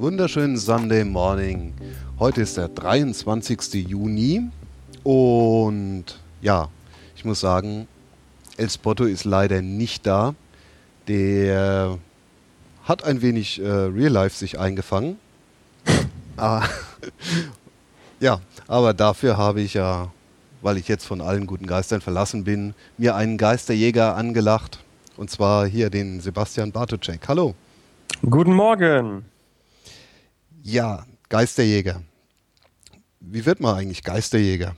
Wunderschönen Sunday Morning. Heute ist der 23. Juni und ja, ich muss sagen, El Spotto ist leider nicht da. Der hat ein wenig äh, Real Life sich eingefangen. ah, ja, aber dafür habe ich ja, weil ich jetzt von allen guten Geistern verlassen bin, mir einen Geisterjäger angelacht. Und zwar hier den Sebastian Bartoczek. Hallo. Guten Morgen. Ja, Geisterjäger. Wie wird man eigentlich Geisterjäger?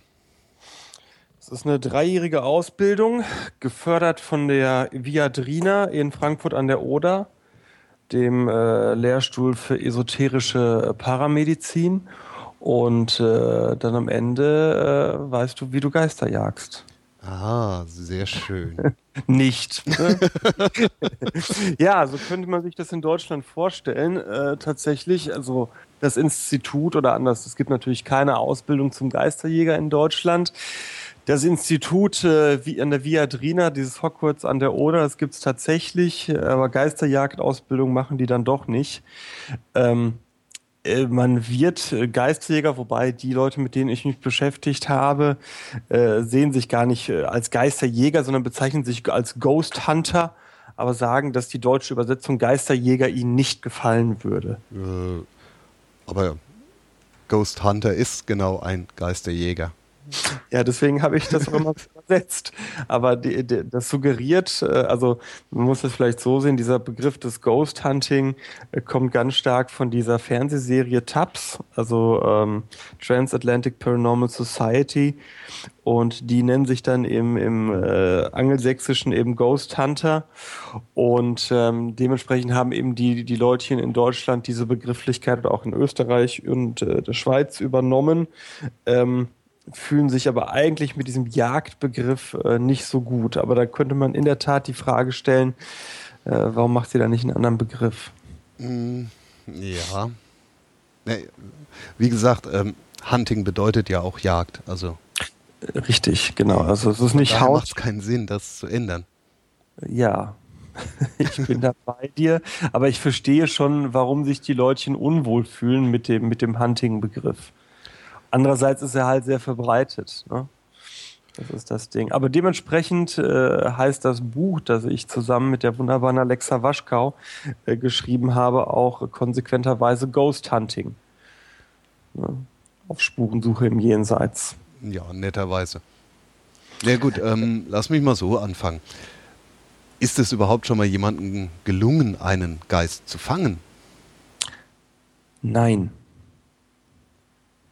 Es ist eine dreijährige Ausbildung, gefördert von der Viadrina in Frankfurt an der Oder, dem äh, Lehrstuhl für esoterische Paramedizin. Und äh, dann am Ende äh, weißt du, wie du Geister jagst. Ah, sehr schön. Nicht. Ja, so könnte man sich das in Deutschland vorstellen. Äh, tatsächlich, also das Institut oder anders, es gibt natürlich keine Ausbildung zum Geisterjäger in Deutschland. Das Institut äh, wie an der Viadrina, dieses Hogwarts an der Oder, das gibt es tatsächlich, aber Geisterjagdausbildung machen die dann doch nicht. Ähm, äh, man wird äh, Geisterjäger, wobei die Leute, mit denen ich mich beschäftigt habe, äh, sehen sich gar nicht als Geisterjäger, sondern bezeichnen sich als Ghost Hunter, aber sagen, dass die deutsche Übersetzung Geisterjäger ihnen nicht gefallen würde. Äh, aber Ghost Hunter ist genau ein Geisterjäger. Ja, deswegen habe ich das auch immer übersetzt. Aber die, die, das suggeriert, äh, also man muss das vielleicht so sehen, dieser Begriff des Ghost Hunting äh, kommt ganz stark von dieser Fernsehserie TAPS, also ähm, Transatlantic Paranormal Society. Und die nennen sich dann im, im äh, Angelsächsischen eben Ghost Hunter. Und ähm, dementsprechend haben eben die, die Leutchen in Deutschland diese Begrifflichkeit oder auch in Österreich und äh, der Schweiz übernommen. Ähm, fühlen sich aber eigentlich mit diesem Jagdbegriff äh, nicht so gut. Aber da könnte man in der Tat die Frage stellen, äh, warum macht ihr da nicht einen anderen Begriff? Mm, ja. Wie gesagt, ähm, Hunting bedeutet ja auch Jagd. Also Richtig, genau. Also es ist nicht Haut. macht keinen Sinn, das zu ändern. Ja, ich bin da bei dir, aber ich verstehe schon, warum sich die Leutchen unwohl fühlen mit dem, mit dem Hunting-Begriff. Andererseits ist er halt sehr verbreitet. Ne? Das ist das Ding. Aber dementsprechend äh, heißt das Buch, das ich zusammen mit der wunderbaren Alexa Waschkau äh, geschrieben habe, auch konsequenterweise Ghost Hunting. Ne? Auf Spurensuche im Jenseits. Ja, netterweise. Ja gut, ähm, lass mich mal so anfangen. Ist es überhaupt schon mal jemandem gelungen, einen Geist zu fangen? Nein.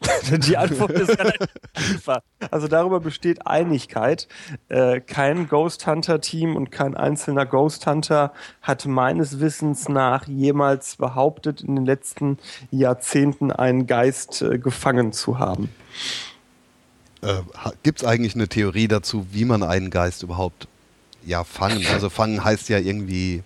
Die Antwort ist relativ einfach. Also darüber besteht Einigkeit. Äh, kein Ghost Hunter Team und kein einzelner Ghost Hunter hat meines Wissens nach jemals behauptet, in den letzten Jahrzehnten einen Geist äh, gefangen zu haben. Äh, Gibt es eigentlich eine Theorie dazu, wie man einen Geist überhaupt ja fangen? Also fangen heißt ja irgendwie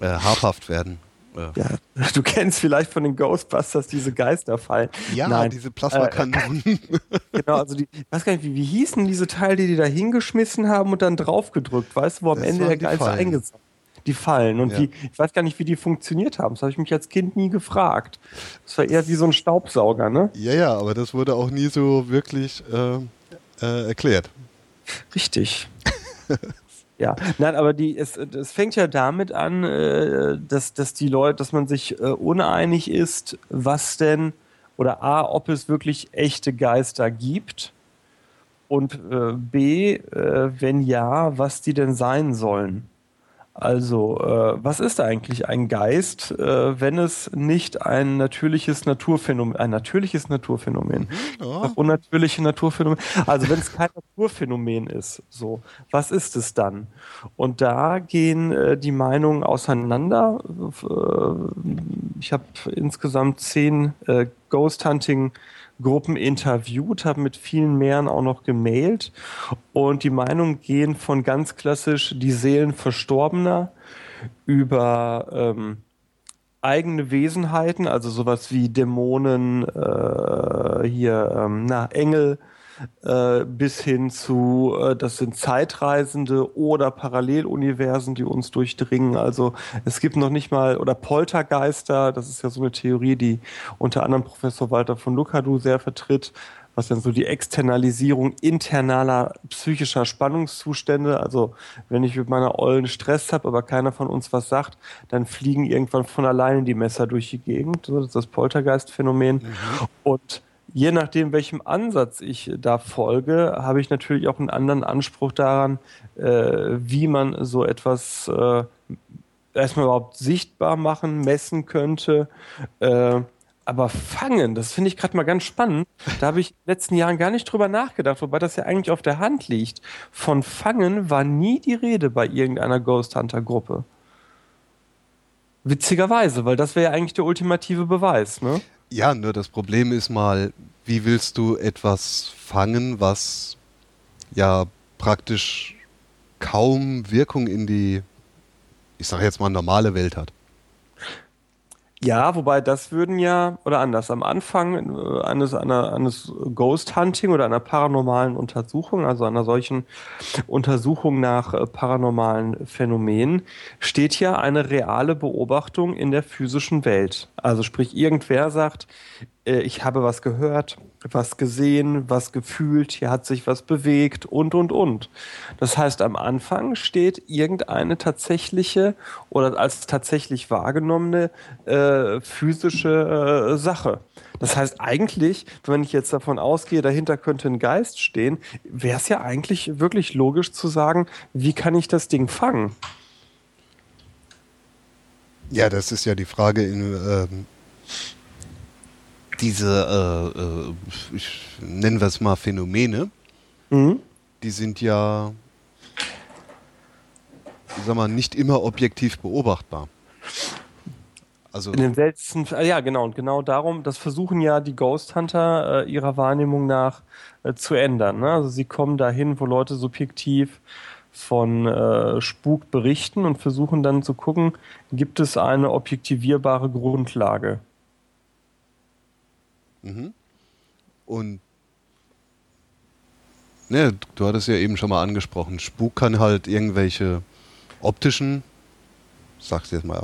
äh, habhaft werden. Ja. du kennst vielleicht von den Ghostbusters diese Geisterfallen. Ja, Nein. diese Plasmakanonen. Äh, genau, also die, ich weiß gar nicht, wie, wie hießen diese Teile, die die da hingeschmissen haben und dann draufgedrückt, weißt du, wo am das Ende der Geist eingesammelt die fallen. Und Ja. wie, ich weiß gar nicht, wie die funktioniert haben. Das habe ich mich als Kind nie gefragt. Das war eher wie so ein Staubsauger, ne? Ja, ja, aber das wurde auch nie so wirklich äh, äh, erklärt. Richtig. ja, nein, aber die, es, es fängt ja damit an, äh, dass, dass die Leute, dass man sich äh, uneinig ist, was denn oder A, ob es wirklich echte Geister gibt und äh, B, wenn ja, was die denn sein sollen. Also, äh, was ist eigentlich ein Geist, äh, wenn es nicht ein natürliches Naturphänomen, ein natürliches Naturphänomen, Ja. Ach, unnatürliche Naturphänomen. Also wenn es kein Naturphänomen ist, so, was ist es dann? Und da gehen äh, die Meinungen auseinander. Äh, ich habe insgesamt zehn äh, Ghost Hunting Gruppen interviewt, habe mit vielen mehreren auch noch gemailt. Und die Meinungen gehen von ganz klassisch die Seelen Verstorbener über ähm, eigene Wesenheiten, also sowas wie Dämonen, äh, hier, ähm, na, Engel, äh, bis hin zu, äh, das sind Zeitreisende oder Paralleluniversen, die uns durchdringen. Also es gibt noch nicht mal, oder Poltergeister, das ist ja so eine Theorie, die unter anderem Professor Walter von Lukadu sehr vertritt, was dann so die Externalisierung internaler psychischer Spannungszustände, also wenn ich mit meiner Ollen Stress habe, aber keiner von uns was sagt, dann fliegen irgendwann von alleine die Messer durch die Gegend. Das ist das Poltergeist-Phänomen. Und je nachdem, welchem Ansatz ich da folge, habe ich natürlich auch einen anderen Anspruch daran, äh, wie man so etwas äh, erstmal überhaupt sichtbar machen, messen könnte. Äh, aber fangen, das finde ich gerade mal ganz spannend. Da habe ich in den letzten Jahren gar nicht drüber nachgedacht, wobei das ja eigentlich auf der Hand liegt. Von Fangen war nie die Rede bei irgendeiner Ghost Hunter Gruppe. Witzigerweise, weil das wäre ja eigentlich der ultimative Beweis, ne? Ja, nur das Problem ist mal, wie willst du etwas fangen, was ja praktisch kaum Wirkung in die, ich sage jetzt mal, normale Welt hat. Ja, wobei das würden ja, oder anders, am Anfang äh, eines, einer, eines Ghost Hunting oder einer paranormalen Untersuchung, also einer solchen Untersuchung nach äh, paranormalen Phänomenen, steht ja eine reale Beobachtung in der physischen Welt. Also sprich, irgendwer sagt, äh, ich habe was gehört, was gesehen, was gefühlt, hier hat sich was bewegt und, und, und. Das heißt, am Anfang steht irgendeine tatsächliche oder als tatsächlich wahrgenommene äh, physische äh, Sache. Das heißt, eigentlich, wenn ich jetzt davon ausgehe, dahinter könnte ein Geist stehen, wäre es ja eigentlich wirklich logisch zu sagen, wie kann ich das Ding fangen? Ja, das ist ja die Frage in ähm, diese, äh, äh, ich, nennen wir es mal Phänomene, Mhm. die sind ja, sag mal, nicht immer objektiv beobachtbar. Also, In den seltensten, ja genau, und genau darum, das versuchen ja die Ghost Hunter äh, ihrer Wahrnehmung nach äh, zu ändern. Ne? Also sie kommen dahin, wo Leute subjektiv von äh, Spuk berichten und versuchen dann zu gucken, gibt es eine objektivierbare Grundlage. Mhm. Und ne, du hattest ja eben schon mal angesprochen, Spuk kann halt irgendwelche optischen, sag's jetzt mal,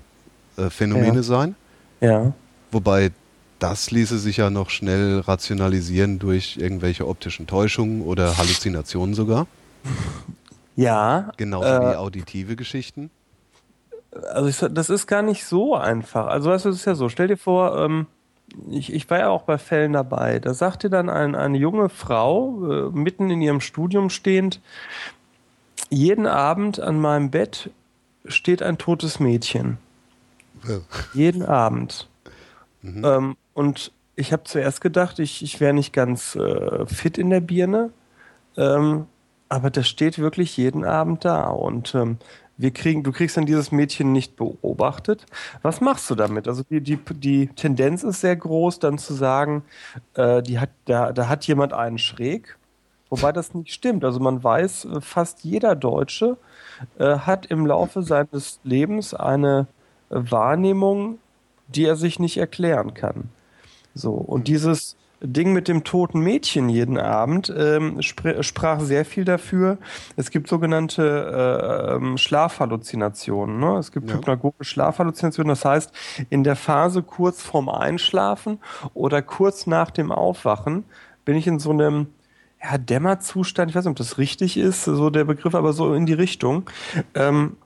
äh, Phänomene Ja. sein. Ja. Wobei das ließe sich ja noch schnell rationalisieren durch irgendwelche optischen Täuschungen oder Halluzinationen sogar. Ja. Genauso äh, wie auditive Geschichten. Also ich, das ist gar nicht so einfach. Also weißt du, es ist ja so, stell dir vor, ähm, ich, ich war ja auch bei Fällen dabei. Da sagt dir dann ein, eine junge Frau, äh, mitten in ihrem Studium stehend, jeden Abend an meinem Bett steht ein totes Mädchen. Jeden Abend. Mhm. Ähm, und ich habe zuerst gedacht, ich, ich wäre nicht ganz äh, fit in der Birne. Ähm, aber das steht wirklich jeden Abend da. Und ähm, wir kriegen, du kriegst dann dieses Mädchen nicht beobachtet. Was machst du damit? Also die, die, die Tendenz ist sehr groß, dann zu sagen, äh, die hat, da, da hat jemand einen schräg. Wobei das nicht stimmt. Also man weiß, äh, fast jeder Deutsche äh, hat im Laufe seines Lebens eine äh, Wahrnehmung, die er sich nicht erklären kann. So, und dieses Ding mit dem toten Mädchen jeden Abend ähm, spr sprach sehr viel dafür. Es gibt sogenannte äh, ähm, Schlafhalluzinationen. Ne? Es gibt ja. hypnagogische Schlafhalluzinationen. Das heißt, in der Phase kurz vorm Einschlafen oder kurz nach dem Aufwachen bin ich in so einem ja, Dämmerzustand. Ich weiß nicht, ob das richtig ist, so der Begriff, aber so in die Richtung. Ähm,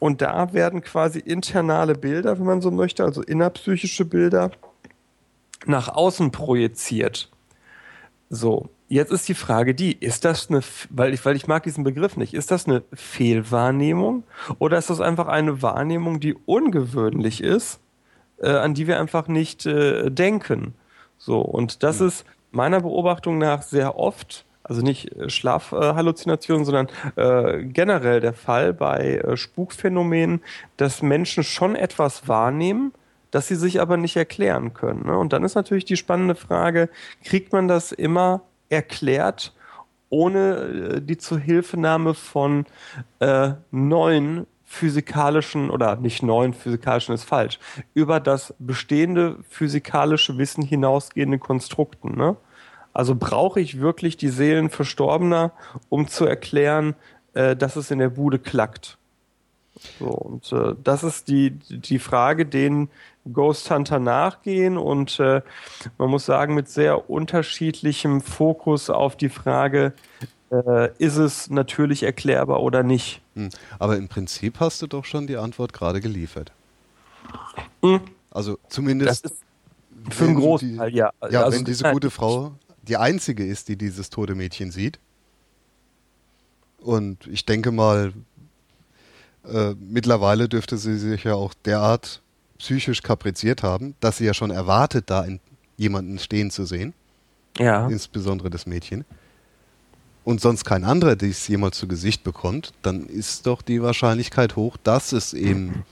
und da werden quasi internale Bilder, wenn man so möchte, also innerpsychische Bilder, nach außen projiziert. So, jetzt ist die Frage die, ist das eine, weil ich, weil ich mag diesen Begriff nicht, ist das eine Fehlwahrnehmung oder ist das einfach eine Wahrnehmung, die ungewöhnlich ist, äh, an die wir einfach nicht äh, denken? So, und das mhm. ist meiner Beobachtung nach sehr oft, also nicht äh, Schlafhalluzinationen, sondern äh, generell der Fall bei äh, Spukphänomenen, dass Menschen schon etwas wahrnehmen, das sie sich aber nicht erklären können. Ne? Und dann ist natürlich die spannende Frage, kriegt man das immer erklärt, ohne äh, die Zuhilfenahme von äh, neuen physikalischen oder nicht neuen physikalischen ist falsch, über das bestehende physikalische Wissen hinausgehende Konstrukten. Ne? Also brauche ich wirklich die Seelen Verstorbener, um zu erklären, äh, dass es in der Bude klackt. So, und äh, das ist die, die Frage, denen Ghost Hunter nachgehen und äh, man muss sagen, mit sehr unterschiedlichem Fokus auf die Frage, äh, ist es natürlich erklärbar oder nicht. Hm. Aber im Prinzip hast du doch schon die Antwort gerade geliefert. Hm. Also zumindest. für einen Großteil, die, ja. Ja, also wenn diese gute Frau die einzige ist, die dieses tote Mädchen sieht. Und ich denke mal, äh, mittlerweile dürfte sie sich ja auch derart psychisch kapriziert haben, dass sie ja schon erwartet, da jemanden stehen zu sehen. Ja. Insbesondere das Mädchen. Und sonst kein anderer, der es jemals zu Gesicht bekommt, dann ist doch die Wahrscheinlichkeit hoch, dass es eben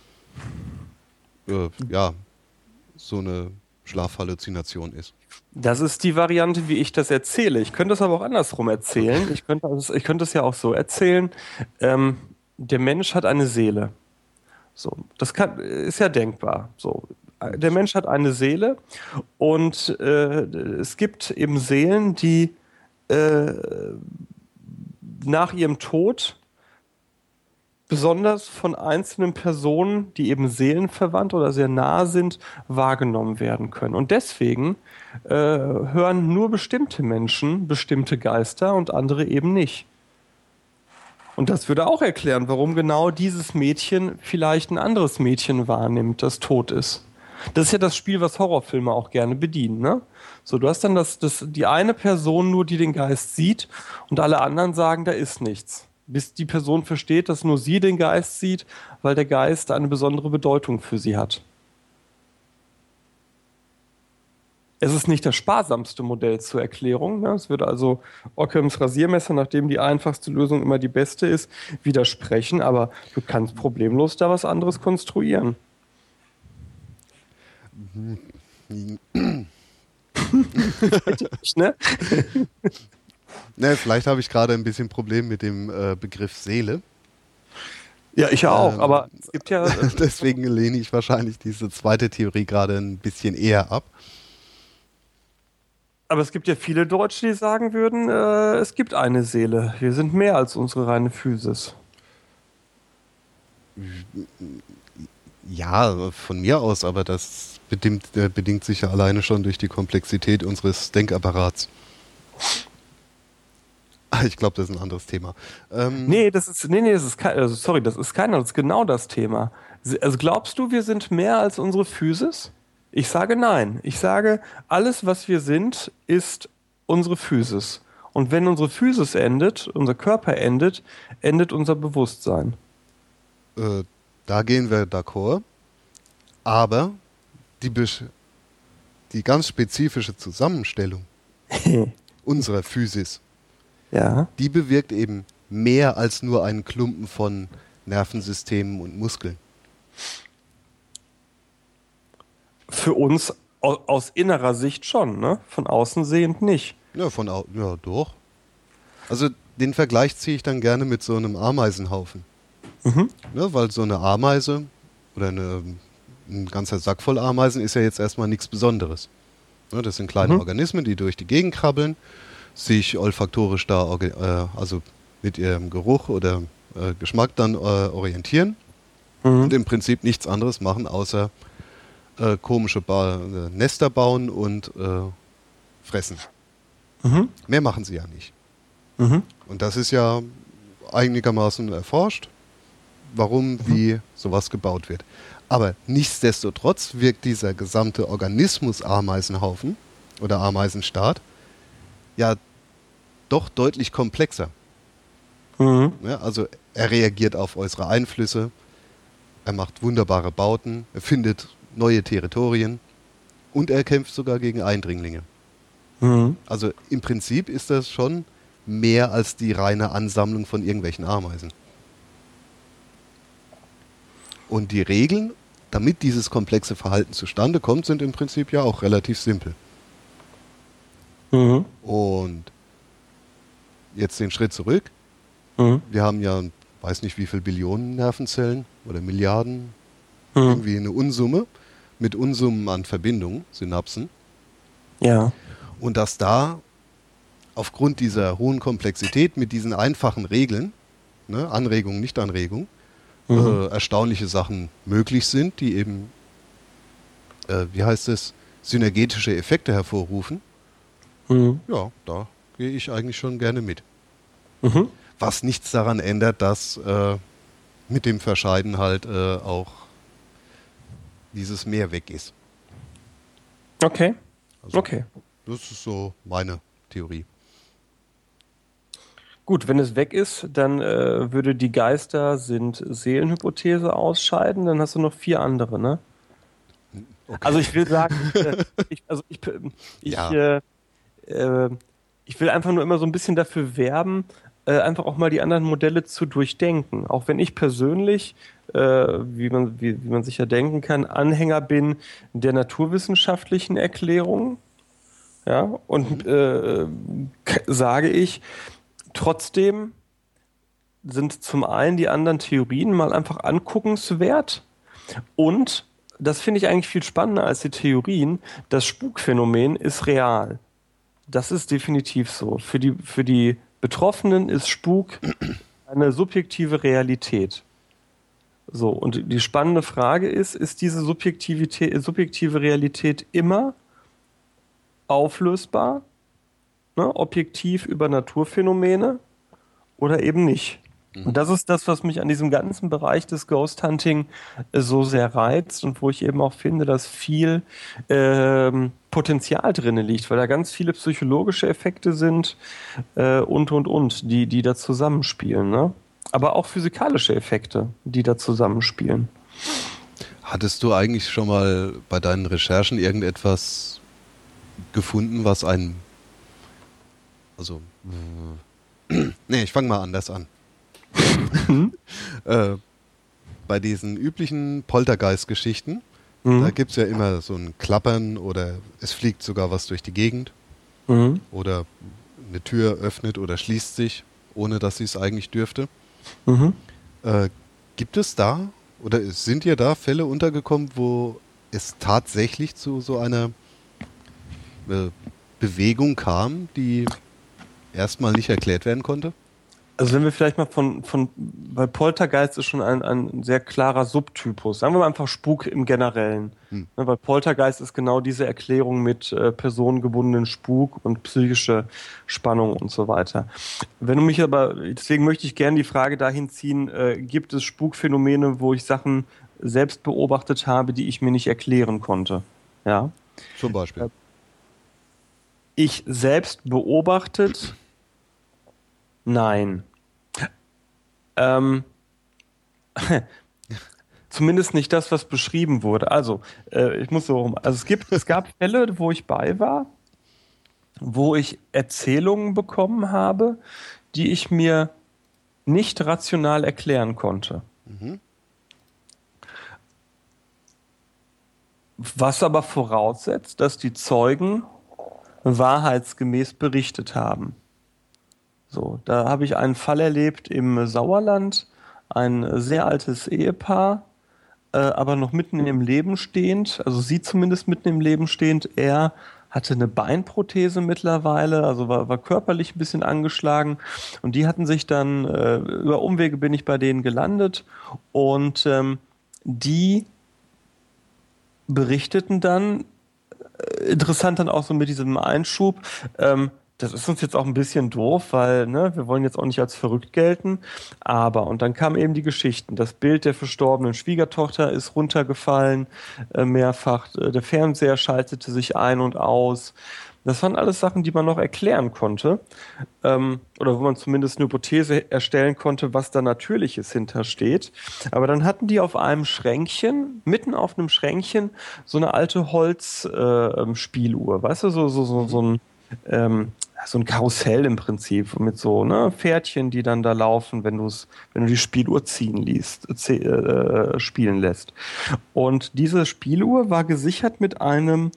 äh, ja so eine Schlafhalluzination ist. Das ist die Variante, wie ich das erzähle. Ich könnte es aber auch andersrum erzählen. Ich könnte, es, ich könnte es ja auch so erzählen. Ähm, der Mensch hat eine Seele. So, das kann, ist ja denkbar. So, der Mensch hat eine Seele und äh, es gibt eben Seelen, die äh, nach ihrem Tod besonders von einzelnen Personen, die eben seelenverwandt oder sehr nah sind, wahrgenommen werden können. Und deswegen äh, hören nur bestimmte Menschen bestimmte Geister und andere eben nicht. Und das würde auch erklären, warum genau dieses Mädchen vielleicht ein anderes Mädchen wahrnimmt, das tot ist. Das ist ja das Spiel, was Horrorfilme auch gerne bedienen. Ne? So, du hast dann das, das, die eine Person nur, die den Geist sieht und alle anderen sagen, da ist nichts. Bis die Person versteht, dass nur sie den Geist sieht, weil der Geist eine besondere Bedeutung für sie hat. Es ist nicht das sparsamste Modell zur Erklärung. Ne? Es würde also Ockhams Rasiermesser, nachdem die einfachste Lösung immer die beste ist, widersprechen, aber du kannst problemlos da was anderes konstruieren. ne? ne, vielleicht habe ich gerade ein bisschen Problem mit dem äh, Begriff Seele. Ja, ich auch, ähm, aber es gibt ja. Äh, deswegen lehne ich wahrscheinlich diese zweite Theorie gerade ein bisschen eher ab. Aber es gibt ja viele Deutsche, die sagen würden, äh, es gibt eine Seele. Wir sind mehr als unsere reine Physis. Ja, von mir aus, aber das bedingt, äh, bedingt sich ja alleine schon durch die Komplexität unseres Denkapparats. Ich glaube, das ist ein anderes Thema. Ähm nee, das ist, nee, nee, das ist kein, also sorry, das ist keiner, das ist genau das Thema. Also glaubst du, wir sind mehr als unsere Physis? Ich sage nein. Ich sage, alles, was wir sind, ist unsere Physis. Und wenn unsere Physis endet, unser Körper endet, endet unser Bewusstsein. Äh, da gehen wir d'accord. Aber die, die ganz spezifische Zusammenstellung unserer Physis, ja. die bewirkt eben mehr als nur einen Klumpen von Nervensystemen und Muskeln. Für uns aus innerer Sicht schon, ne? Von außen sehend nicht. Ja, von au ja, doch. Also den Vergleich ziehe ich dann gerne mit so einem Ameisenhaufen. Mhm. Ne, weil so eine Ameise oder eine, ein ganzer Sack voll Ameisen ist ja jetzt erstmal nichts Besonderes. Ne, das sind kleine Mhm. Organismen, die durch die Gegend krabbeln, sich olfaktorisch da, äh, also mit ihrem Geruch oder äh, Geschmack dann äh, orientieren und Mhm. im Prinzip nichts anderes machen, außer äh, komische ba äh, Nester bauen und äh, fressen. Mhm. Mehr machen sie ja nicht. Mhm. Und das ist ja einigermaßen erforscht, warum, wie sowas gebaut wird. Aber nichtsdestotrotz wirkt dieser gesamte Organismus Ameisenhaufen oder Ameisenstaat ja doch deutlich komplexer. Mhm. Ja, also er reagiert auf äußere Einflüsse, er macht wunderbare Bauten, er findet neue Territorien und er kämpft sogar gegen Eindringlinge. Mhm. Also im Prinzip ist das schon mehr als die reine Ansammlung von irgendwelchen Ameisen. Und die Regeln, damit dieses komplexe Verhalten zustande kommt, sind im Prinzip ja auch relativ simpel. Mhm. Und jetzt den Schritt zurück. Mhm. Wir haben ja, weiß nicht wie viel Billionen Nervenzellen oder Milliarden, Mhm. irgendwie eine Unsumme mit Unsummen an Verbindungen, Synapsen. Ja. Und dass da aufgrund dieser hohen Komplexität mit diesen einfachen Regeln, ne, Anregung, Nicht-Anregung, Mhm. äh, erstaunliche Sachen möglich sind, die eben, äh, wie heißt es, synergetische Effekte hervorrufen. Mhm. Ja, da gehe ich eigentlich schon gerne mit. Mhm. Was nichts daran ändert, dass äh, mit dem Verscheiden halt äh, auch dieses Meer weg ist. Okay. Also, Okay. Das ist so meine Theorie. Gut, wenn es weg ist, dann äh, würde die Geister sind Seelenhypothese ausscheiden, dann hast du noch vier andere, ne? Also ich will sagen, äh, ich, also ich, ich, Ja. äh, äh, ich will einfach nur immer so ein bisschen dafür werben, äh, einfach auch mal die anderen Modelle zu durchdenken. Auch wenn ich persönlich, äh, wie, man, wie, wie man sich ja denken kann, Anhänger bin der naturwissenschaftlichen Erklärung. Ja, und äh, k- sage ich, trotzdem sind zum einen die anderen Theorien mal einfach anguckenswert und das finde ich eigentlich viel spannender als die Theorien. Das Spukphänomen ist real. Das ist definitiv so. Für die, für die Betroffenen ist Spuk eine subjektive Realität. So, und die spannende Frage ist, ist diese Subjektivität, subjektive Realität immer auflösbar, ne, objektiv über Naturphänomene oder eben nicht? Und das ist das, was mich an diesem ganzen Bereich des Ghost Hunting äh, so sehr reizt und wo ich eben auch finde, dass viel ähm, Potenzial drin liegt, weil da ganz viele psychologische Effekte sind äh, und und und, die, die da zusammenspielen. Ne? Aber auch physikalische Effekte, die da zusammenspielen. Hattest du eigentlich schon mal bei deinen Recherchen irgendetwas gefunden, was ein. Also. nee, ich fange mal anders an. äh, bei diesen üblichen Poltergeist-Geschichten, Mhm. da gibt es ja immer so ein Klappern oder es fliegt sogar was durch die Gegend Mhm. oder eine Tür öffnet oder schließt sich, ohne dass sie es eigentlich dürfte. Mhm. Äh, gibt es da oder sind dir da Fälle untergekommen, wo es tatsächlich zu so einer äh, Bewegung kam, die erstmal nicht erklärt werden konnte? Also wenn wir vielleicht mal von, von weil Poltergeist ist schon ein, ein sehr klarer Subtypus. Sagen wir mal einfach Spuk im Generellen. Hm. Ne, weil Poltergeist ist genau diese Erklärung mit äh, personengebundenen Spuk und psychische Spannung und so weiter. Wenn du mich aber, deswegen möchte ich gerne die Frage dahin ziehen, äh, gibt es Spukphänomene, wo ich Sachen selbst beobachtet habe, die ich mir nicht erklären konnte? Ja. Zum Beispiel. Ich selbst beobachtet? Nein. Ähm, zumindest nicht das, was beschrieben wurde. Also, äh, ich muss so rum. Also es gibt, es gab Fälle, wo ich bei war, wo ich Erzählungen bekommen habe, die ich mir nicht rational erklären konnte. Mhm. Was aber voraussetzt, dass die Zeugen wahrheitsgemäß berichtet haben. So, da habe ich einen Fall erlebt im Sauerland, ein sehr altes Ehepaar, äh, aber noch mitten im Leben stehend, also sie zumindest mitten im Leben stehend, er hatte eine Beinprothese mittlerweile, also war, war körperlich ein bisschen angeschlagen. Und die hatten sich dann, äh, über Umwege bin ich bei denen gelandet und ähm, die berichteten dann, äh, interessant dann auch so mit diesem Einschub, ähm, das ist uns jetzt auch ein bisschen doof, weil ne, wir wollen jetzt auch nicht als verrückt gelten. Aber, und dann kamen eben die Geschichten. Das Bild der verstorbenen Schwiegertochter ist runtergefallen, äh, mehrfach. Äh, der Fernseher schaltete sich ein und aus. Das waren alles Sachen, die man noch erklären konnte. Ähm, oder wo man zumindest eine Hypothese erstellen konnte, was da Natürliches hintersteht. Aber dann hatten die auf einem Schränkchen, mitten auf einem Schränkchen, so eine alte Holzspieluhr. Äh, weißt du, so, so, so, so ein. Ähm, so ein Karussell im Prinzip mit so ne, Pferdchen, die dann da laufen, wenn du es, wenn du die Spieluhr ziehen liest, äh, spielen lässt. Und diese Spieluhr war gesichert mit einem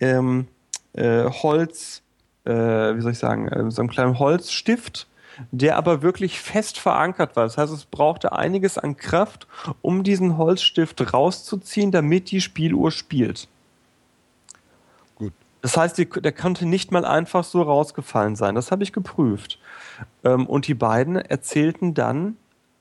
ähm, äh, Holz, äh, wie soll ich sagen, äh, so einem kleinen Holzstift, der aber wirklich fest verankert war. Das heißt, es brauchte einiges an Kraft, um diesen Holzstift rauszuziehen, damit die Spieluhr spielt. Das heißt, die, der konnte nicht mal einfach so rausgefallen sein. Das habe ich geprüft. Ähm, und die beiden erzählten dann,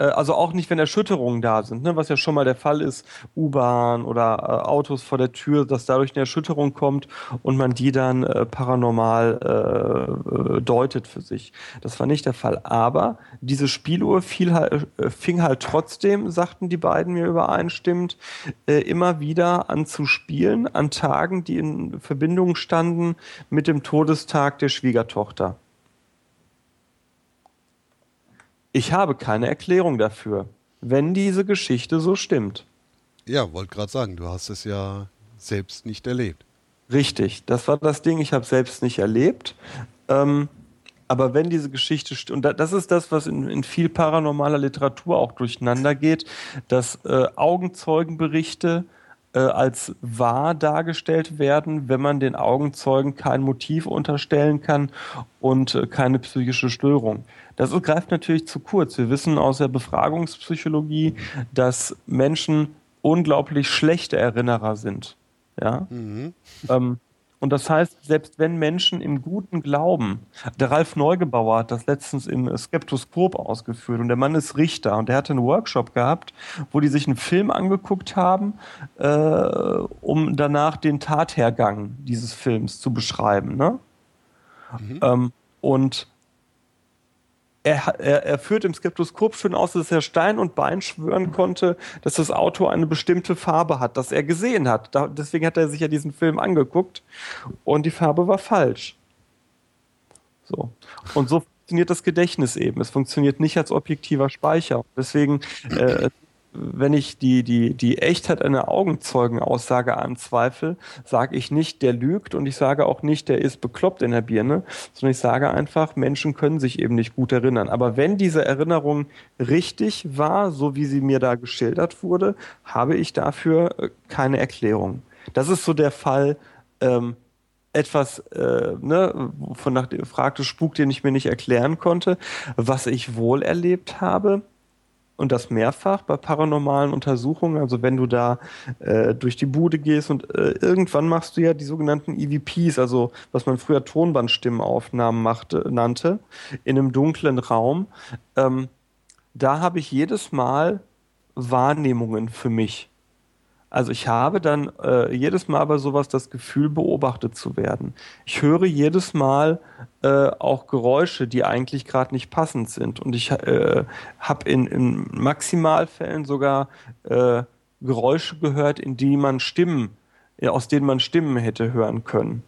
also auch nicht, wenn Erschütterungen da sind, ne, was ja schon mal der Fall ist, U-Bahn oder äh, Autos vor der Tür, dass dadurch eine Erschütterung kommt und man die dann äh, paranormal äh, äh, deutet für sich. Das war nicht der Fall. Aber diese Spieluhr halt, äh, fing halt trotzdem, sagten die beiden mir übereinstimmend, immer wieder an zu spielen, an Tagen, die in Verbindung standen mit dem Todestag der Schwiegertochter. Ich habe keine Erklärung dafür, wenn diese Geschichte so stimmt. Ja, wollte gerade sagen, du hast es ja selbst nicht erlebt. Richtig, das war das Ding, ich habe selbst nicht erlebt. Ähm, aber wenn diese Geschichte stimmt, und das ist das, was in, in viel paranormaler Literatur auch durcheinander geht, dass äh, Augenzeugenberichte äh, als wahr dargestellt werden, wenn man den Augenzeugen kein Motiv unterstellen kann und äh, keine psychische Störung. Das greift natürlich zu kurz. Wir wissen aus der Befragungspsychologie, dass Menschen unglaublich schlechte Erinnerer sind. Ja. Mhm. Ähm, und das heißt, selbst wenn Menschen im guten Glauben, der Ralf Neugebauer hat das letztens im Skeptoskop ausgeführt und der Mann ist Richter und der hatte einen Workshop gehabt, wo die sich einen Film angeguckt haben, äh, um danach den Tathergang dieses Films zu beschreiben. Ne? Mhm. Ähm, und er, er, er führt im Skeptoskop schön aus, dass er Stein und Bein schwören konnte, dass das Auto eine bestimmte Farbe hat, das er gesehen hat. Da, deswegen hat er sich ja diesen Film angeguckt und die Farbe war falsch. So. Und so funktioniert das Gedächtnis eben. Es funktioniert nicht als objektiver Speicher. Deswegen äh, wenn ich die, die, die Echtheit einer Augenzeugenaussage anzweifle, sage ich nicht, der lügt und ich sage auch nicht, der ist bekloppt in der Birne, sondern ich sage einfach, Menschen können sich eben nicht gut erinnern. Aber wenn diese Erinnerung richtig war, so wie sie mir da geschildert wurde, habe ich dafür äh, keine Erklärung. Das ist so der Fall, ähm, etwas, äh, ne, von nach fragte Spuk, den ich mir nicht erklären konnte. Was ich wohl erlebt habe, und das mehrfach bei paranormalen Untersuchungen. Also wenn du da äh, durch die Bude gehst und äh, irgendwann machst du ja die sogenannten EVPs, also was man früher Tonbandstimmenaufnahmen machte, nannte, in einem dunklen Raum. Ähm, da habe ich jedes Mal Wahrnehmungen für mich. Also ich habe dann äh, jedes Mal bei sowas das Gefühl, beobachtet zu werden. Ich höre jedes Mal äh, auch Geräusche, die eigentlich gerade nicht passend sind. Und ich äh, habe in, in Maximalfällen sogar äh, Geräusche gehört, in die man Stimmen, aus denen man Stimmen hätte hören können.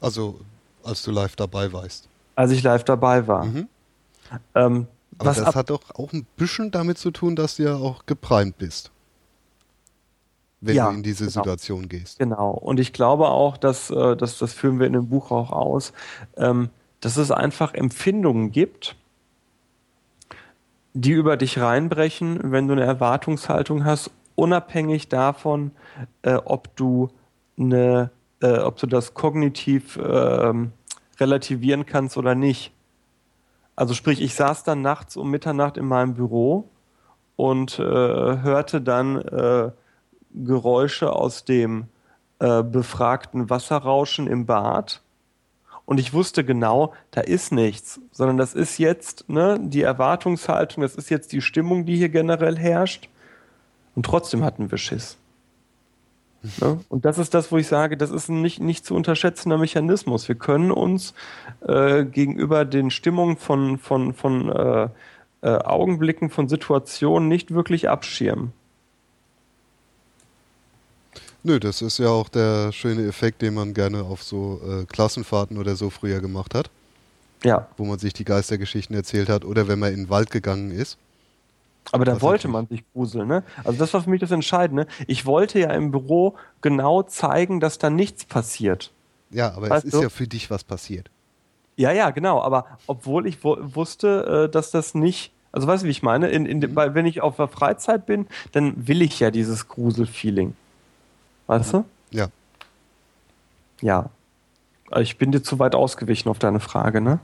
Also als du live dabei warst. Als ich live dabei war. Mhm. Ähm, Aber das hat doch auch ein bisschen damit zu tun, dass du ja auch geprimed bist wenn ja, du in diese genau. Situation gehst. Genau. Und ich glaube auch, dass, äh, dass das führen wir in dem Buch auch aus, ähm, dass es einfach Empfindungen gibt, die über dich reinbrechen, wenn du eine Erwartungshaltung hast, unabhängig davon, äh, ob du eine, äh, ob du das kognitiv äh, relativieren kannst oder nicht. Also sprich, ich saß dann nachts um Mitternacht in meinem Büro und äh, hörte dann äh, Geräusche aus dem äh, befragten Wasserrauschen im Bad. Und ich wusste genau, da ist nichts, sondern das ist jetzt ne, die Erwartungshaltung, das ist jetzt die Stimmung, die hier generell herrscht. Und trotzdem hatten wir Schiss. Ne? Und das ist das, wo ich sage, das ist ein nicht, nicht zu unterschätzender Mechanismus. Wir können uns äh, gegenüber den Stimmungen von, von, von äh, äh, Augenblicken, von Situationen nicht wirklich abschirmen. Nö, das ist ja auch der schöne Effekt, den man gerne auf so äh, Klassenfahrten oder so früher gemacht hat. Ja. Wo man sich die Geistergeschichten erzählt hat oder wenn man in den Wald gegangen ist. Aber da wollte man sich gruseln, ne? Also das war für mich das Entscheidende. Ich wollte ja im Büro genau zeigen, dass da nichts passiert. Ja, aber weißt es ist du? ja für dich was passiert. Ja, ja, genau. Aber obwohl ich wusste, äh, dass das nicht, also weißt du, wie ich meine? In, in, mhm. Wenn ich auf der Freizeit bin, dann will ich ja dieses Gruselfeeling. Weißt du? Ja. Ja. Ich bin dir zu weit ausgewichen auf deine Frage, ne?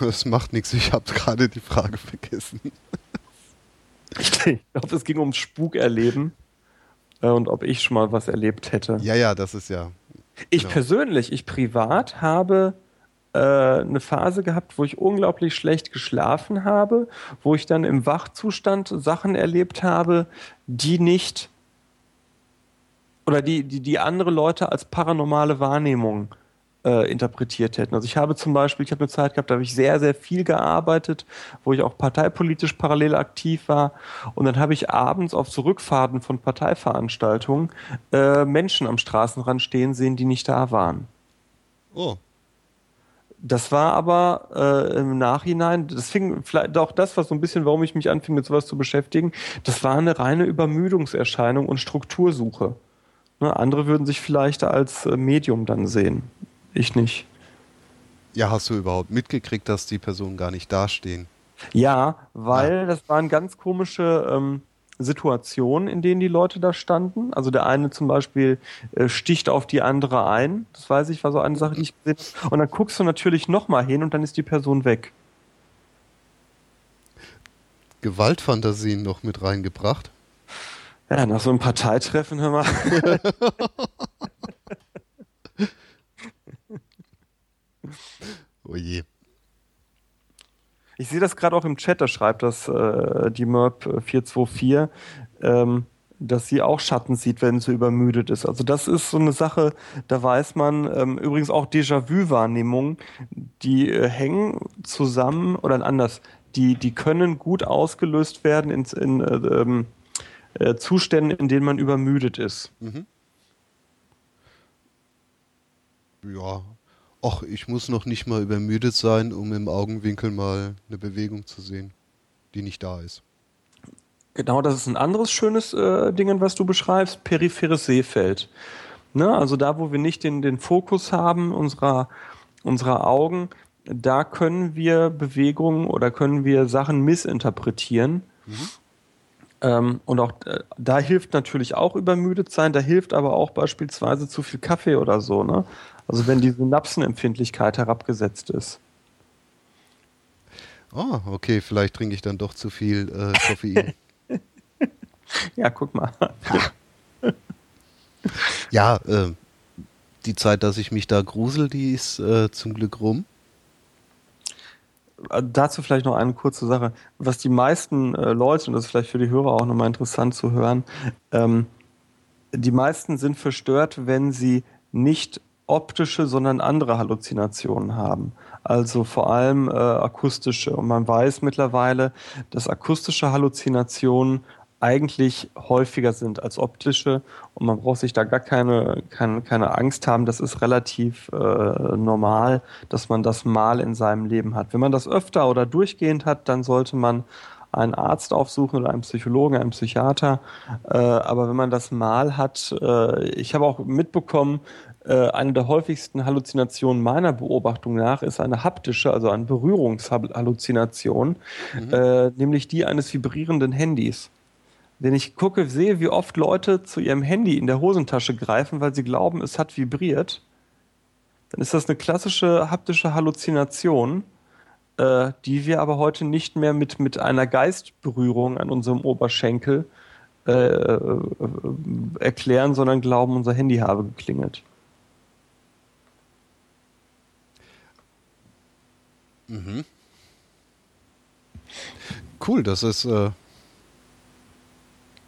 Das macht nichts, ich habe gerade die Frage vergessen. ich glaube, es ging ums Spukerleben äh, und ob ich schon mal was erlebt hätte. Ja, ja, das ist ja. Ich genau. persönlich, ich privat habe äh, eine Phase gehabt, wo ich unglaublich schlecht geschlafen habe, wo ich dann im Wachzustand Sachen erlebt habe, die nicht oder die, die, die andere Leute als paranormale Wahrnehmung äh, interpretiert hätten. Also ich habe zum Beispiel, ich habe eine Zeit gehabt, da habe ich sehr, sehr viel gearbeitet, wo ich auch parteipolitisch parallel aktiv war. Und dann habe ich abends auf Zurückfahrten von Parteiveranstaltungen äh, Menschen am Straßenrand stehen sehen, die nicht da waren. Oh. Das war aber äh, im Nachhinein, das fing vielleicht auch das, was so ein bisschen, warum ich mich anfing, mit sowas zu beschäftigen, das war eine reine Übermüdungserscheinung und Struktursuche. Ne, andere würden sich vielleicht als äh, Medium dann sehen. Ich nicht. Ja, hast du überhaupt mitgekriegt, dass die Personen gar nicht dastehen? Ja, weil ja. das waren ganz komische ähm, Situationen, in denen die Leute da standen. Also der eine zum Beispiel äh, sticht auf die andere ein. Das weiß ich, war so eine Sache, die ich gesehen habe. Und dann guckst du natürlich nochmal hin und dann ist die Person weg. Gewaltfantasien noch mit reingebracht? Ja, nach so einem Parteitreffen, hör mal. oh je. Ich sehe das gerade auch im Chat, da schreibt das äh, die Merp 424, ähm, dass sie auch Schatten sieht, wenn sie übermüdet ist. Also das ist so eine Sache, da weiß man, ähm, übrigens auch Déjà-vu-Wahrnehmungen, die äh, hängen zusammen, oder anders, die, die können gut ausgelöst werden in, in äh, ähm, äh, Zuständen, in denen man übermüdet ist. Mhm. Ja, ach, ich muss noch nicht mal übermüdet sein, um im Augenwinkel mal eine Bewegung zu sehen, die nicht da ist. Genau, das ist ein anderes schönes äh, Ding, was du beschreibst, peripheres Sehfeld. Ne? Also da, wo wir nicht den, den Fokus haben unserer, unserer Augen, da können wir Bewegungen oder können wir Sachen missinterpretieren. Mhm. Ähm, und auch äh, da hilft natürlich auch übermüdet sein, da hilft aber auch beispielsweise zu viel Kaffee oder so, ne? Also wenn die Synapsenempfindlichkeit herabgesetzt ist. Oh, okay, vielleicht trinke ich dann doch zu viel äh, Koffein. ja, guck mal. ja, äh, die Zeit, dass ich mich da grusel, die ist äh, zum Glück rum. Dazu vielleicht noch eine kurze Sache. Was die meisten äh, Leute, und das ist vielleicht für die Hörer auch nochmal interessant zu hören, ähm, die meisten sind verstört, wenn sie nicht optische, sondern andere Halluzinationen haben. Also vor allem äh, akustische. Und man weiß mittlerweile, dass akustische Halluzinationen eigentlich häufiger sind als optische und man braucht sich da gar keine, keine, keine Angst haben. Das ist relativ äh, normal, dass man das mal in seinem Leben hat. Wenn man das öfter oder durchgehend hat, dann sollte man einen Arzt aufsuchen oder einen Psychologen, einen Psychiater. Äh, aber wenn man das mal hat, äh, ich habe auch mitbekommen, äh, eine der häufigsten Halluzinationen meiner Beobachtung nach ist eine haptische, also eine Berührungshalluzination, mhm. äh, nämlich die eines vibrierenden Handys. Wenn ich gucke, sehe, wie oft Leute zu ihrem Handy in der Hosentasche greifen, weil sie glauben, es hat vibriert, dann ist das eine klassische haptische Halluzination, äh, die wir aber heute nicht mehr mit, mit einer Geistberührung an unserem Oberschenkel äh, äh, erklären, sondern glauben, unser Handy habe geklingelt. Mhm. Cool, das ist. Äh,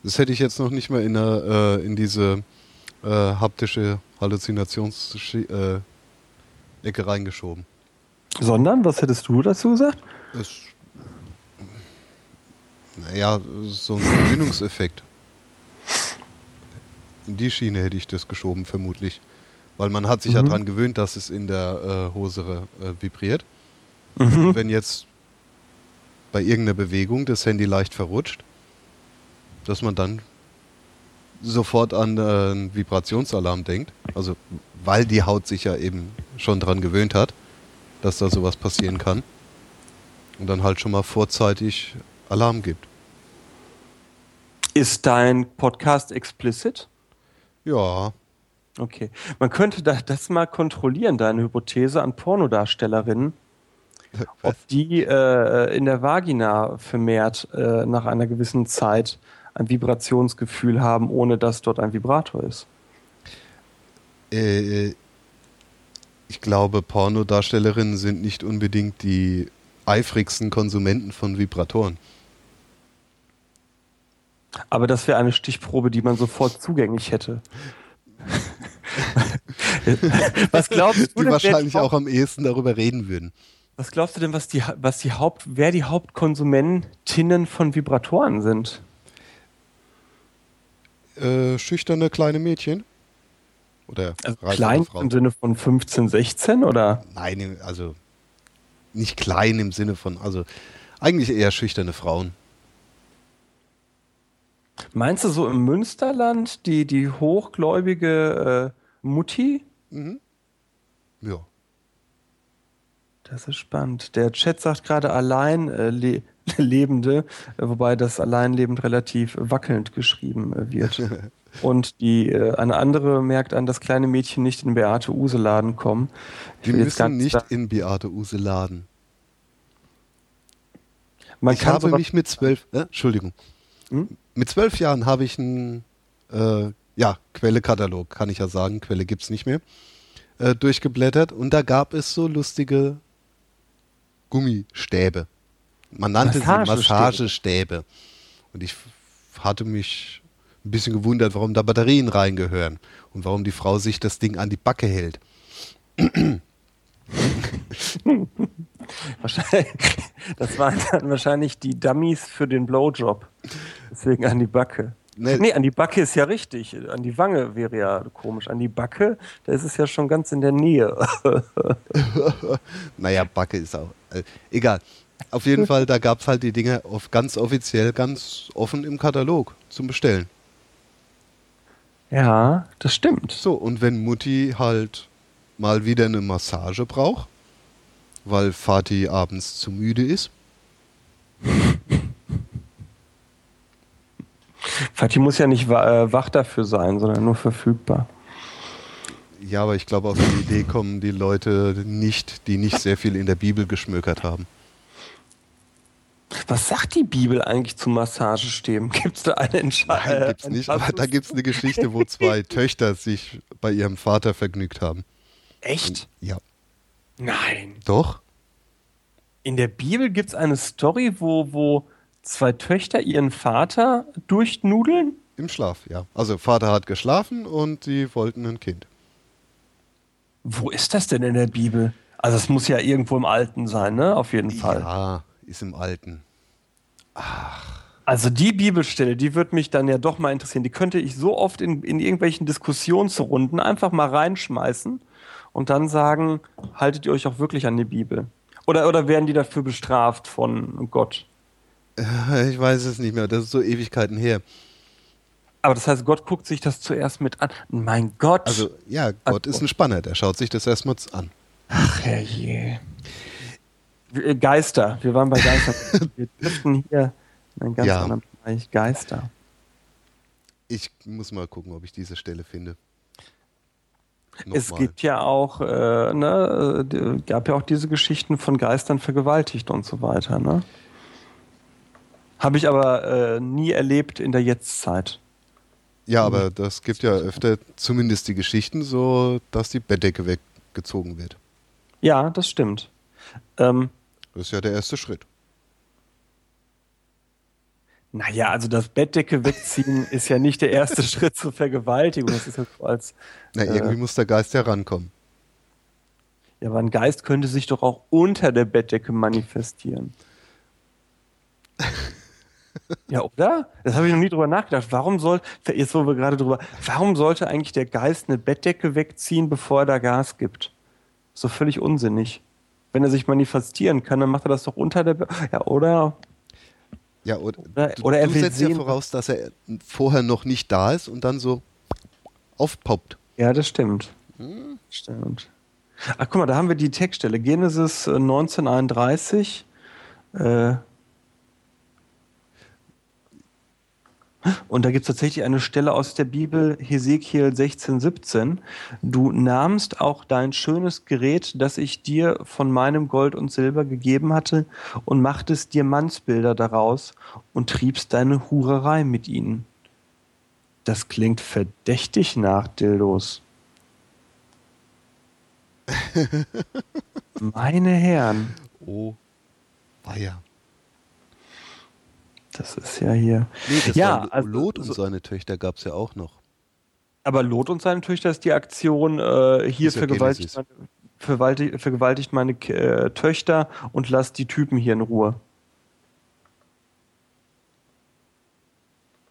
das hätte ich jetzt noch nicht mal in, eine, äh, in diese äh, haptische Halluzinations-Ecke äh, reingeschoben. Sondern, was hättest du dazu gesagt? Es, naja, so ein Verbindungseffekt. In die Schiene hätte ich das geschoben, vermutlich. Weil man hat sich mhm. ja daran gewöhnt, dass es in der äh, Hose äh, vibriert. Mhm. Wenn jetzt bei irgendeiner Bewegung das Handy leicht verrutscht, dass man dann sofort an äh, einen Vibrationsalarm denkt. Also weil die Haut sich ja eben schon daran gewöhnt hat, dass da sowas passieren kann. Und dann halt schon mal vorzeitig Alarm gibt. Ist dein Podcast explicit? Ja. Okay. Man könnte das mal kontrollieren, deine Hypothese an Pornodarstellerinnen ob die äh, in der Vagina vermehrt äh, nach einer gewissen Zeit ein Vibrationsgefühl haben, ohne dass dort ein Vibrator ist. Äh, ich glaube, Pornodarstellerinnen sind nicht unbedingt die eifrigsten Konsumenten von Vibratoren. Aber das wäre eine Stichprobe, die man sofort zugänglich hätte. Was glaubst du? Die wahrscheinlich auch am ehesten darüber reden würden. Was glaubst du denn, was die, was die Haupt, wer die Hauptkonsumentinnen von Vibratoren sind? Äh, schüchterne kleine Mädchen? Oder also klein im Sinne von 15, 16 oder? Nein, also nicht klein im Sinne von, also eigentlich eher schüchterne Frauen. Meinst du so im Münsterland die, die hochgläubige äh, Mutti? Mhm. Ja. Das ist spannend. Der Chat sagt gerade allein äh, Lebende, äh, wobei das Alleinlebend relativ wackelnd geschrieben äh, wird. Und die äh, eine andere merkt an, dass kleine Mädchen nicht in Beate Use Laden kommen. Die müssen nicht in Beate Use Laden. Man ich habe mich mit zwölf, äh, Entschuldigung, hm? mit zwölf Jahren habe ich einen, äh, ja, Quelle-Katalog, kann ich ja sagen, Quelle gibt es nicht mehr, äh, durchgeblättert und da gab es so lustige Gummistäbe. Man nannte Massagestäbe. sie Massagestäbe. Und ich hatte mich ein bisschen gewundert, warum da Batterien reingehören und warum die Frau sich das Ding an die Backe hält. wahrscheinlich, das waren dann wahrscheinlich die Dummies für den Blowjob. Deswegen an die Backe. Nee. nee, an die Backe ist ja richtig. An die Wange wäre ja komisch. An die Backe, da ist es ja schon ganz in der Nähe. naja, Backe ist auch. Äh, egal. Auf jeden Fall, da gab es halt die Dinge auf ganz offiziell, ganz offen im Katalog zum Bestellen. Ja, das stimmt. So, und wenn Mutti halt mal wieder eine Massage braucht, weil Vati abends zu müde ist, Fatih muss ja nicht äh, wach dafür sein, sondern nur verfügbar. Ja, aber ich glaube, auf die Idee kommen die Leute nicht, die nicht sehr viel in der Bibel geschmökert haben. Was sagt die Bibel eigentlich zu Massagestäben? Gibt es da eine Entscheidung? Nein, gibt es nicht. Aber da gibt es eine Geschichte, wo zwei Töchter sich bei ihrem Vater vergnügt haben. Echt? Und, ja. Nein. Doch. In der Bibel gibt es eine Story, wo, wo zwei Töchter ihren Vater durchnudeln? Im Schlaf, ja. Also Vater hat geschlafen und sie wollten ein Kind. Wo ist das denn in der Bibel? Also es muss ja irgendwo im Alten sein, ne? Auf jeden Fall. Ja, ist im Alten. Ach. Also die Bibelstelle, die würde mich dann ja doch mal interessieren. Die könnte ich so oft in, in irgendwelchen Diskussionsrunden einfach mal reinschmeißen und dann sagen, haltet ihr euch auch wirklich an die Bibel? Oder, oder werden die dafür bestraft von Gott? Ich weiß es nicht mehr, das ist so Ewigkeiten her. Aber das heißt, Gott guckt sich das zuerst mit an. Mein Gott. Also, ja, Gott Ach, ist ein Spanner, der schaut sich das erstmal an. Ach, herrje. Äh, Geister, wir waren bei Geister. wir driften hier in einen ganz ja. anderen Bereich. Geister. Ich muss mal gucken, ob ich diese Stelle finde. Nochmal. Es gibt ja auch, äh, ne, äh, gab ja auch diese Geschichten von Geistern vergewaltigt und so weiter, ne? Habe ich aber äh, nie erlebt in der Jetztzeit. Ja, aber das gibt ja öfter zumindest die Geschichten so, dass die Bettdecke weggezogen wird. Ja, das stimmt. Ähm, das ist ja der erste Schritt. Naja, also das Bettdecke wegziehen ist ja nicht der erste Schritt zur Vergewaltigung. Das ist ja so als. Na, irgendwie äh, muss der Geist herankommen. Ja, aber ein Geist könnte sich doch auch unter der Bettdecke manifestieren. ja, oder? Das habe ich noch nie drüber nachgedacht. Warum soll, jetzt wo wir gerade drüber, warum sollte eigentlich der Geist eine Bettdecke wegziehen, bevor er da Gas gibt? So völlig unsinnig. Wenn er sich manifestieren kann, dann macht er das doch unter der, Be ja, oder? Ja, oder, oder, oder er du setzt sehen, ja voraus, dass er vorher noch nicht da ist und dann so aufpoppt. Ja, das stimmt. Hm. Stimmt. Ach, guck mal, da haben wir die Textstelle. Genesis 1931. Äh, Und da gibt es tatsächlich eine Stelle aus der Bibel, Hesekiel 16, 17. Du nahmst auch dein schönes Gerät, das ich dir von meinem Gold und Silber gegeben hatte, und machtest dir Mannsbilder daraus und triebst deine Hurerei mit ihnen. Das klingt verdächtig nach Dildos. Meine Herren. Oh, weia. Das ist ja hier. Nee, das ja, also, Lot und seine Töchter gab es ja auch noch. Aber Lot und seine Töchter ist die Aktion, äh, hier vergewaltigt, meine, vergewaltigt, vergewaltigt meine äh, Töchter und lasst die Typen hier in Ruhe.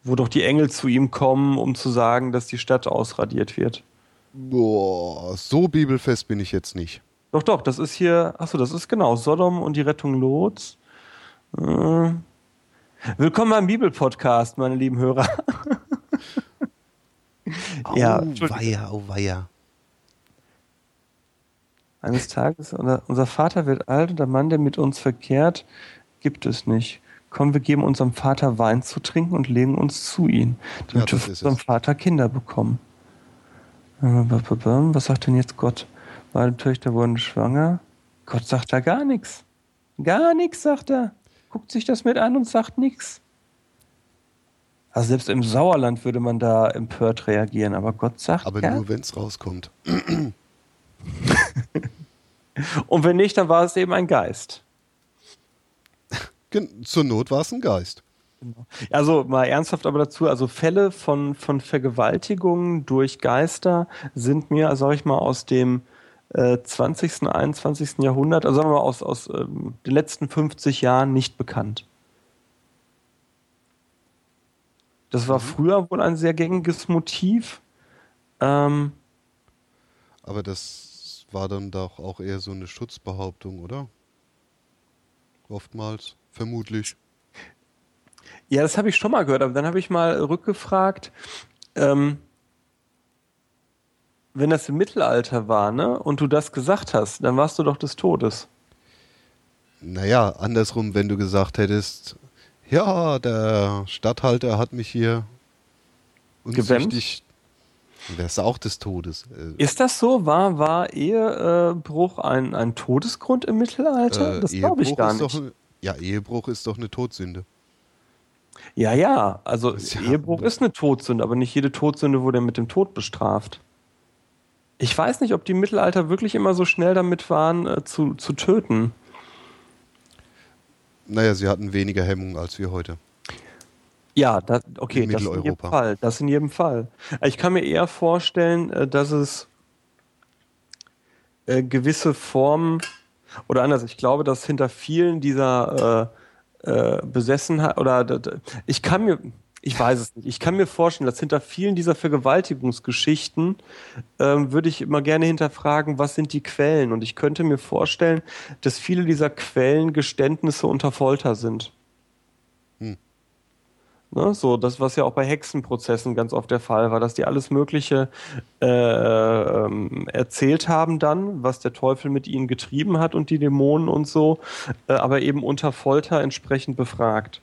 Wo doch die Engel zu ihm kommen, um zu sagen, dass die Stadt ausradiert wird. Boah, so bibelfest bin ich jetzt nicht. Doch, doch, das ist hier, achso, das ist genau, Sodom und die Rettung Lots. Äh, Willkommen beim Bibelpodcast, meine lieben Hörer. oh, ja, weia, oh weia. Eines Tages, unser, Vater wird alt und der Mann, der mit uns verkehrt, gibt es nicht. Komm, wir geben unserem Vater Wein zu trinken und legen uns zu ihm, damit ja, wir unserem Vater Kinder bekommen. Was sagt denn jetzt Gott? Meine Töchter wurden schwanger. Gott sagt da gar nichts. Gar nichts, sagt er guckt sich das mit an und sagt nichts. Also selbst im Sauerland würde man da empört reagieren, aber Gott sagt. Aber ja. nur wenn es rauskommt. und wenn nicht, dann war es eben ein Geist. Zur Not war es ein Geist. Genau. Also mal ernsthaft aber dazu, also Fälle von, von Vergewaltigungen durch Geister sind mir, sag ich mal, aus dem 20., äh, 21. Jahrhundert, also sagen wir mal aus, aus ähm, den letzten 50 Jahren nicht bekannt. Das war mhm. früher wohl ein sehr gängiges Motiv. Ähm, Aber das war dann doch auch eher so eine Schutzbehauptung, oder? Oftmals, vermutlich. Ja, das habe ich schon mal gehört, aber dann habe ich mal rückgefragt. Ähm, wenn das im Mittelalter war, ne, und du das gesagt hast, dann warst du doch des Todes. Naja, andersrum, wenn du gesagt hättest, ja, der Stadthalter hat mich hier unzüchtig, wärst du auch des Todes. Äh, Ist das so? War, war Ehebruch ein, ein Todesgrund im Mittelalter? Äh, das glaube ich gar nicht. Doch, ja, Ehebruch ist doch eine Todsünde. Ja, ja, also ist ja, Ehebruch ist eine Todsünde, aber nicht jede Todsünde wurde mit dem Tod bestraft. Ich weiß nicht, ob die Mittelalter wirklich immer so schnell damit waren, äh, zu, zu töten. Naja, sie hatten weniger Hemmungen als wir heute. Ja, das, okay, in das in jedem Fall. Das in jedem Fall. Ich kann mir eher vorstellen, äh, dass es äh, gewisse Formen oder anders, ich glaube, dass hinter vielen dieser äh, äh, Besessenheit oder ich kann mir, ich weiß es nicht. Ich kann mir vorstellen, dass hinter vielen dieser Vergewaltigungsgeschichten ähm, würde ich immer gerne hinterfragen, was sind die Quellen? Und ich könnte mir vorstellen, dass viele dieser Quellen Geständnisse unter Folter sind. Hm. Ne, so, das, was ja auch bei Hexenprozessen ganz oft der Fall war, dass die alles Mögliche äh, ähm, erzählt haben dann, was der Teufel mit ihnen getrieben hat und die Dämonen und so, äh, aber eben unter Folter entsprechend befragt.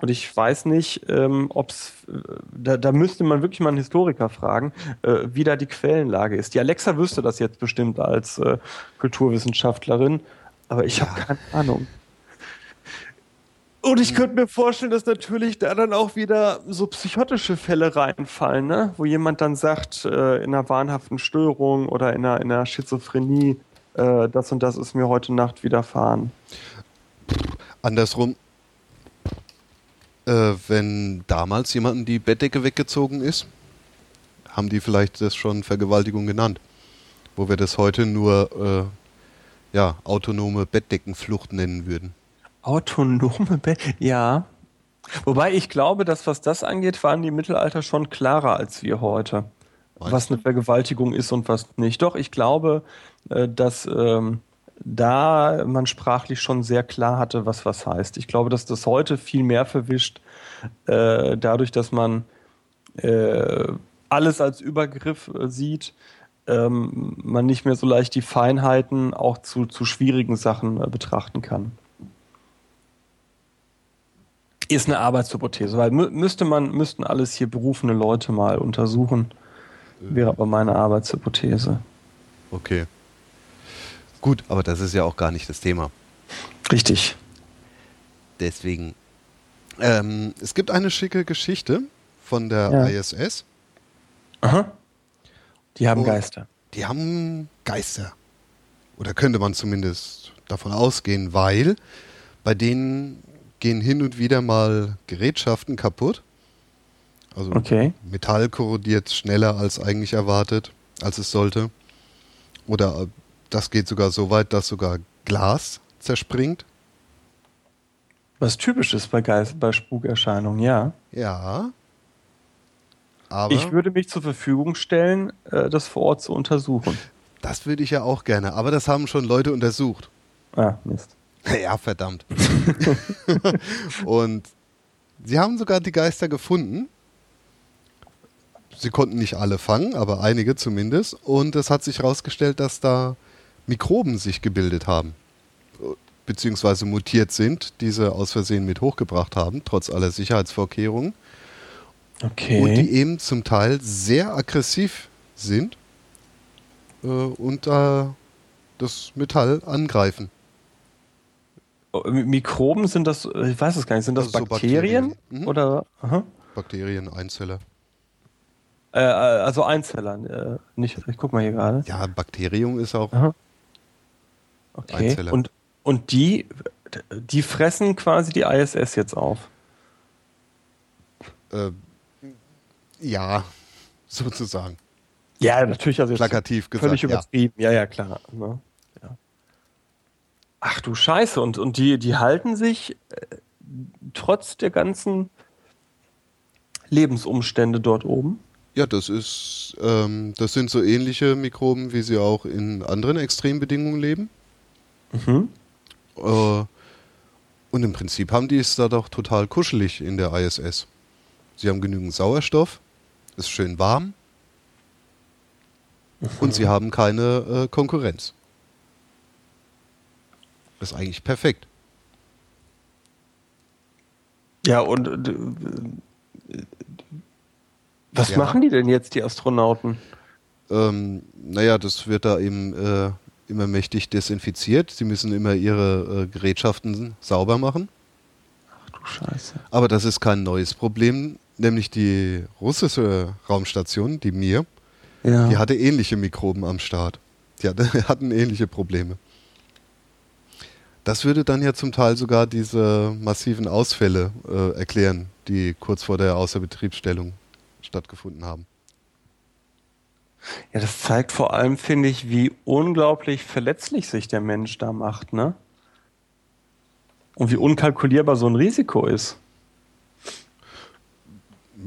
Und ich weiß nicht, ähm, ob es, äh, da, da müsste man wirklich mal einen Historiker fragen, äh, wie da die Quellenlage ist. Die Alexa wüsste das jetzt bestimmt als äh, Kulturwissenschaftlerin, aber ich ja. habe keine Ahnung. Und ich könnte mir vorstellen, dass natürlich da dann auch wieder so psychotische Fälle reinfallen, ne? wo jemand dann sagt, äh, in einer wahnhaften Störung oder in einer, in einer Schizophrenie, äh, das und das ist mir heute Nacht widerfahren. Andersrum, äh, wenn damals jemandem die Bettdecke weggezogen ist, haben die vielleicht das schon Vergewaltigung genannt. Wo wir das heute nur äh, ja, autonome Bettdeckenflucht nennen würden. Autonome Bett, ja. Wobei ich glaube, dass was das angeht, waren die Mittelalter schon klarer als wir heute. Meinst was eine Vergewaltigung ist und was nicht. Doch, ich glaube, äh, dass ähm, da man sprachlich schon sehr klar hatte, was was heißt. Ich glaube, dass das heute viel mehr verwischt, äh, dadurch, dass man äh, alles als Übergriff äh, sieht, ähm, man nicht mehr so leicht die Feinheiten auch zu, zu schwierigen Sachen äh, betrachten kann. Ist eine Arbeitshypothese, weil mü müsste man, müssten alles hier berufene Leute mal untersuchen. Wäre aber meine Arbeitshypothese. Okay. Gut, aber das ist ja auch gar nicht das Thema. Richtig. Deswegen. Ähm, es gibt eine schicke Geschichte von der ja. ISS. Aha. Die haben Und Geister. Die haben Geister. Oder könnte man zumindest davon ausgehen, weil bei denen gehen hin und wieder mal Gerätschaften kaputt. Also okay. Metall korrodiert schneller als eigentlich erwartet, als es sollte. Oder das geht sogar so weit, dass sogar Glas zerspringt. Was typisch ist bei, Geist, bei Spukerscheinungen, ja. Ja. Aber ich würde mich zur Verfügung stellen, äh, das vor Ort zu untersuchen. Das würde ich ja auch gerne, aber das haben schon Leute untersucht. Ah, Mist. Ja, verdammt. und sie haben sogar die Geister gefunden. Sie konnten nicht alle fangen, aber einige zumindest. Und es hat sich herausgestellt, dass da Mikroben sich gebildet haben. Beziehungsweise mutiert sind, diese aus Versehen mit hochgebracht haben, trotz aller Sicherheitsvorkehrungen. Okay. Und die eben zum Teil sehr aggressiv sind äh, und äh, das Metall angreifen. Oh, Mikroben sind das, ich weiß es gar nicht, sind das also Bakterien? So Bakterien. Mhm. Oder? Aha. Bakterien, Einzeller. Äh, äh, also Einzeller, äh, nicht, ich guck mal hier gerade. Ja, Bakterium ist auch Aha. Okay. Einzeller. Und, und die, die fressen quasi die ISS jetzt auf. Äh, ja, sozusagen. Ja, natürlich. Also Plakativ gesagt. Völlig übertrieben. Ja, ja, ja klar. Ne? Ach du Scheiße, und, und die, die halten sich äh, trotz der ganzen Lebensumstände dort oben? Ja, das ist, ähm, das sind so ähnliche Mikroben, wie sie auch in anderen Extrembedingungen leben. Mhm. Äh, und im Prinzip haben die es da doch total kuschelig in der ISS. Sie haben genügend Sauerstoff, ist schön warm mhm. und sie haben keine äh, Konkurrenz. Das ist eigentlich perfekt. Ja, und äh, was ja. machen die denn jetzt, die Astronauten? Ähm, naja, das wird da eben äh, immer mächtig desinfiziert. Sie müssen immer ihre äh, Gerätschaften sauber machen. Ach du Scheiße. Aber das ist kein neues Problem, nämlich die russische Raumstation, die Mir, ja. die hatte ähnliche Mikroben am Start. Die hatte, hatten ähnliche Probleme. Das würde dann ja zum Teil sogar diese massiven Ausfälle äh, erklären, die kurz vor der Außerbetriebsstellung stattgefunden haben. Ja, das zeigt vor allem, finde ich, wie unglaublich verletzlich sich der Mensch da macht, ne? Und wie unkalkulierbar so ein Risiko ist.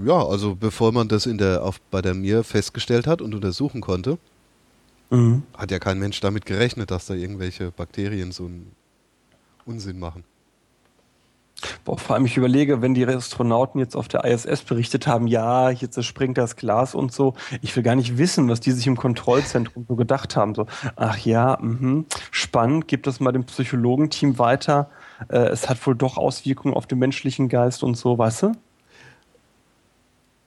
Ja, also bevor man das in der, auf, bei der Mir festgestellt hat und untersuchen konnte, mhm. hat ja kein Mensch damit gerechnet, dass da irgendwelche Bakterien so einen Unsinn machen. Boah, vor allem, ich überlege, wenn die Astronauten jetzt auf der ISS berichtet haben, ja, jetzt springt das Glas und so. Ich will gar nicht wissen, was die sich im Kontrollzentrum so gedacht haben. So, ach ja, mh, spannend, gib das mal dem Psychologenteam weiter. Äh, es hat wohl doch Auswirkungen auf den menschlichen Geist und so, weißt du?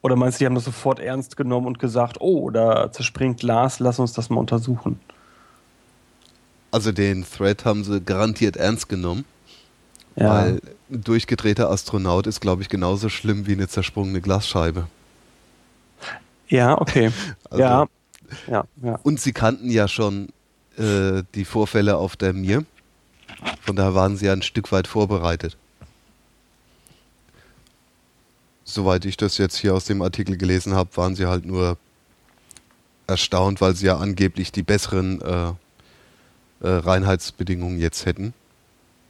Oder meinst du, die haben das sofort ernst genommen und gesagt, oh, da zerspringt Glas, lass uns das mal untersuchen? Also den Thread haben sie garantiert ernst genommen Ja. Weil ein durchgedrehter Astronaut ist, glaube ich, genauso schlimm wie eine zersprungene Glasscheibe. Ja, okay. Also, ja. ja. Ja, Und sie kannten ja schon äh, die Vorfälle auf der Mir. Von daher waren sie ja ein Stück weit vorbereitet. Soweit ich das jetzt hier aus dem Artikel gelesen habe, waren sie halt nur erstaunt, weil sie ja angeblich die besseren äh, äh, Reinheitsbedingungen jetzt hätten.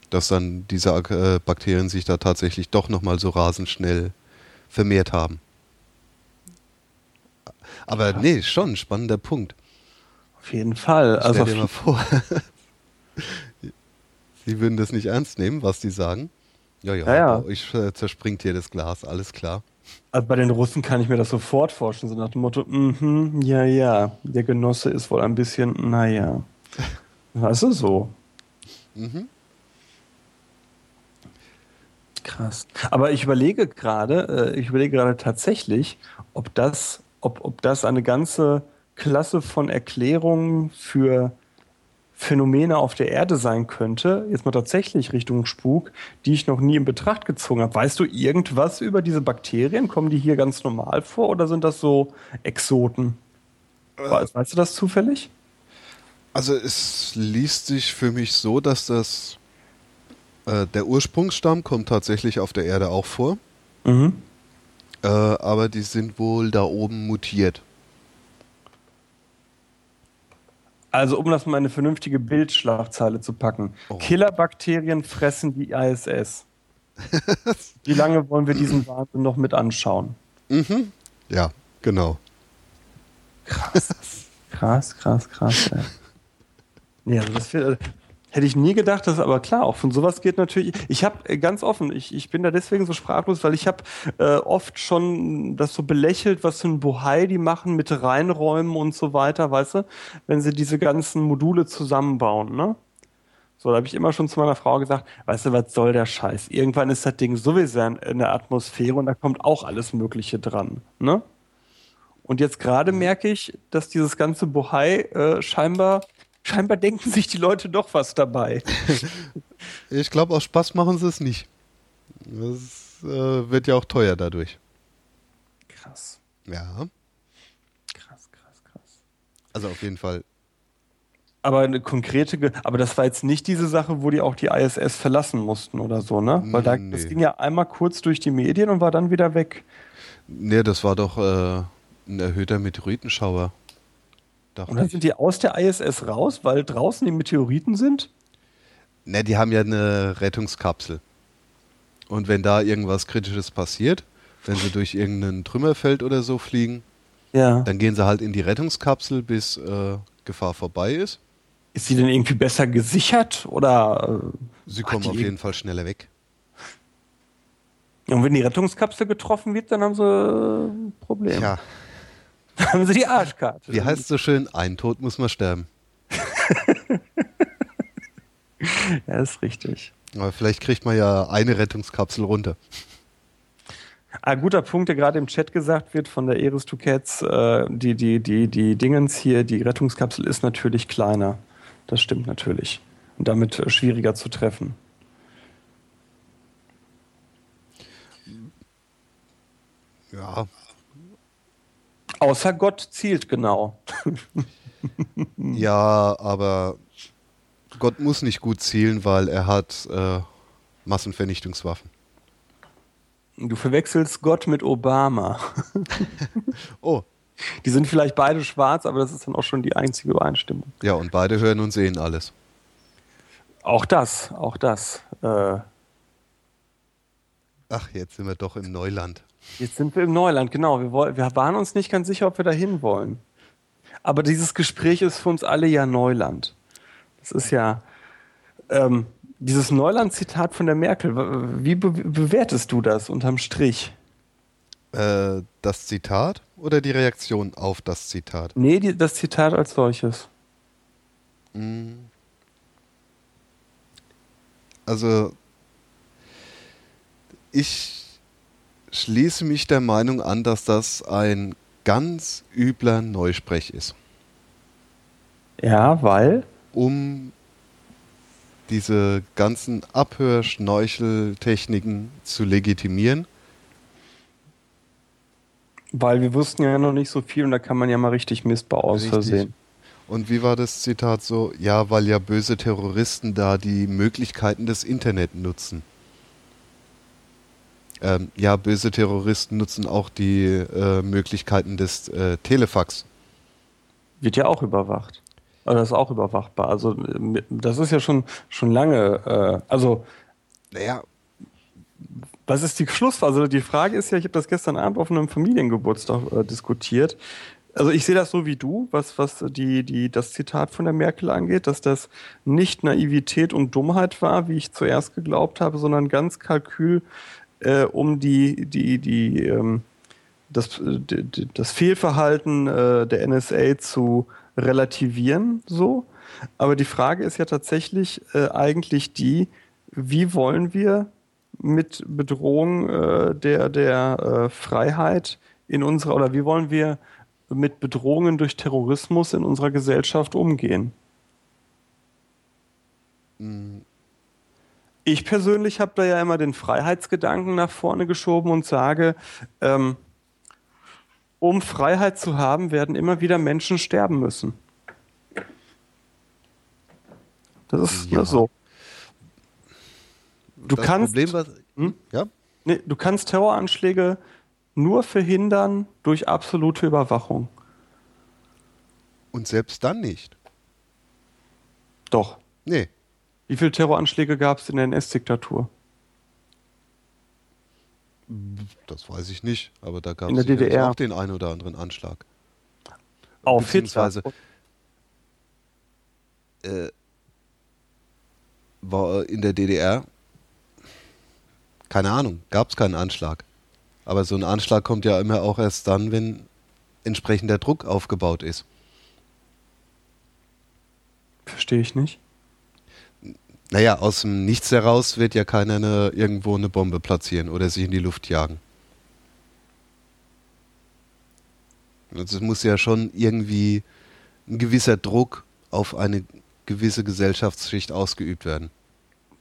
Dass dann diese äh, Bakterien sich da tatsächlich doch nochmal so rasend schnell vermehrt haben. Aber ja. nee, schon ein spannender Punkt. Auf jeden Fall. Stell also dir mal vor, Sie würden das nicht ernst nehmen, was die sagen. Ja, ja, ja, ja. ich äh, zerspringt hier das Glas, alles klar. Also bei den Russen kann ich mir das sofort vorstellen, so nach dem Motto, mhm, ja, ja, der Genosse ist wohl ein bisschen, naja. Weißt du so? Mhm. Krass. Aber ich überlege gerade, äh, ich überlege gerade tatsächlich, ob das, ob, ob das eine ganze Klasse von Erklärungen für Phänomene auf der Erde sein könnte, jetzt mal tatsächlich Richtung Spuk, die ich noch nie in Betracht gezogen habe. Weißt du irgendwas über diese Bakterien? Kommen die hier ganz normal vor oder sind das so Exoten? Äh, weißt du das zufällig? Also es liest sich für mich so, dass das äh, der Ursprungsstamm kommt tatsächlich auf der Erde auch vor. Mhm. Äh, aber die sind wohl da oben mutiert. Also, um das mal in eine vernünftige Bildschlagzeile zu packen. Oh. Killerbakterien fressen die ISS. Wie lange wollen wir diesen Wahnsinn noch mit anschauen? Mhm. Ja, genau. Krass. Krass, krass, krass. Ey. Ja, also das, wird, Hätte ich nie gedacht, dass aber klar, auch von sowas geht natürlich. Ich habe äh, ganz offen, ich, ich bin da deswegen so sprachlos, weil ich habe äh, oft schon das so belächelt, was für ein Bohai die machen mit Reinräumen und so weiter, weißt du, wenn sie diese ganzen Module zusammenbauen, ne? So, da habe ich immer schon zu meiner Frau gesagt, weißt du, was soll der Scheiß? Irgendwann ist das Ding sowieso in der Atmosphäre und da kommt auch alles Mögliche dran, ne? Und jetzt gerade merke ich, dass dieses ganze Bohai äh, scheinbar scheinbar denken sich die Leute doch was dabei. ich glaube, aus Spaß machen sie es nicht. Das äh, wird ja auch teuer dadurch. Krass. Ja. Krass, krass, krass. Also auf jeden Fall. Aber eine konkrete, aber das war jetzt nicht diese Sache, wo die auch die ISS verlassen mussten oder so, ne? Weil da, nee. das ging ja einmal kurz durch die Medien und war dann wieder weg. Nee, das war doch äh, ein erhöhter Meteoritenschauer. Und dann sind die aus der ISS raus, weil draußen die Meteoriten sind? Ne, die haben ja eine Rettungskapsel. Und wenn da irgendwas Kritisches passiert, wenn sie durch irgendein Trümmerfeld oder so fliegen, ja. dann gehen sie halt in die Rettungskapsel, bis äh, Gefahr vorbei ist. Ist sie denn irgendwie besser gesichert oder? Äh, sie kommen auf jeden Fall schneller weg. Und wenn die Rettungskapsel getroffen wird, dann haben sie ein Problem. Ja, haben sie die Arschkarte. Wie heißt es so schön? Ein Tod muss man sterben. ja, ist richtig. Aber vielleicht kriegt man ja eine Rettungskapsel runter. Ein guter Punkt, der gerade im Chat gesagt wird von der Eris 2 Cats, äh, die, die, die, die Dingens hier, die Rettungskapsel ist natürlich kleiner. Das stimmt natürlich. Und damit äh, schwieriger zu treffen. Ja, Außer Gott zielt genau. ja, aber Gott muss nicht gut zielen, weil er hat äh, Massenvernichtungswaffen. Du verwechselst Gott mit Obama. oh. Die sind vielleicht beide schwarz, aber das ist dann auch schon die einzige Übereinstimmung. Ja, und beide hören und sehen alles. Auch das, auch das. Äh Ach, jetzt sind wir doch im Neuland. Jetzt sind wir im Neuland, genau. Wir, wollen, wir waren uns nicht ganz sicher, ob wir da hin wollen. Aber dieses Gespräch ist für uns alle ja Neuland. Das ist ja ähm, dieses Neuland-Zitat von der Merkel. Wie be bewertest du das unterm Strich? Äh, das Zitat oder die Reaktion auf das Zitat? Nee, die, das Zitat als solches. Hm. Also, ich schließe mich der Meinung an, dass das ein ganz übler Neusprech ist. Ja, weil? Um diese ganzen Abhörschnorcheltechniken zu legitimieren? Weil wir wussten ja noch nicht so viel und da kann man ja mal richtig Mist bauen aus Versehen. Und wie war das Zitat so? Ja, weil ja böse Terroristen da die Möglichkeiten des Internet nutzen. Ähm, ja, böse Terroristen nutzen auch die äh, Möglichkeiten des äh, Telefax. Wird ja auch überwacht. Also das ist auch überwachbar. Also das ist ja schon, schon lange. Äh, also, naja. Was ist die Schlussphase? Also die Frage ist ja, ich habe das gestern Abend auf einem Familiengeburtstag äh, diskutiert. Also ich sehe das so wie du, was, was die, die, das Zitat von der Merkel angeht, dass das nicht Naivität und Dummheit war, wie ich zuerst geglaubt habe, sondern ganz Kalkül, äh, um die, die, die, ähm, das, die, das Fehlverhalten äh, der NSA zu relativieren, so. Aber die Frage ist ja tatsächlich äh, eigentlich die, wie wollen wir mit Bedrohung äh, der, der äh, Freiheit in unserer, oder wie wollen wir mit Bedrohungen durch Terrorismus in unserer Gesellschaft umgehen? Mhm. Ich persönlich habe da ja immer den Freiheitsgedanken nach vorne geschoben und sage, ähm, um Freiheit zu haben, werden immer wieder Menschen sterben müssen. Das ist ja. so. Du das kannst, Problem, was, hm? ja? nee, du kannst Terroranschläge nur verhindern durch absolute Überwachung. Und selbst dann nicht. Doch. Nee. Wie viele Terroranschläge gab es in der NS-Diktatur? Das weiß ich nicht, aber da gab es auch den einen oder anderen Anschlag. Auf Beziehungsweise äh, war in der DDR keine Ahnung, gab es keinen Anschlag. Aber so ein Anschlag kommt ja immer auch erst dann, wenn entsprechender Druck aufgebaut ist. Verstehe ich nicht. Naja, aus dem Nichts heraus wird ja keiner eine, irgendwo eine Bombe platzieren oder sich in die Luft jagen. Also es muss ja schon irgendwie ein gewisser Druck auf eine gewisse Gesellschaftsschicht ausgeübt werden.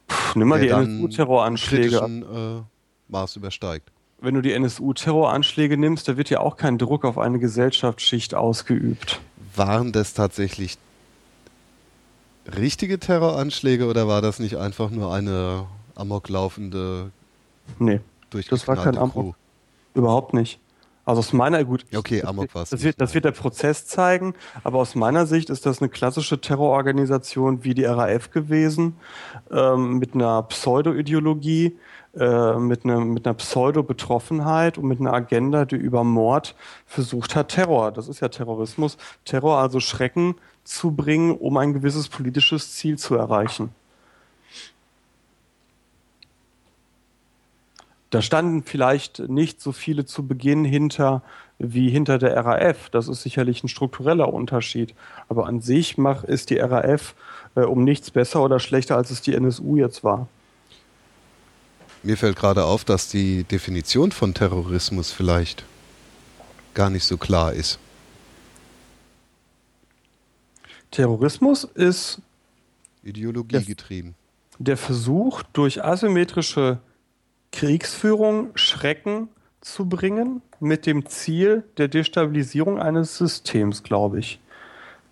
Puh, nimm mal die NSU-Terroranschläge. Äh, Maß übersteigt. Wenn du die NSU-Terroranschläge nimmst, da wird ja auch kein Druck auf eine Gesellschaftsschicht ausgeübt. Waren das tatsächlich richtige Terroranschläge oder war das nicht einfach nur eine amoklaufende Nee, das war kein Amok. Crew? Überhaupt nicht. Also aus meiner gut. Okay, Amok war das, wird, das wird der Prozess zeigen, aber aus meiner Sicht ist das eine klassische Terrororganisation wie die RAF gewesen, ähm, mit einer Pseudo-Ideologie, äh, mit, einer, mit einer Pseudo-Betroffenheit und mit einer Agenda, die über Mord versucht hat, Terror. Das ist ja Terrorismus. Terror, also Schrecken zu bringen, um ein gewisses politisches Ziel zu erreichen. Da standen vielleicht nicht so viele zu Beginn hinter wie hinter der RAF. Das ist sicherlich ein struktureller Unterschied. Aber an sich mach, ist die RAF äh, um nichts besser oder schlechter, als es die NSU jetzt war. Mir fällt gerade auf, dass die Definition von Terrorismus vielleicht gar nicht so klar ist. Terrorismus ist ideologiegetrieben. Der, der Versuch, durch asymmetrische Kriegsführung Schrecken zu bringen, mit dem Ziel der Destabilisierung eines Systems, glaube ich.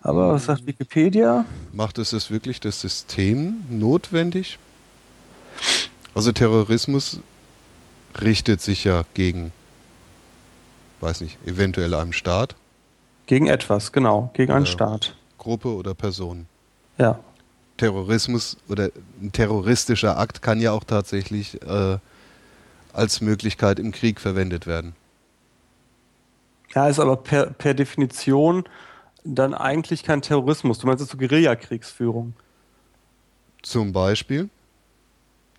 Aber was sagt Wikipedia? Macht es es wirklich das System notwendig? Also Terrorismus richtet sich ja gegen, weiß nicht, eventuell einem Staat. Gegen etwas, genau, gegen einen Staat. Gruppe oder Person. Ja. Terrorismus oder ein terroristischer Akt kann ja auch tatsächlich äh, als Möglichkeit im Krieg verwendet werden. Ja, ist aber per, per Definition dann eigentlich kein Terrorismus. Du meinst jetzt so Guerillakriegsführung? Zum Beispiel.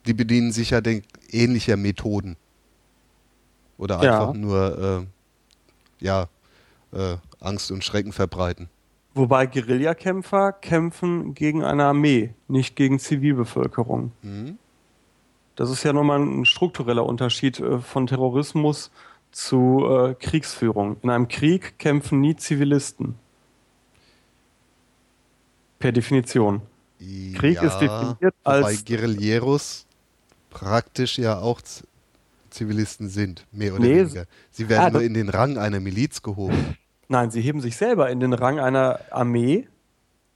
Die bedienen sich ja den, ähnlicher Methoden. Oder einfach ja. nur äh, ja, äh, Angst und Schrecken verbreiten. Wobei Guerillakämpfer kämpfen gegen eine Armee, nicht gegen Zivilbevölkerung. Mhm. Das ist ja nochmal ein struktureller Unterschied äh, von Terrorismus zu äh, Kriegsführung. In einem Krieg kämpfen nie Zivilisten. Per Definition. Krieg ja, ist definiert wobei als Guerilleros praktisch ja auch Zivilisten sind, mehr oder Nee, weniger. Sie werden ah, nur in den Rang einer Miliz gehoben. Nein, sie heben sich selber in den Rang einer Armee,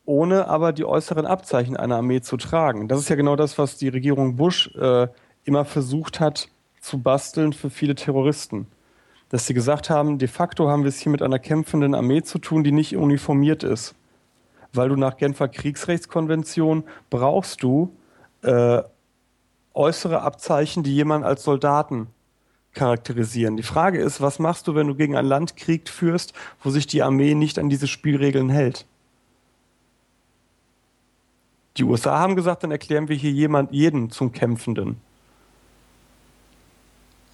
ohne aber die äußeren Abzeichen einer Armee zu tragen. Das ist ja genau das, was die Regierung Bush äh, immer versucht hat zu basteln für viele Terroristen. Dass sie gesagt haben, de facto haben wir es hier mit einer kämpfenden Armee zu tun, die nicht uniformiert ist. Weil du nach Genfer Kriegsrechtskonvention brauchst du äh, äußere Abzeichen, die jemanden als Soldaten charakterisieren. Die Frage ist, was machst du, wenn du gegen ein Land Krieg führst, wo sich die Armee nicht an diese Spielregeln hält? Die USA haben gesagt, dann erklären wir hier jemand, jeden zum Kämpfenden.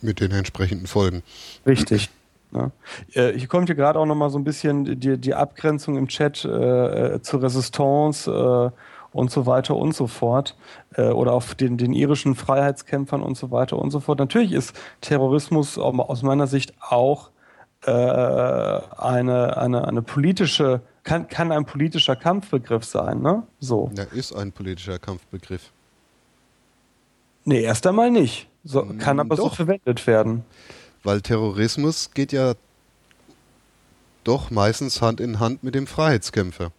Mit den entsprechenden Folgen. Richtig. Ja. Äh, Hier kommt hier gerade auch nochmal so ein bisschen die, die Abgrenzung im Chat äh, äh, zur Resistance äh, und so weiter und so fort. Äh, oder auf den, den irischen Freiheitskämpfern und so weiter und so fort. Natürlich ist Terrorismus au- aus meiner Sicht auch äh, eine, eine, eine politische, kann, kann ein politischer Kampfbegriff sein, ne? So. Ja, ist ein politischer Kampfbegriff. Nee, erst einmal nicht. So, kann Mm, aber so doch. verwendet werden. Weil Terrorismus geht ja doch meistens Hand in Hand mit dem Freiheitskämpfer.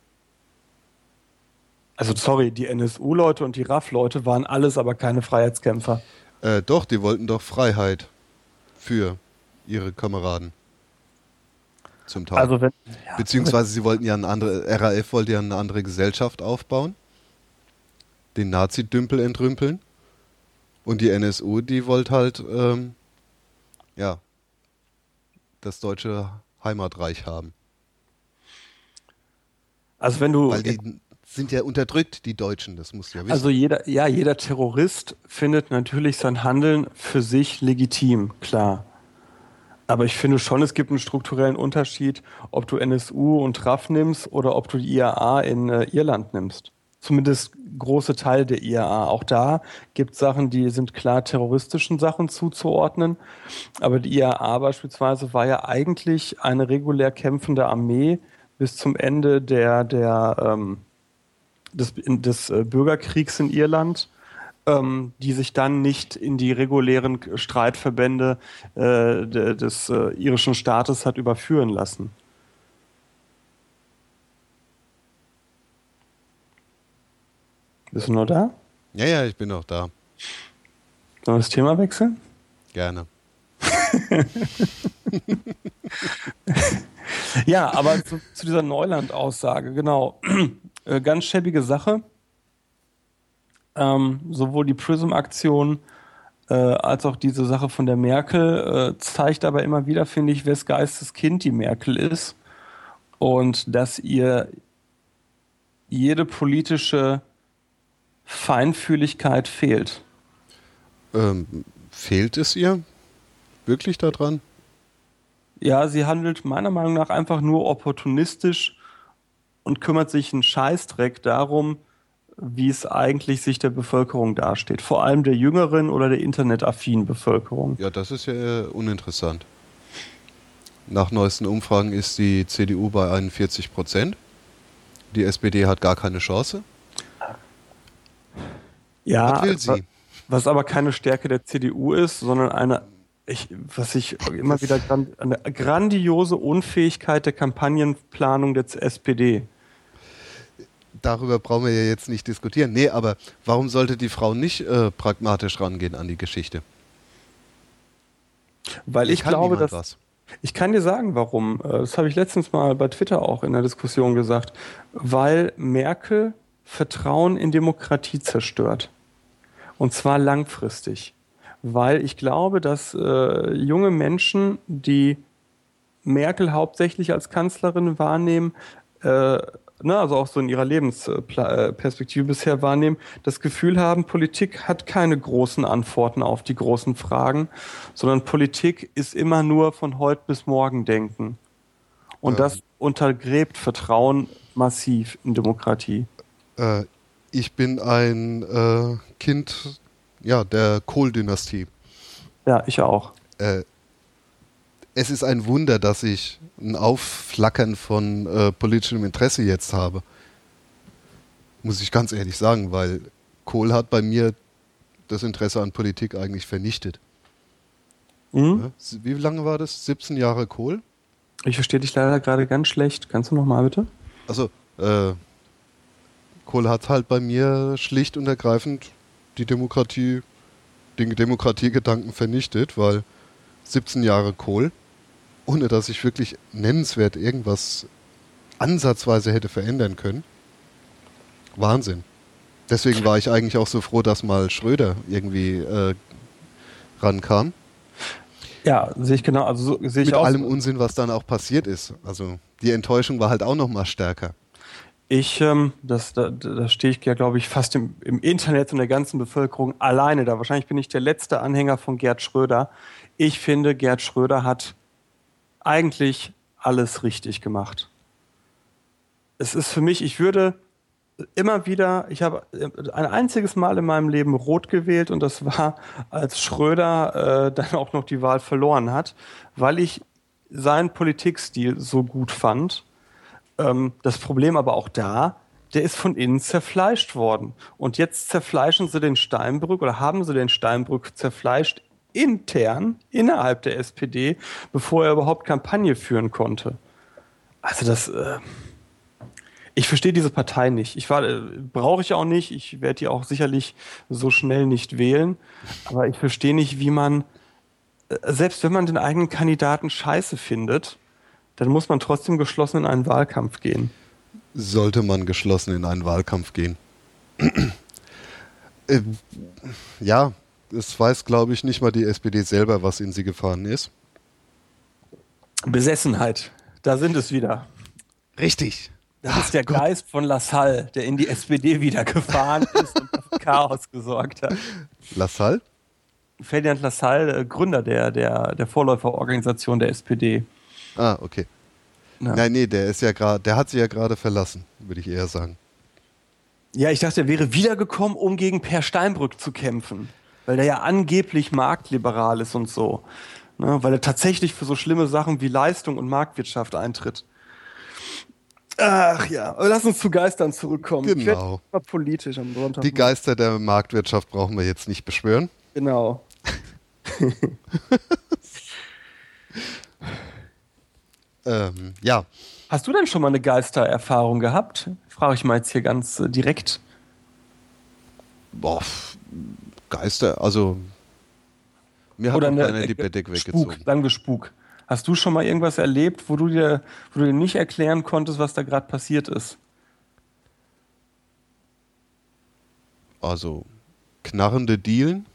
Also sorry, die NSU-Leute und die RAF-Leute waren alles aber keine Freiheitskämpfer. Äh, doch, die wollten doch Freiheit für ihre Kameraden. Zum Teil. Also wenn Beziehungsweise sie wollten ja eine andere, RAF wollte ja eine andere Gesellschaft aufbauen, den Nazi-Dümpel entrümpeln und die NSU, die wollte halt, ähm, ja, das deutsche Heimatreich haben. also wenn du Weil die sind ja unterdrückt, die Deutschen, das musst du ja wissen. also jeder ja jeder Terrorist findet natürlich sein Handeln für sich legitim, klar. Aber ich finde schon, es gibt einen strukturellen Unterschied, ob du NSU und RAF nimmst oder ob du die IAA in äh, Irland nimmst. Zumindest große Teile der IAA. Auch da gibt es Sachen, die sind klar terroristischen Sachen zuzuordnen. Aber die IAA beispielsweise war ja eigentlich eine regulär kämpfende Armee bis zum Ende der, der, ähm, des, des äh, Bürgerkriegs in Irland, ähm, die sich dann nicht in die regulären Streitverbände äh, de, des äh, irischen Staates hat überführen lassen. Bist du noch da? ja, ja, ich bin auch da. Sollen wir das Thema wechseln? Gerne. Ja, aber zu, zu dieser Neuland-Aussage, genau. Äh, ganz schäbige Sache. Ähm, sowohl die Prism-Aktion äh, als auch diese Sache von der Merkel äh, zeigt aber immer wieder, finde ich, wes Geistes Kind die Merkel ist und dass ihr jede politische Feinfühligkeit fehlt. Ähm, fehlt es ihr wirklich daran? Ja, sie handelt meiner Meinung nach einfach nur opportunistisch und kümmert sich einen Scheißdreck darum, wie es eigentlich sich der Bevölkerung dasteht. Vor allem der jüngeren oder der internetaffinen Bevölkerung. Ja, das ist ja äh, uninteressant. Nach neuesten Umfragen ist die CDU bei 41 Prozent. Die SPD hat gar keine Chance. Ja, Was will sie? was aber keine Stärke der CDU ist, sondern eine, ich, was ich immer wieder eine grandiose Unfähigkeit der Kampagnenplanung der SPD. Darüber brauchen wir ja jetzt nicht diskutieren. Nee, aber warum sollte die Frau nicht äh, pragmatisch rangehen an die Geschichte? Weil ich glaube, dass was. Ich kann dir sagen, warum. Äh, Das habe ich letztens mal bei Twitter auch in der Diskussion gesagt. Weil Merkel Vertrauen in Demokratie zerstört. Und zwar langfristig. Weil ich glaube, dass äh, junge Menschen, die Merkel hauptsächlich als Kanzlerin wahrnehmen, äh, ne, also auch so in ihrer Lebensperspektive bisher wahrnehmen, das Gefühl haben, Politik hat keine großen Antworten auf die großen Fragen, sondern Politik ist immer nur von heute bis morgen denken. Und Ja. das untergräbt Vertrauen massiv in Demokratie. Äh, ich bin ein äh, Kind ja, der Kohl-Dynastie. Ja, ich auch. Äh, es ist ein Wunder, dass ich ein Aufflackern von äh, politischem Interesse jetzt habe. Muss ich ganz ehrlich sagen, weil Kohl hat bei mir das Interesse an Politik eigentlich vernichtet. Mhm. Ja, wie lange war das? 17 Jahre Kohl? Ich verstehe dich leider gerade ganz schlecht. Kannst du nochmal bitte? Also, äh, Kohl hat halt bei mir schlicht und ergreifend die Demokratie, den Demokratiegedanken vernichtet, weil 17 Jahre Kohl, ohne dass ich wirklich nennenswert irgendwas ansatzweise hätte verändern können. Wahnsinn. Deswegen war ich eigentlich auch so froh, dass mal Schröder irgendwie äh, rankam. Ja, sehe ich genau. Also so, sehe ich Mit auch allem Unsinn, was dann auch passiert ist. Also die Enttäuschung war halt auch noch mal stärker. Ich, ähm, das, da, da stehe ich ja, glaube ich, fast im, im Internet und der ganzen Bevölkerung alleine da. Wahrscheinlich bin ich der letzte Anhänger von Gerd Schröder. Ich finde, Gerd Schröder hat eigentlich alles richtig gemacht. Es ist für mich, ich würde immer wieder, ich habe ein einziges Mal in meinem Leben rot gewählt und das war, als Schröder äh, dann auch noch die Wahl verloren hat, weil ich seinen Politikstil so gut fand ähm, das Problem aber auch da, der ist von innen zerfleischt worden. Und jetzt zerfleischen sie den Steinbrück oder haben sie den Steinbrück zerfleischt intern innerhalb der SPD, bevor er überhaupt Kampagne führen konnte. Also das, äh, ich verstehe diese Partei nicht. Ich äh, brauche ich auch nicht. Ich werde die auch sicherlich so schnell nicht wählen. Aber ich verstehe nicht, wie man, äh, selbst wenn man den eigenen Kandidaten scheiße findet, dann muss man trotzdem geschlossen in einen Wahlkampf gehen. Sollte man geschlossen in einen Wahlkampf gehen. äh, ja, es weiß, glaube ich, nicht mal die SPD selber, was in sie gefahren ist. Besessenheit, da sind es wieder. Richtig. Das Ach ist der Gott. Geist von Lassalle, der in die SPD wieder gefahren ist und für Chaos gesorgt hat. Lassalle? Ferdinand Lassalle, äh, Gründer der, der, der Vorläuferorganisation der SPD. Ah, okay. Ja. Nein, nee, der ist ja gerade, der hat sie ja gerade verlassen, würde ich eher sagen. Ja, ich dachte, er wäre wiedergekommen, um gegen Per Steinbrück zu kämpfen. Weil der ja angeblich marktliberal ist und so. Ne, weil er tatsächlich für so schlimme Sachen wie Leistung und Marktwirtschaft eintritt. Ach ja, lass uns zu Geistern zurückkommen. Genau. Politisch am Sonntag. Die Geister der Marktwirtschaft brauchen wir jetzt nicht beschwören. Genau. Ähm, ja. Hast du denn schon mal eine Geistererfahrung gehabt? Frage ich mal jetzt hier ganz äh, direkt. Boah, Geister, also mir hat eine, keiner die Bettdecke weggezogen. Spuk, sagen wir Spuk. Hast du schon mal irgendwas erlebt, wo du dir, wo du dir nicht erklären konntest, was da gerade passiert ist? Also knarrende Dielen,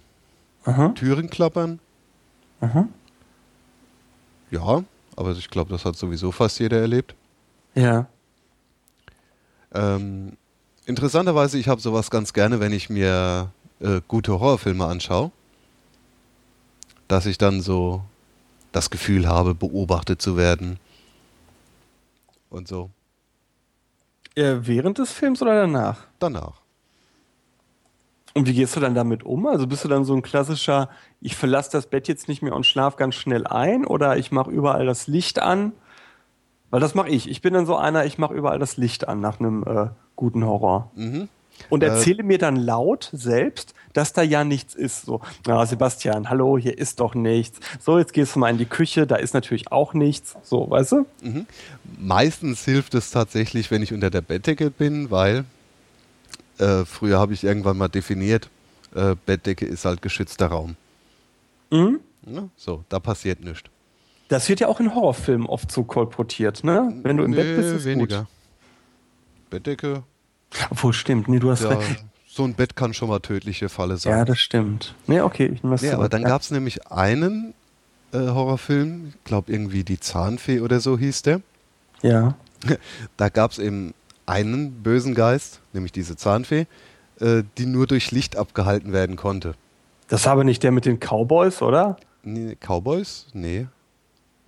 Aha. Türen klappern. Aha. Ja, aber ich glaube, das hat sowieso fast jeder erlebt. Ja. Ähm, interessanterweise, ich habe sowas ganz gerne, wenn ich mir äh, gute Horrorfilme anschaue, dass ich dann so das Gefühl habe, beobachtet zu werden und so. Äh, während des Films oder danach? Danach. Und wie gehst du dann damit um? Also bist du dann so ein klassischer, ich verlasse das Bett jetzt nicht mehr und schlaf ganz schnell ein oder ich mache überall das Licht an? Weil das mache ich. Ich bin dann so einer, ich mache überall das Licht an nach einem äh, guten Horror. Mhm. Und äh. erzähle äh, mir dann laut selbst, dass da ja nichts ist. So, na, Sebastian, hallo, hier ist doch nichts. So, jetzt gehst du mal in die Küche, da ist natürlich auch nichts. So, weißt du? Mhm. Meistens hilft es tatsächlich, wenn ich unter der Bettdecke bin, weil äh, früher habe ich irgendwann mal definiert, äh, Bettdecke ist halt geschützter Raum. Mhm. Ja, so, da passiert nichts. Das wird ja auch in Horrorfilmen oft so kolportiert, ne? Wenn du im nee, Bett bist, ist weniger. Gut. Bettdecke. Obwohl, stimmt, nee, du hast ja, recht. So ein Bett kann schon mal tödliche Falle sein. Ja, das stimmt. Nee, okay, ich nehme nee, aber dann ja. gab es nämlich einen äh, Horrorfilm, ich glaube irgendwie Die Zahnfee oder so hieß der. Ja. Da gab es eben einen bösen Geist, nämlich diese Zahnfee, äh, die nur durch Licht abgehalten werden konnte. Das war aber nicht der mit den Cowboys, oder? Nee, Cowboys? Nee.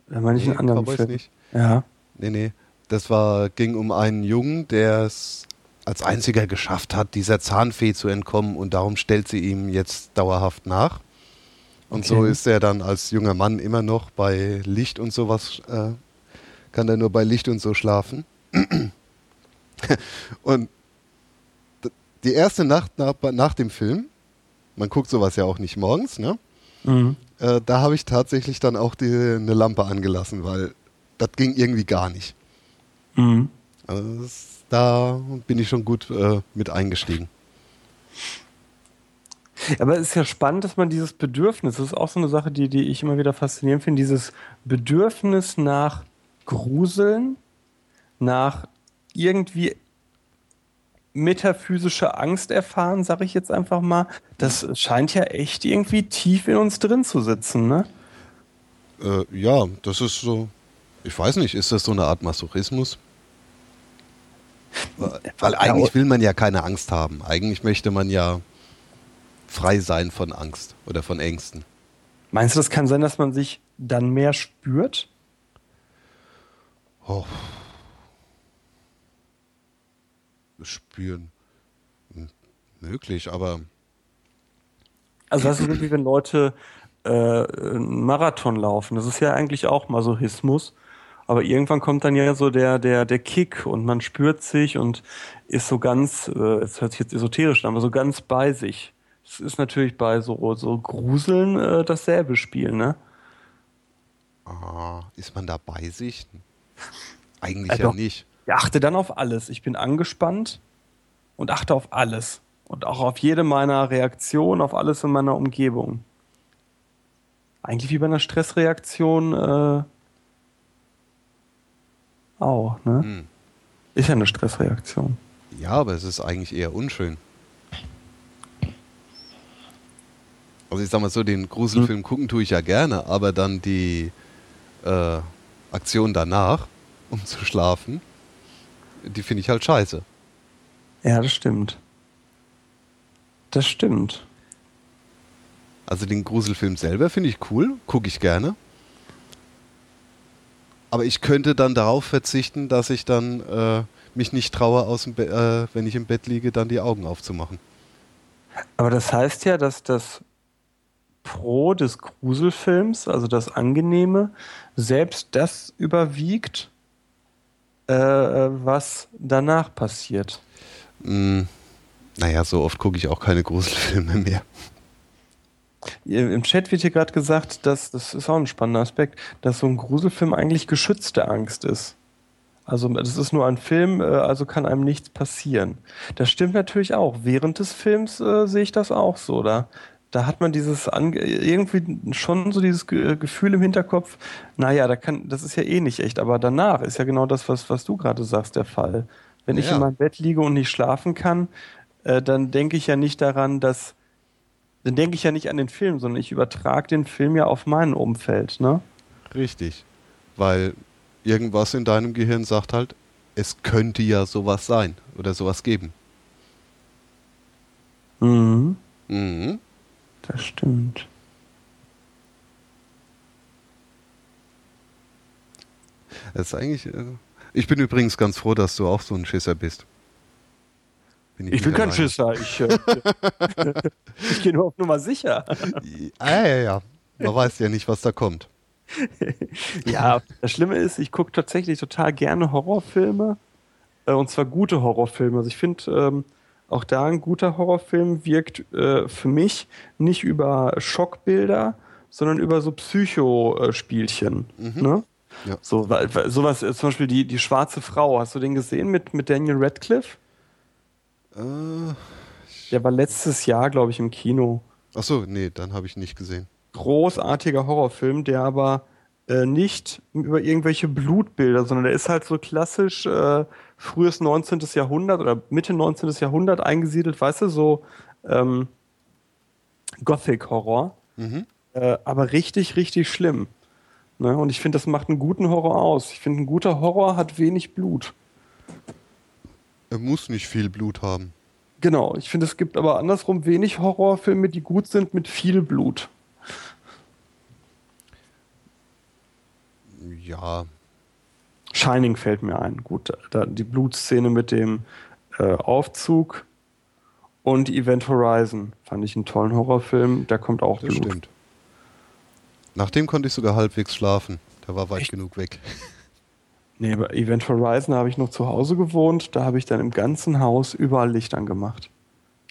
Da meine ich nee, einen anderen Cowboys Film. nicht. Ja. Nee, nee. Das war, ging um einen Jungen, der es als einziger geschafft hat, dieser Zahnfee zu entkommen und darum stellt sie ihm jetzt dauerhaft nach. Und okay. so ist er dann als junger Mann immer noch bei Licht und sowas, äh, kann er nur bei Licht und so schlafen. und die erste Nacht nach, nach dem Film, man guckt sowas ja auch nicht morgens, ne? Mhm. Äh, da habe ich tatsächlich dann auch die, eine Lampe angelassen, weil das ging irgendwie gar nicht. Mhm. Also das, da bin ich schon gut äh, mit eingestiegen. Aber es ist ja spannend, dass man dieses Bedürfnis, das ist auch so eine Sache, die, die ich immer wieder faszinierend finde, dieses Bedürfnis nach Gruseln, nach irgendwie metaphysische Angst erfahren, sage ich jetzt einfach mal, das scheint ja echt irgendwie tief in uns drin zu sitzen, ne? Äh, ja, das ist so, ich weiß nicht, ist das so eine Art Masochismus? Weil eigentlich will man ja keine Angst haben. Eigentlich möchte man ja frei sein von Angst oder von Ängsten. Meinst du, das kann sein, dass man sich dann mehr spürt? Oh. Spüren. Hm, möglich, aber. Also, das ist wirklich, wenn Leute äh, einen Marathon laufen. Das ist ja eigentlich auch Masochismus. Aber irgendwann kommt dann ja so der, der, der Kick und man spürt sich und ist so ganz, äh, es hört sich jetzt esoterisch an, aber so ganz bei sich. Es ist natürlich bei so, so Gruseln äh, dasselbe Spiel, ne? Ah, ist man da bei sich? Eigentlich also, ja nicht. Ich achte dann auf alles. Ich bin angespannt und achte auf alles. Und auch auf jede meiner Reaktionen, auf alles in meiner Umgebung. Eigentlich wie bei einer Stressreaktion äh, auch, ne? Hm. Ist ja eine Stressreaktion. Ja, aber es ist eigentlich eher unschön. Also ich sag mal so, den Gruselfilm hm. gucken tue ich ja gerne, aber dann die äh, Aktion danach, um zu schlafen, die finde ich halt scheiße. Ja, das stimmt. Das stimmt. Also den Gruselfilm selber finde ich cool, gucke ich gerne. Aber ich könnte dann darauf verzichten, dass ich dann äh, mich nicht traue, aus dem äh, wenn ich im Bett liege, dann die Augen aufzumachen. Aber das heißt ja, dass das Pro des Gruselfilms, also das Angenehme, selbst das überwiegt, äh, was danach passiert. Mm, naja, so oft gucke ich auch keine Gruselfilme mehr. Im Chat wird hier gerade gesagt, dass, das ist auch ein spannender Aspekt, dass so ein Gruselfilm eigentlich geschützte Angst ist. Also das ist nur ein Film, äh, also kann einem nichts passieren. Das stimmt natürlich auch. Während des Films äh, sehe ich das auch so. Da da hat man dieses irgendwie schon so dieses Gefühl im Hinterkopf, naja, da kann, das ist ja eh nicht echt, aber danach ist ja genau das, was, was du gerade sagst, der Fall. Wenn ja. ich in meinem Bett liege und nicht schlafen kann, äh, dann denke ich ja nicht daran, dass, dann denke ich ja nicht an den Film, sondern ich übertrage den Film ja auf mein Umfeld, ne? Richtig. Weil irgendwas in deinem Gehirn sagt halt, es könnte ja sowas sein oder sowas geben. Mhm. Mhm. Das stimmt. Das ist eigentlich. Äh, ich bin übrigens ganz froh, dass du auch so ein Schisser bist. Bin ich, ich bin kein Schisser. Ich, äh, ich gehe nur auf Nummer sicher. ah, ja, ja. Man weiß ja nicht, was da kommt. ja, das Schlimme ist, ich gucke tatsächlich total gerne Horrorfilme. Äh, und zwar gute Horrorfilme. Also ich finde. Ähm, auch da ein guter Horrorfilm wirkt äh, für mich nicht über Schockbilder, sondern über so Psychospielchen. Mhm. Ne? Ja. So, sowas, äh, zum Beispiel die, die schwarze Frau. Hast du den gesehen mit, mit Daniel Radcliffe? Äh, Der war letztes Jahr, glaube ich, im Kino. Ach so, nee, dann habe ich nicht gesehen. Großartiger Horrorfilm, der aber äh, nicht über irgendwelche Blutbilder, sondern der ist halt so klassisch äh, frühes 19. Jahrhundert oder Mitte 19. Jahrhundert eingesiedelt, weißt du, so ähm, Gothic-Horror. Mhm. Äh, aber richtig, richtig schlimm. Ne? Und ich finde, das macht einen guten Horror aus. Ich finde, ein guter Horror hat wenig Blut. Er muss nicht viel Blut haben. Genau, ich finde, es gibt aber andersrum wenig Horrorfilme, die gut sind mit viel Blut. Ja, Shining fällt mir ein. Gut, da, die Blutszene mit dem äh, Aufzug und Event Horizon fand ich einen tollen Horrorfilm. Da kommt auch das Blut. Stimmt. Nach dem konnte ich sogar halbwegs schlafen. Der war weit Echt? genug weg. Nee, bei Event Horizon habe ich noch zu Hause gewohnt. Da habe ich dann im ganzen Haus überall Licht angemacht.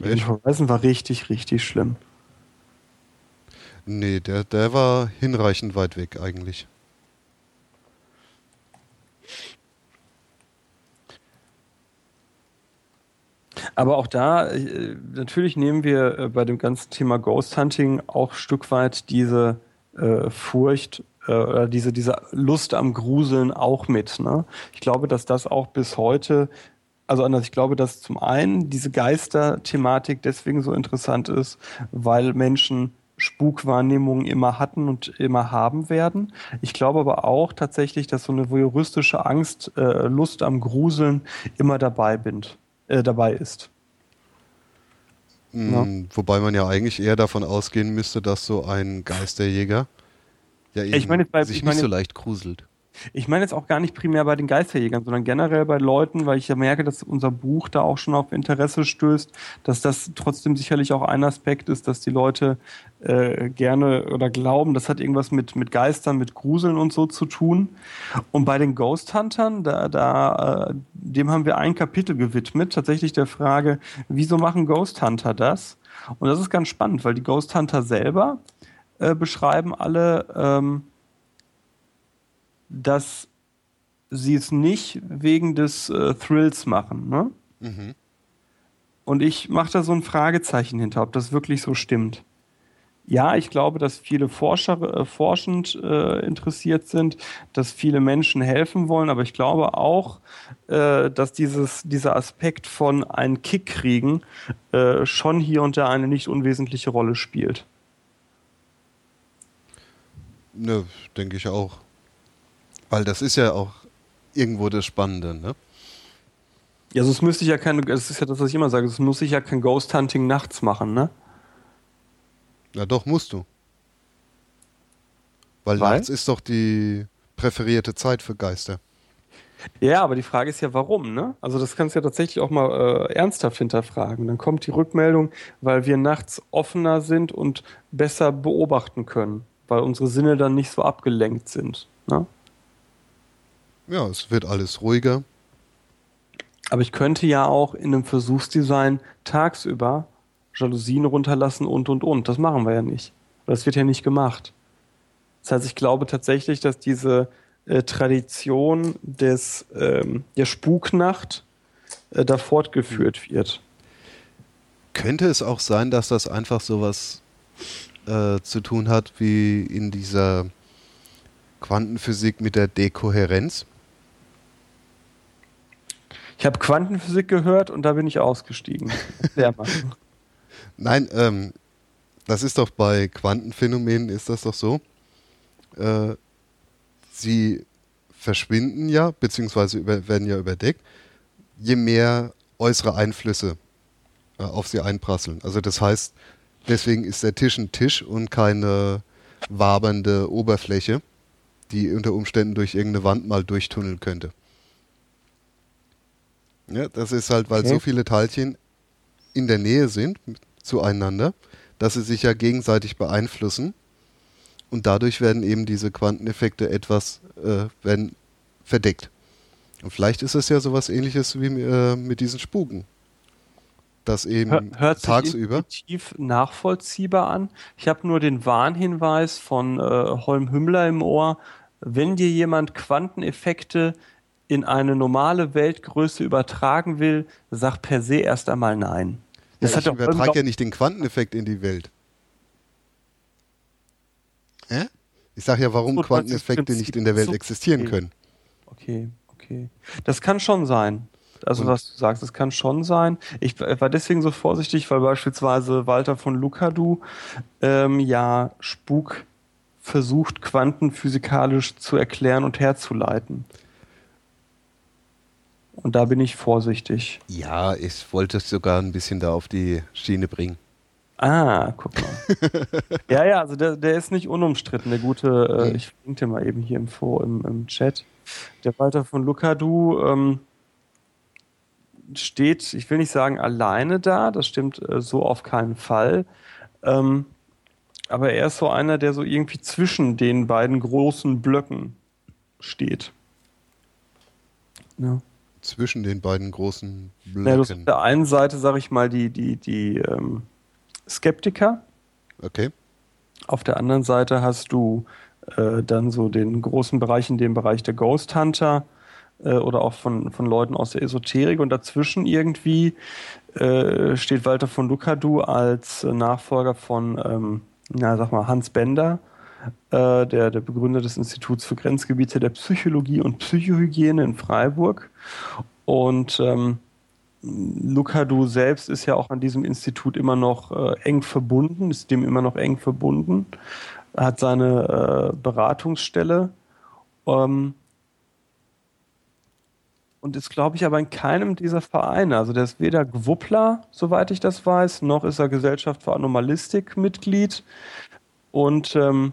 Echt? Horizon war richtig, richtig schlimm. Nee, der, der war hinreichend weit weg eigentlich. Aber auch da, äh, natürlich nehmen wir äh, bei dem ganzen Thema Ghost Hunting auch ein Stück weit diese äh, Furcht oder diese, diese Lust am Gruseln auch mit. Ne? Ich glaube, dass das auch bis heute, also anders, ich glaube, dass zum einen diese Geister-Thematik deswegen so interessant ist, weil Menschen Spukwahrnehmungen immer hatten und immer haben werden. Ich glaube aber auch tatsächlich, dass so eine voyeuristische Angst, äh, Lust am Gruseln immer dabei bindet äh, dabei ist. Mhm, ja. Wobei man ja eigentlich eher davon ausgehen müsste, dass so ein Geisterjäger ja eben ich mein bei, sich ich mein nicht so leicht gruselt. Ich meine jetzt auch gar nicht primär bei den Geisterjägern, sondern generell bei Leuten, weil ich ja merke, dass unser Buch da auch schon auf Interesse stößt, dass das trotzdem sicherlich auch ein Aspekt ist, dass die Leute äh, gerne oder glauben, das hat irgendwas mit, mit Geistern, mit Gruseln und so zu tun. Und bei den Ghost Huntern, da, da, äh, dem haben wir ein Kapitel gewidmet, tatsächlich der Frage, wieso machen Ghost Hunter das? Und das ist ganz spannend, weil die Ghost Hunter selber äh, beschreiben alle, ähm, dass sie es nicht wegen des äh, Thrills machen. Ne? Mhm. Und ich mache da so ein Fragezeichen hinter, ob das wirklich so stimmt. Ja, ich glaube, dass viele Forscher äh, forschend äh, interessiert sind, dass viele Menschen helfen wollen, aber ich glaube auch, äh, dass dieses, dieser Aspekt von einen Kick kriegen äh, schon hier und da eine nicht unwesentliche Rolle spielt. Ne, denke ich auch. Weil das ist ja auch irgendwo das Spannende, ne? Ja, sonst also müsste ich ja keine, das ist ja das, was ich immer sage, sonst muss ich ja kein Ghost Hunting nachts machen, ne? Na doch, musst du. Weil, Weil nachts ist doch die präferierte Zeit für Geister. Ja, aber die Frage ist ja, warum, ne? Also das kannst du ja tatsächlich auch mal äh, ernsthaft hinterfragen. Dann kommt die Rückmeldung, weil wir nachts offener sind und besser beobachten können, weil unsere Sinne dann nicht so abgelenkt sind. Ne? Ja, es wird alles ruhiger. Aber ich könnte ja auch in einem Versuchsdesign tagsüber Jalousien runterlassen und und und. Das machen wir ja nicht. Das wird ja nicht gemacht. Das heißt, ich glaube tatsächlich, dass diese äh, Tradition des, ähm, der Spuknacht äh, da fortgeführt wird. Könnte es auch sein, dass das einfach sowas äh, zu tun hat wie in dieser Quantenphysik mit der Dekohärenz? Ich habe Quantenphysik gehört und da bin ich ausgestiegen. Nein, ähm, das ist doch bei Quantenphänomenen ist das doch so. Äh, sie verschwinden ja, beziehungsweise über, werden ja überdeckt, je mehr äußere Einflüsse äh, auf sie einprasseln. Also das heißt, deswegen ist der Tisch ein Tisch und keine wabernde Oberfläche, die unter Umständen durch irgendeine Wand mal durchtunneln könnte. Ja, das ist halt, weil okay. so viele Teilchen in der Nähe sind zueinander, dass sie sich ja gegenseitig beeinflussen und dadurch werden eben diese Quanteneffekte etwas äh, werden verdeckt. Und vielleicht ist es ja sowas ähnliches wie äh, mit diesen Spuken. Das eben Hör, hört tagsüber. Sich tief nachvollziehbar an. Ich habe nur den Warnhinweis von äh, Holm Hümmler im Ohr. Wenn dir jemand Quanteneffekte in eine normale Weltgröße übertragen will, sagt per se erst einmal nein. Das ja, ich übertrage ja nicht den Quanteneffekt in die Welt. Hä? Ich sage ja, warum Quanteneffekte nicht in der Welt existieren können. Okay, okay. Das kann schon sein. Also, Und? was du sagst, das kann schon sein. Ich war deswegen so vorsichtig, weil beispielsweise Walter von Lukadu ähm, ja Spuk versucht, quantenphysikalisch zu erklären und herzuleiten. Und da bin ich vorsichtig. Ja, ich wollte es sogar ein bisschen da auf die Schiene bringen. Ah, guck mal. ja, ja, also der, der ist nicht unumstritten, der gute, äh, ich verlinke dir mal eben hier im, im, im Chat. Der Walter von Lukadu ähm, steht, ich will nicht sagen alleine da, das stimmt äh, so auf keinen Fall. Ähm, aber er ist so einer, der so irgendwie zwischen den beiden großen Blöcken steht. Ja. zwischen den beiden großen Blöcken? Ja, auf der einen Seite, sage ich mal, die, die, die ähm, Skeptiker. Okay. Auf der anderen Seite hast du äh, dann so den großen Bereich, in dem Bereich der Ghost Hunter äh, oder auch von, von Leuten aus der Esoterik und dazwischen irgendwie äh, steht Walter von Lukadu als Nachfolger von, ähm, na, sag mal, Hans Bender, äh, der, der Begründer des Instituts für Grenzgebiete der Psychologie und Psychohygiene in Freiburg. Und ähm, Lukadu selbst ist ja auch an diesem Institut immer noch äh, eng verbunden, ist dem immer noch eng verbunden, hat seine äh, Beratungsstelle ähm, und ist, glaube ich, aber in keinem dieser Vereine. Also der ist weder Gwuppler, soweit ich das weiß, noch ist er Gesellschaft für Anomalistik Mitglied. Und ähm,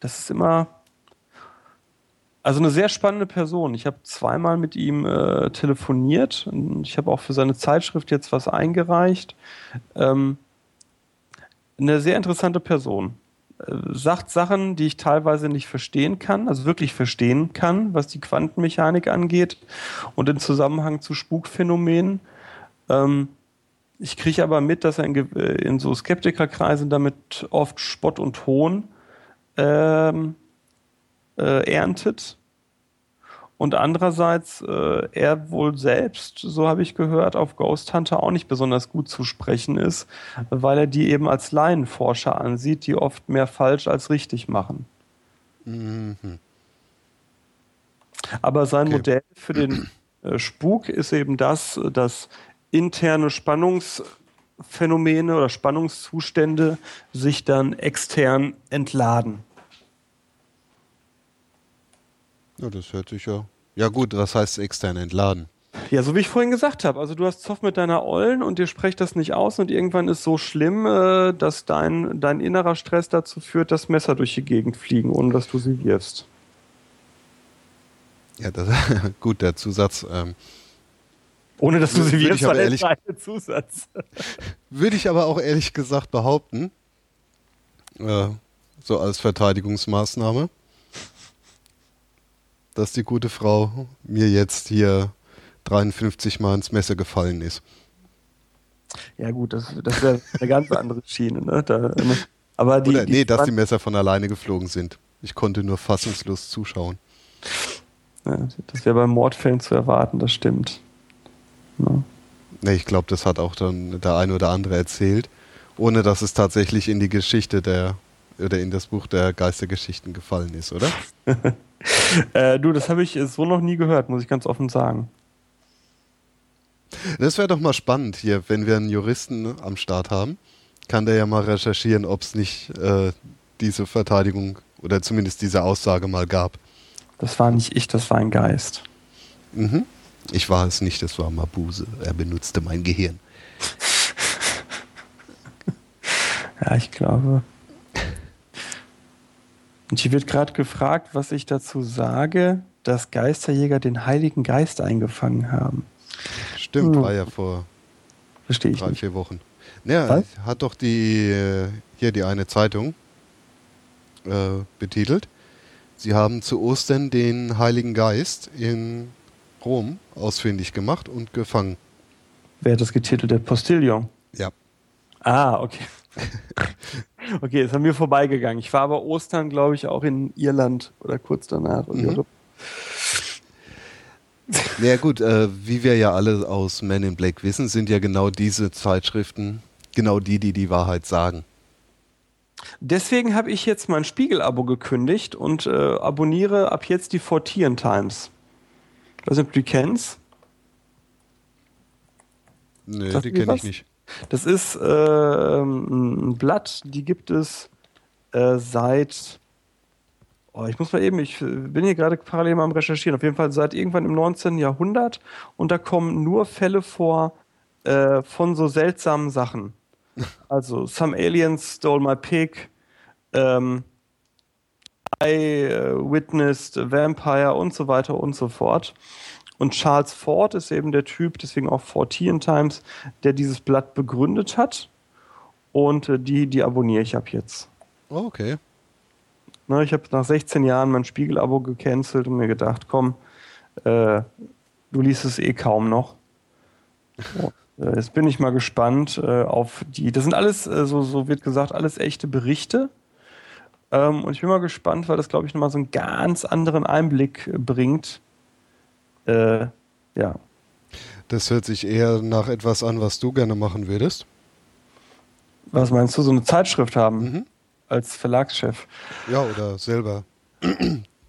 das ist immer also eine sehr spannende Person. Ich habe zweimal mit ihm äh, telefoniert. Ich habe auch für seine Zeitschrift jetzt was eingereicht. Ähm, eine sehr interessante Person. Sagt Sachen, die ich teilweise nicht verstehen kann, also wirklich verstehen kann, was die Quantenmechanik angeht und im Zusammenhang zu Spukphänomenen. Ähm, ich kriege aber mit, dass er in, äh, in, so Skeptikerkreisen damit oft Spott und Hohn ähm, äh, erntet und andererseits äh, er wohl selbst, so habe ich gehört, auf Ghost Hunter auch nicht besonders gut zu sprechen ist, weil er die eben als Laienforscher ansieht, die oft mehr falsch als richtig machen. Mhm. Aber sein okay. Modell für den äh, Spuk ist eben das, dass interne Spannungsphänomene oder Spannungszustände sich dann extern entladen. Ja, das hört sich ja. Ja, gut, was heißt extern entladen? Ja, so wie ich vorhin gesagt habe. Also, du hast Zoff mit deiner Ollen und ihr sprecht das nicht aus und irgendwann ist so schlimm, äh, dass dein, dein innerer Stress dazu führt, dass Messer durch die Gegend fliegen, ohne dass du sie wirfst. Ja, das, gut, der Zusatz. Ähm, ohne dass du sie wirfst, war der Zusatz. würde ich aber auch ehrlich gesagt behaupten, äh, so als Verteidigungsmaßnahme dass die gute Frau mir jetzt hier 53 Mal ins Messer gefallen ist. Ja gut, das, das wäre eine ganz andere Schiene. Ne? Da, ne? Aber die, Oder, nee, die dass die Messer von alleine geflogen sind. Ich konnte nur fassungslos zuschauen. Ja, das wäre bei Mordfällen zu erwarten, das stimmt. Ne? Nee, ich glaube, das hat auch dann der eine oder andere erzählt, ohne dass es tatsächlich in die Geschichte der oder in das Buch der Geistergeschichten gefallen ist, oder? äh, du, das habe ich so noch nie gehört, muss ich ganz offen sagen. Das wäre doch mal spannend hier, wenn wir einen Juristen am Start haben. Kann der ja mal recherchieren, ob es nicht äh, diese Verteidigung oder zumindest diese Aussage mal gab. Das war nicht ich, das war ein Geist. Mhm. Ich war es nicht, das war Mabuse. Er benutzte mein Gehirn. ja, ich glaube. Und hier wird gerade gefragt, was ich dazu sage, dass Geisterjäger den Heiligen Geist eingefangen haben. Stimmt, hm. war ja vor Verstehe ich drei, nicht. vier Wochen. Ja, was? hat doch die äh, hier die eine Zeitung äh, betitelt. Sie haben zu Ostern den Heiligen Geist in Rom ausfindig gemacht und gefangen. Wer hat das getitelt? Der Postillon? Ja. Ah, okay. okay, ist an mir vorbeigegangen. Ich war aber Ostern, glaube ich, auch in Irland oder kurz danach. Mhm. Ja gut, äh, wie wir ja alle aus Men in Black wissen, sind ja genau diese Zeitschriften genau die, die die Wahrheit sagen. Deswegen habe ich jetzt mein Spiegel-Abo gekündigt und äh, abonniere ab jetzt die Fortieren Times. Ich weiß nicht, ob du die kennst. Nee, die kenne ich nicht. Das ist äh, ein Blatt, die gibt es äh, seit. Oh, ich muss mal eben, ich bin hier gerade parallel mal am Recherchieren. Auf jeden Fall seit irgendwann im 19. Jahrhundert. Und da kommen nur Fälle vor äh, von so seltsamen Sachen. Also, some aliens stole my pig. Ähm, I uh, witnessed a vampire und so weiter und so fort. Und Charles Ford ist eben der Typ, deswegen auch Fortean Times, der dieses Blatt begründet hat. Und äh, die, die abonniere ich ab jetzt. Oh, okay. Na, ich habe nach 16 Jahren mein Spiegel-Abo gecancelt und mir gedacht, komm, äh, Du liest es eh kaum noch. Äh, jetzt bin ich mal gespannt äh, auf die. Das sind alles, äh, so, so wird gesagt, alles echte Berichte. Ähm, und ich bin mal gespannt, weil das, glaube ich, nochmal so einen ganz anderen Einblick bringt. Äh, ja. Das hört sich eher nach etwas an, was du gerne machen würdest. Was meinst du, so eine Zeitschrift haben mhm. als Verlagschef? Ja, oder selber.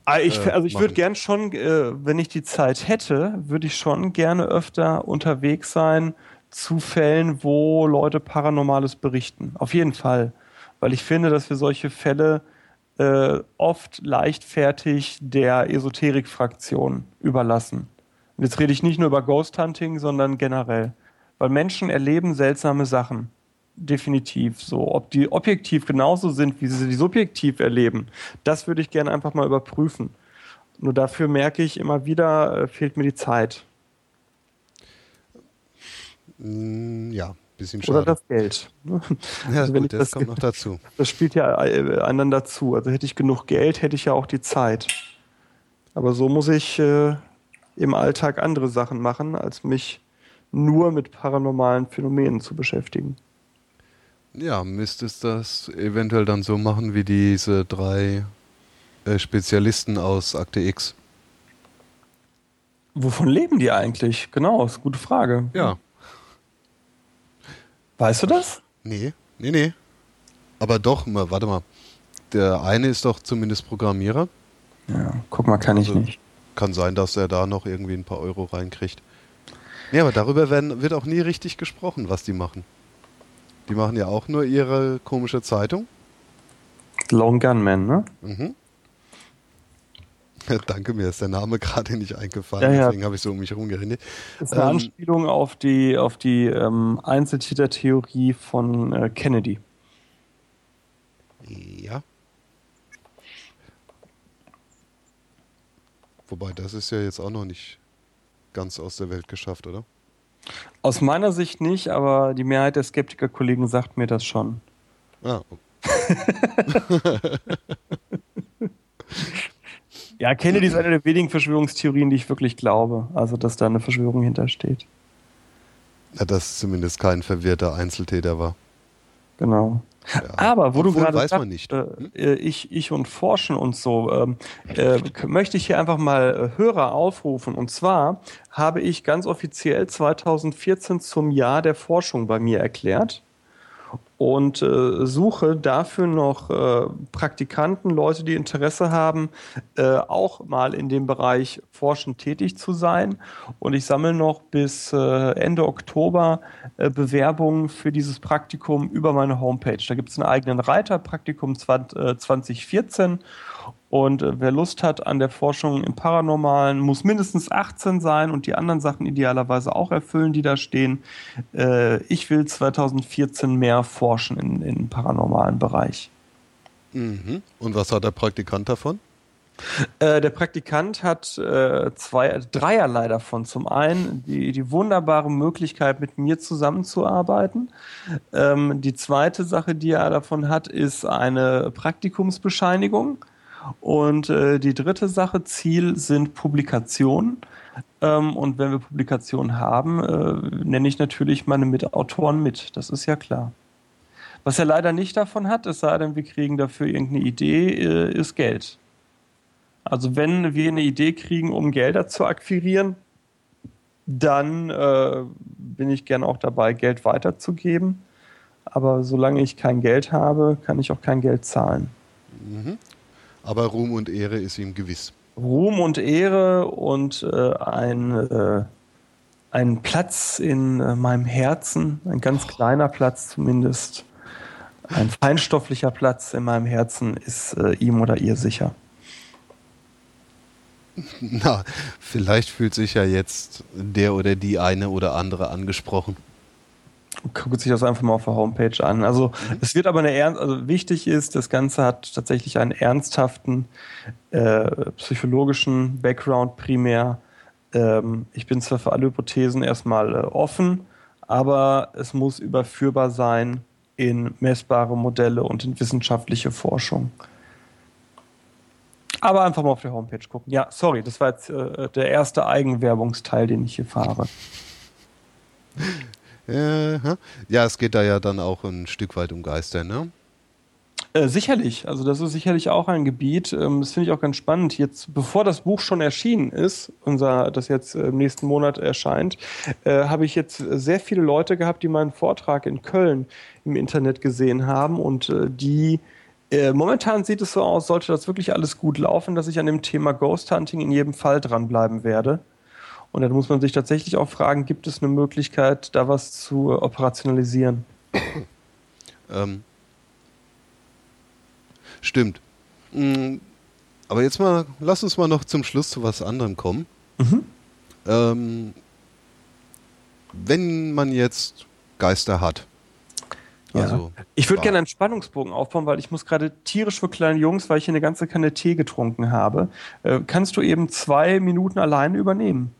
Ah, ich, äh, also ich würde gern schon, äh, wenn ich die Zeit hätte, würde ich schon gerne öfter unterwegs sein zu Fällen, wo Leute Paranormales berichten. Auf jeden Fall. Weil ich finde, dass wir solche Fälle äh, oft leichtfertig der Esoterik-Fraktion überlassen. Und jetzt rede ich nicht nur über Ghost Hunting, sondern generell. Weil Menschen erleben seltsame Sachen. Definitiv. So, ob die objektiv genauso sind, wie sie sie subjektiv erleben, das würde ich gerne einfach mal überprüfen. Nur dafür merke ich immer wieder, äh, fehlt mir die Zeit. Mm, ja, bisschen schade. Oder das Geld. Ja, also gut, das, das, kommt noch dazu. Das spielt ja äh, einander zu. Also hätte ich genug Geld, hätte ich ja auch die Zeit. Aber so muss ich äh, im Alltag andere Sachen machen, als mich nur mit paranormalen Phänomenen zu beschäftigen. Ja, müsstest das eventuell dann so machen wie diese drei äh, Spezialisten aus Akte X. Wovon leben die eigentlich? Genau, ist eine gute Frage. Ja. Weißt du das? Nee, nee, nee. Aber doch, mal, warte mal. Der eine ist doch zumindest Programmierer. Ja, guck mal, kann also ich nicht. Kann sein, dass er da noch irgendwie ein paar Euro reinkriegt. Nee, aber darüber werden, wird auch nie richtig gesprochen, was die machen. Die machen ja auch nur ihre komische Zeitung. Lone Gunman, ne? Mhm. Danke, mir ist der Name gerade nicht eingefallen, ja, ja. deswegen habe ich so um mich herum geredet. Das ist eine ähm, Anspielung auf die, auf die ähm, Einzeltäter-Theorie von äh, Kennedy. Ja. Wobei, das ist ja jetzt auch noch nicht ganz aus der Welt geschafft, oder? Aus meiner Sicht nicht, aber die Mehrheit der Skeptiker-Kollegen sagt mir das schon. Ah. Ja, Kennedy ist eine der wenigen Verschwörungstheorien, die ich wirklich glaube. Also, dass da eine Verschwörung hintersteht. Ja, dass zumindest kein verwirrter Einzeltäter war. Genau. Ja. Aber wo Obwohl, du gerade weiß man nicht. Äh, hm? Äh, ich, ich und Forschen und so, ähm, äh, möchte ich hier einfach mal äh, Hörer aufrufen. Und zwar habe ich ganz offiziell 2014 zum Jahr der Forschung bei mir erklärt und äh, suche dafür noch äh, Praktikanten, Leute, die Interesse haben, äh, auch mal in dem Bereich forschend tätig zu sein. Und ich sammle noch bis äh, Ende Oktober äh, Bewerbungen für dieses Praktikum über meine Homepage. Da gibt es einen eigenen Reiter, Praktikum 2014. Und äh, wer Lust hat an der Forschung im Paranormalen, muss mindestens 18 sein und die anderen Sachen idealerweise auch erfüllen, die da stehen. Äh, ich will 2014 mehr forschen in, im paranormalen Bereich. Mhm. Und was hat der Praktikant davon? Äh, der Praktikant hat äh, zwei, dreierlei davon. Zum einen die, die wunderbare Möglichkeit, mit mir zusammenzuarbeiten. Ähm, die zweite Sache, die er davon hat, ist eine Praktikumsbescheinigung. Und äh, die dritte Sache, Ziel sind Publikationen. Ähm, und wenn wir Publikationen haben, äh, nenne ich natürlich meine Mitautoren mit. Das ist ja klar. Was er leider nicht davon hat, es sei denn, wir kriegen dafür irgendeine Idee, äh, ist Geld. Also wenn wir eine Idee kriegen, um Gelder zu akquirieren, dann äh, bin ich gern auch dabei, Geld weiterzugeben. Aber solange ich kein Geld habe, kann ich auch kein Geld zahlen. Mhm. Aber Ruhm und Ehre ist ihm gewiss. Ruhm und Ehre und äh, ein, äh, ein Platz in äh, meinem Herzen, ein ganz kleiner Platz zumindest, ein feinstofflicher Platz in meinem Herzen ist äh, ihm oder ihr sicher. Na, vielleicht fühlt sich ja jetzt der oder die eine oder andere angesprochen guckt sich das einfach mal auf der Homepage an. Also mhm. es wird aber eine ernst, also wichtig ist, das Ganze hat tatsächlich einen ernsthaften äh, psychologischen Background primär. Ähm, ich bin zwar für alle Hypothesen erstmal äh, offen, aber es muss überführbar sein in messbare Modelle und in wissenschaftliche Forschung. Aber einfach mal auf der Homepage gucken. Ja, sorry, das war jetzt äh, der erste Eigenwerbungsteil, den ich hier fahre. ja, es geht da ja dann auch ein Stück weit um Geister, ne? Äh, sicherlich, also das ist sicherlich auch ein Gebiet, ähm, das finde ich auch ganz spannend. Jetzt, bevor das Buch schon erschienen ist, unser, das jetzt im nächsten Monat erscheint, äh, habe ich jetzt sehr viele Leute gehabt, die meinen Vortrag in Köln im Internet gesehen haben und äh, die äh, momentan sieht es so aus, sollte das wirklich alles gut laufen, dass ich an dem Thema Ghost Hunting in jedem Fall dranbleiben werde. Und dann muss man sich tatsächlich auch fragen, gibt es eine Möglichkeit, da was zu operationalisieren? Ähm, Stimmt. Mm, aber jetzt mal, lass uns mal noch zum Schluss zu was anderem kommen. Mhm. Ähm, wenn man jetzt Geister hat. Ja. Also, ich würde gerne einen Spannungsbogen aufbauen, weil ich muss gerade tierisch für kleine Jungs, weil ich hier eine ganze Kanne Tee getrunken habe. Äh, kannst du eben zwei Minuten alleine übernehmen?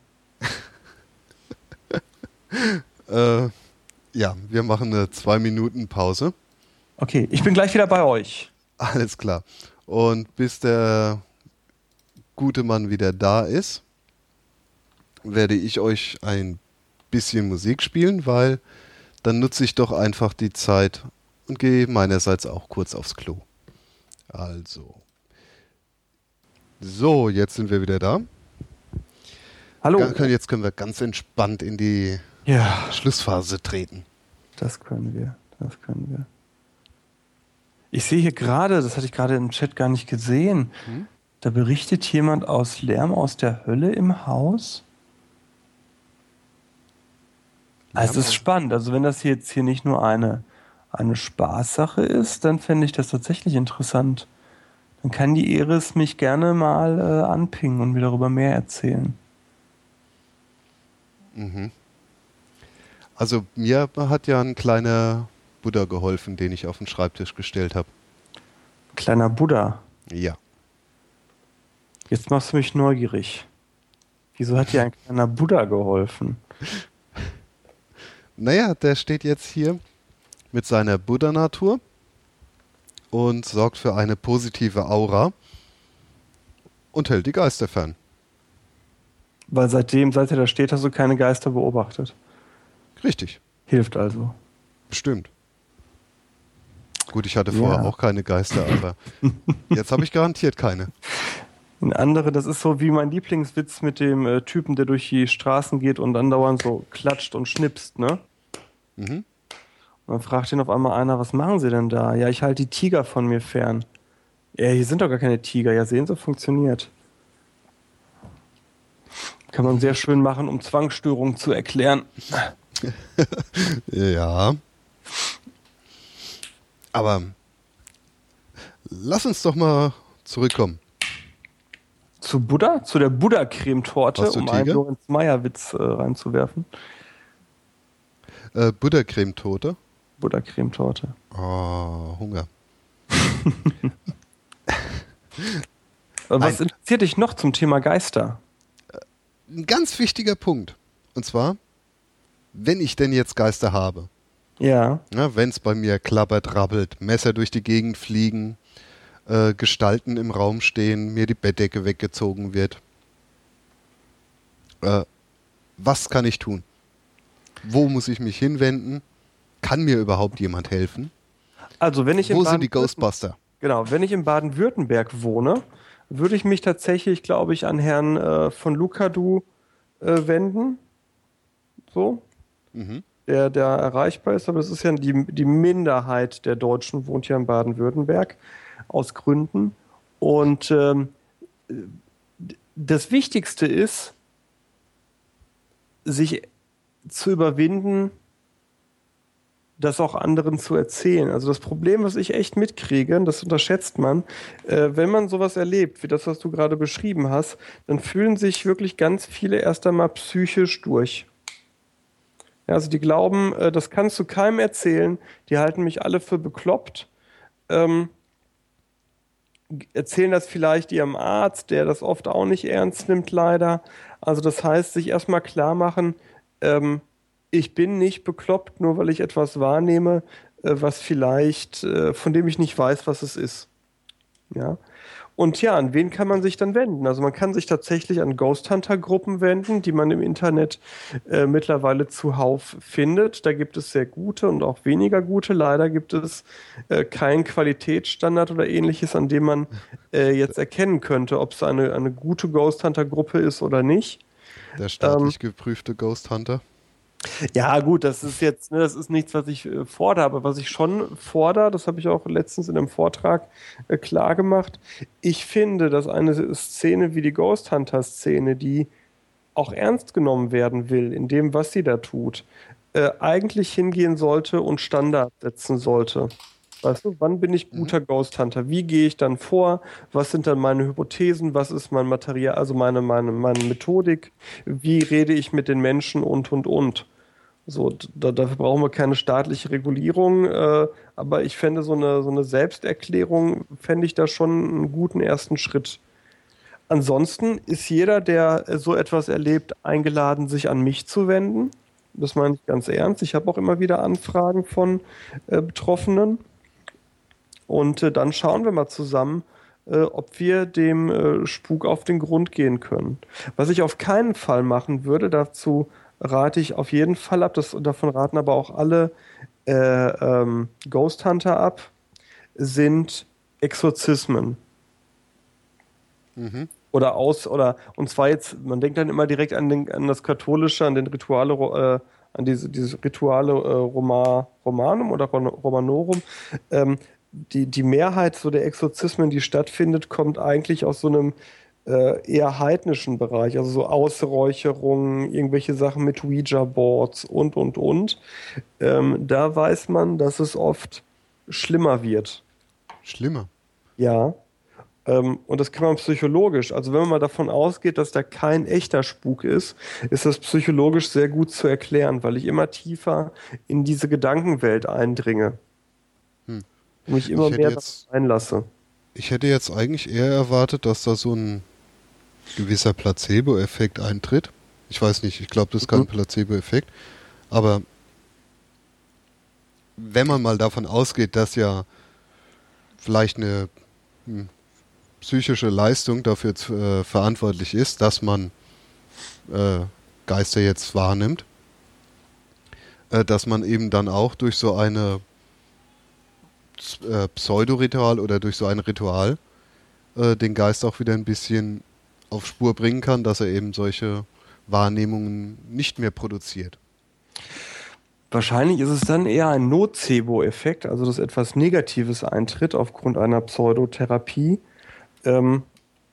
Äh, ja, wir machen eine zwei Minuten Pause. Okay, ich bin gleich wieder bei euch. Alles klar. Und bis der gute Mann wieder da ist, werde ich euch ein bisschen Musik spielen, weil dann nutze ich doch einfach die Zeit und gehe meinerseits auch kurz aufs Klo. Also. So, jetzt sind wir wieder da. Hallo. Jetzt können wir ganz entspannt in die ja. Schlussphase treten. Das können wir. Das können wir. Ich sehe hier gerade, das hatte ich gerade im Chat gar nicht gesehen, hm? da berichtet jemand aus Lärm aus der Hölle im Haus. Also das ist spannend. Also wenn das jetzt hier nicht nur eine, eine Spaßsache ist, dann fände ich das tatsächlich interessant. Dann kann die Iris mich gerne mal äh, anpingen und mir darüber mehr erzählen. Mhm. Also mir hat ja ein kleiner Buddha geholfen, den ich auf den Schreibtisch gestellt habe. Kleiner Buddha? Ja. Jetzt machst du mich neugierig. Wieso hat dir ein kleiner Buddha geholfen? Naja, der steht jetzt hier mit seiner Buddha-Natur und sorgt für eine positive Aura und hält die Geister fern. Weil seitdem, seit er da steht, hast du keine Geister beobachtet. Richtig. Hilft also. Bestimmt. Gut, ich hatte vorher ja. auch keine Geister, aber jetzt habe ich garantiert keine. Ein andere, das ist so wie mein Lieblingswitz mit dem äh, Typen, der durch die Straßen geht und andauernd so klatscht und schnipst, ne? Mhm. Und dann fragt ihn auf einmal einer, was machen Sie denn da? Ja, ich halte die Tiger von mir fern. Ja, hier sind doch gar keine Tiger. Ja, sehen Sie, funktioniert. Kann man sehr schön machen, um Zwangsstörungen zu erklären. ja. Aber lass uns doch mal zurückkommen. Zu Buddha? Zu der Buddha-Cremetorte, um einen Lorenz Meyer-Witz äh, reinzuwerfen. Äh, Buddha-Cremetorte? Buddha-Cremetorte. Oh, Hunger. Was interessiert dich noch zum Thema Geister? Ein ganz wichtiger Punkt. Und zwar, wenn ich denn jetzt Geister habe, ja. ja Wenn es bei mir klappert, rabbelt, Messer durch die Gegend fliegen, äh, Gestalten im Raum stehen, mir die Bettdecke weggezogen wird. Äh, was kann ich tun? Wo muss ich mich hinwenden? Kann mir überhaupt jemand helfen? Also, wenn ich Wo sind die Ghostbuster? Genau, wenn ich in Baden-Württemberg wohne, würde ich mich tatsächlich, glaube ich, an Herrn äh, von Lukadu äh, wenden. So. Mhm der, der erreichbar ist, aber das ist ja die, die Minderheit der Deutschen, wohnt ja in Baden-Württemberg aus Gründen. Und ähm, das Wichtigste ist, sich zu überwinden, das auch anderen zu erzählen. Also das Problem, was ich echt mitkriege, das unterschätzt man, äh, wenn man sowas erlebt, wie das, was du gerade beschrieben hast, dann fühlen sich wirklich ganz viele erst einmal psychisch durch. Ja, also die glauben, äh, das kannst du keinem erzählen. Die halten mich alle für bekloppt. Ähm, erzählen das vielleicht ihrem Arzt, der das oft auch nicht ernst nimmt, leider. Also das heißt, sich erstmal klar machen, ähm, ich bin nicht bekloppt, nur weil ich etwas wahrnehme, äh, was vielleicht, äh, von dem ich nicht weiß, was es ist. Ja. Und ja, an wen kann man sich dann wenden? Also man kann sich tatsächlich an Ghost Hunter Gruppen wenden, die man im Internet äh, mittlerweile zuhauf findet. Da gibt es sehr gute und auch weniger gute. Leider gibt es äh, keinen Qualitätsstandard oder ähnliches, an dem man äh, jetzt erkennen könnte, ob es eine, eine gute Ghost Hunter Gruppe ist oder nicht. Der staatlich ähm, geprüfte Ghost Hunter. Ja, gut, das ist jetzt, ne, das ist nichts, was ich äh, fordere, aber was ich schon fordere, das habe ich auch letztens in einem Vortrag äh, klar gemacht. Ich finde, dass eine Szene wie die Ghost Hunter Szene, die auch ernst genommen werden will in dem, was sie da tut, äh, eigentlich hingehen sollte und Standard setzen sollte. Weißt du, wann bin ich mhm. guter mhm. Ghost Hunter? Wie gehe ich dann vor? Was sind dann meine Hypothesen? Was ist mein Material, also meine, meine, meine Methodik? Wie rede ich mit den Menschen und, und, und? So, da, dafür brauchen wir keine staatliche Regulierung, äh, aber ich fände so eine, so eine Selbsterklärung, fände ich da schon einen guten ersten Schritt. Ansonsten ist jeder, der so etwas erlebt, eingeladen, sich an mich zu wenden. Das meine ich ganz ernst. Ich habe auch immer wieder Anfragen von äh, Betroffenen. Und äh, dann schauen wir mal zusammen, äh, ob wir dem äh, Spuk auf den Grund gehen können. Was ich auf keinen Fall machen würde, dazu rate ich auf jeden Fall ab, das, davon raten aber auch alle äh, ähm, Ghost Hunter ab, sind Exorzismen. Mhm. Oder aus, oder, und zwar jetzt, man denkt dann immer direkt an, den, an das Katholische, an den Rituale, äh, an diese, dieses Rituale äh, Roma, Romanum oder Romanorum. Ähm, die, die Mehrheit so der Exorzismen, die stattfindet, kommt eigentlich aus so einem äh, eher heidnischen Bereich, also so Ausräucherungen, irgendwelche Sachen mit Ouija-Boards und, und, und. Ähm, da weiß man, dass es oft schlimmer wird. Schlimmer? Ja. Ähm, und das kann man psychologisch. Also wenn man mal davon ausgeht, dass da kein echter Spuk ist, ist das psychologisch sehr gut zu erklären, weil ich immer tiefer in diese Gedankenwelt eindringe mich immer mehr jetzt, einlasse. Ich hätte jetzt eigentlich eher erwartet, dass da so ein gewisser Placebo-Effekt eintritt. Ich weiß nicht, ich glaube, das ist kein mhm. Placebo-Effekt. Aber wenn man mal davon ausgeht, dass ja vielleicht eine hm, psychische Leistung dafür äh, verantwortlich ist, dass man äh, Geister jetzt wahrnimmt, äh, dass man eben dann auch durch so eine äh, Pseudoritual oder durch so ein Ritual äh, den Geist auch wieder ein bisschen auf Spur bringen kann, dass er eben solche Wahrnehmungen nicht mehr produziert. Wahrscheinlich ist es dann eher ein Nocebo-Effekt, also dass etwas Negatives eintritt aufgrund einer Pseudotherapie. Ähm,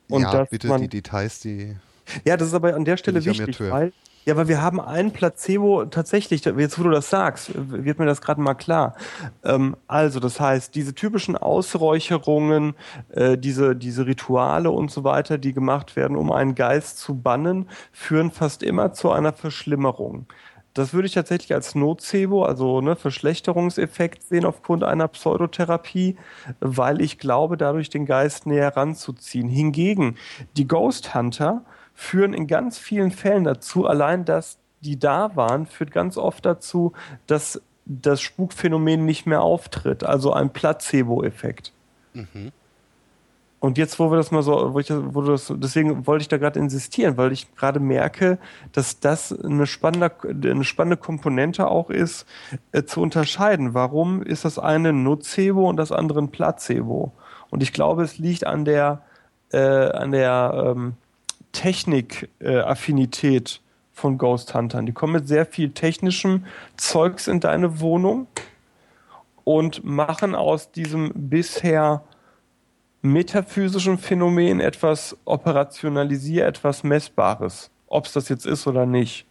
und ja, bitte die Details, die. Ja, das ist aber an der Stelle wichtig, weil ja, aber wir haben ein Placebo tatsächlich, jetzt wo du das sagst, wird mir das gerade mal klar. Ähm, also, das heißt, diese typischen Ausräucherungen, äh, diese, diese Rituale und so weiter, die gemacht werden, um einen Geist zu bannen, führen fast immer zu einer Verschlimmerung. Das würde ich tatsächlich als Nocebo, also ne, Verschlechterungseffekt sehen aufgrund einer Pseudotherapie, weil ich glaube, dadurch den Geist näher ranzuziehen. Hingegen die Ghost Hunter führen in ganz vielen Fällen dazu, allein dass die da waren, führt ganz oft dazu, dass das Spukphänomen nicht mehr auftritt, also ein Placebo-Effekt. Mhm. Und jetzt, wo wir das mal so, wo ich, wo das, deswegen wollte ich da gerade insistieren, weil ich gerade merke, dass das eine spannende, eine spannende Komponente auch ist, äh, zu unterscheiden. Warum ist das eine Nocebo und das andere ein Placebo? Und ich glaube, es liegt an der, äh, an der ähm, Technik-Affinität von Ghost Huntern. Die kommen mit sehr viel technischem Zeugs in deine Wohnung und machen aus diesem bisher metaphysischen Phänomen etwas operationalisier, etwas Messbares. Ob es das jetzt ist oder nicht.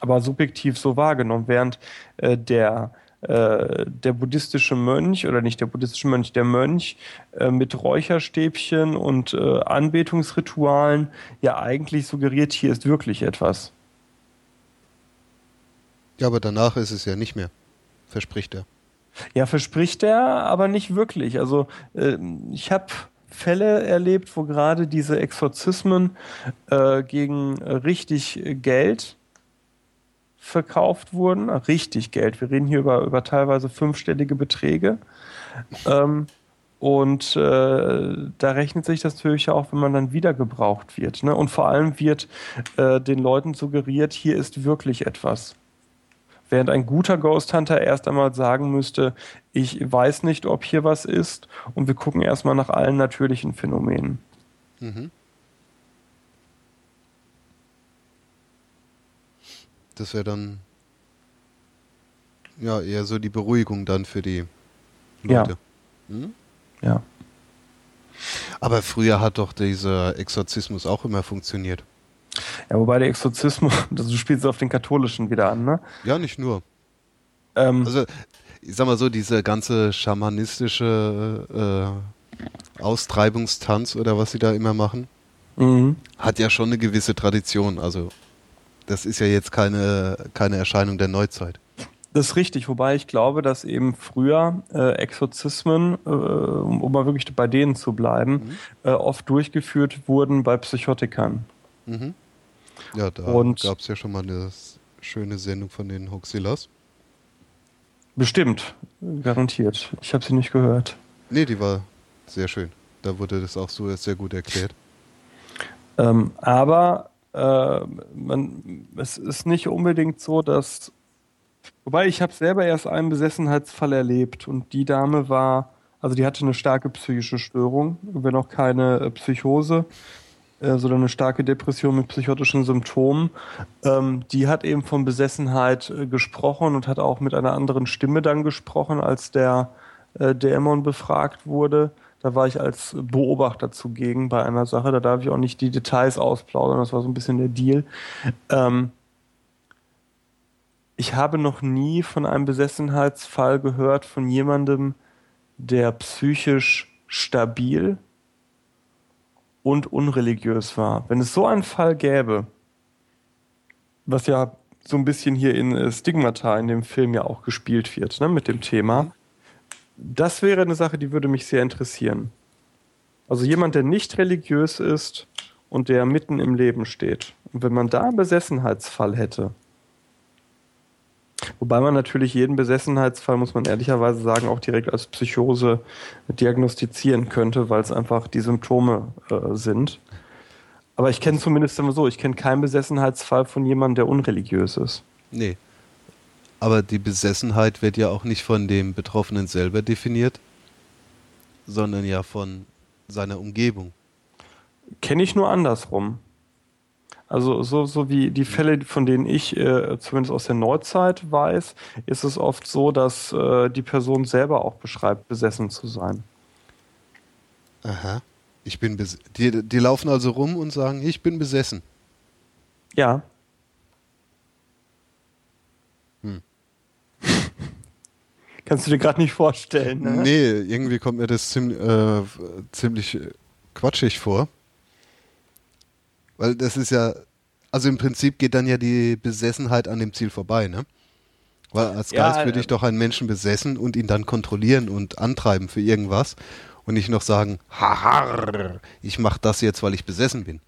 Aber subjektiv so wahrgenommen, während äh, der äh, der buddhistische Mönch oder nicht der buddhistische Mönch, der Mönch äh, mit Räucherstäbchen und äh, Anbetungsritualen ja eigentlich suggeriert, hier ist wirklich etwas. Ja, aber danach ist es ja nicht mehr, verspricht er. Ja, verspricht er, aber nicht wirklich. Also äh, ich habe Fälle erlebt, wo gerade diese Exorzismen äh, gegen richtig Geld verkauft wurden. Richtig Geld. Wir reden hier über, über teilweise fünfstellige Beträge. Ähm, Und äh, da rechnet sich das natürlich auch, wenn man dann wieder gebraucht wird. Ne? Und vor allem wird äh, den Leuten suggeriert, hier ist wirklich etwas. Während ein guter Ghost Hunter erst einmal sagen müsste, ich weiß nicht, ob hier was ist und wir gucken erstmal nach allen natürlichen Phänomenen. Mhm. Das wäre dann ja eher so die Beruhigung dann für die Leute. Ja. Hm? ja. Aber früher hat doch dieser Exorzismus auch immer funktioniert. Ja, wobei der Exorzismus, du spielst auf den katholischen wieder an, ne? Ja, nicht nur. Ähm, also, ich sag mal so, diese ganze schamanistische äh, Austreibungstanz oder was sie da immer machen, mhm. hat ja schon eine gewisse Tradition. Also, das ist ja jetzt keine, keine Erscheinung der Neuzeit. Das ist richtig, wobei ich glaube, dass eben früher äh, Exorzismen, äh, um, um, mal wirklich bei denen zu bleiben, mhm. äh, oft durchgeführt wurden bei Psychotikern. Mhm. Ja, da gab es ja schon mal eine schöne Sendung von den Hoxillas. Bestimmt, garantiert. Ich habe sie nicht gehört. Nee, die war sehr schön. Da wurde das auch so sehr gut erklärt. Ähm, aber äh, man, es ist nicht unbedingt so, dass. Wobei ich habe selber erst einen Besessenheitsfall erlebt und die Dame war, also die hatte eine starke psychische Störung, wenn auch keine äh, Psychose, äh, sondern eine starke Depression mit psychotischen Symptomen. Ähm, die hat eben von Besessenheit äh, gesprochen und hat auch mit einer anderen Stimme dann gesprochen, als der äh, Dämon befragt wurde. Da war ich als Beobachter zugegen bei einer Sache. Da darf ich auch nicht die Details ausplaudern. Das war so ein bisschen der Deal. Ähm, ich habe noch nie von einem Besessenheitsfall gehört von jemandem, der psychisch stabil und unreligiös war. Wenn es so einen Fall gäbe, was ja so ein bisschen hier in äh, Stigmata in dem Film ja auch gespielt wird, ne, mit dem Thema, das wäre eine Sache, die würde mich sehr interessieren. Also jemand, der nicht religiös ist und der mitten im Leben steht. Und wenn man da einen Besessenheitsfall hätte, Wobei man natürlich jeden Besessenheitsfall, muss man ehrlicherweise sagen, auch direkt als Psychose diagnostizieren könnte, weil es einfach die Symptome äh, sind. Aber ich kenne zumindest immer so, ich kenne keinen Besessenheitsfall von jemandem, der unreligiös ist. Nee. Aber die Besessenheit wird ja auch nicht von dem Betroffenen selber definiert, sondern ja von seiner Umgebung. Kenne ich nur andersrum. Also so, so wie die Fälle, von denen ich äh, zumindest aus der Neuzeit weiß, ist es oft so, dass äh, die Person selber auch beschreibt, besessen zu sein. Aha. Ich bin die, die laufen also rum und sagen, ich bin besessen. Ja. Kannst du dir gerade nicht vorstellen, ne? Nee, irgendwie kommt mir das ziemlich, äh, ziemlich quatschig vor. Weil das ist ja, also im Prinzip geht dann ja die Besessenheit an dem Ziel vorbei, ne? Weil als Geist ja, würde ich äh, doch einen Menschen besessen und ihn dann kontrollieren und antreiben für irgendwas und nicht noch sagen, haha, ich mache das jetzt, weil ich besessen bin.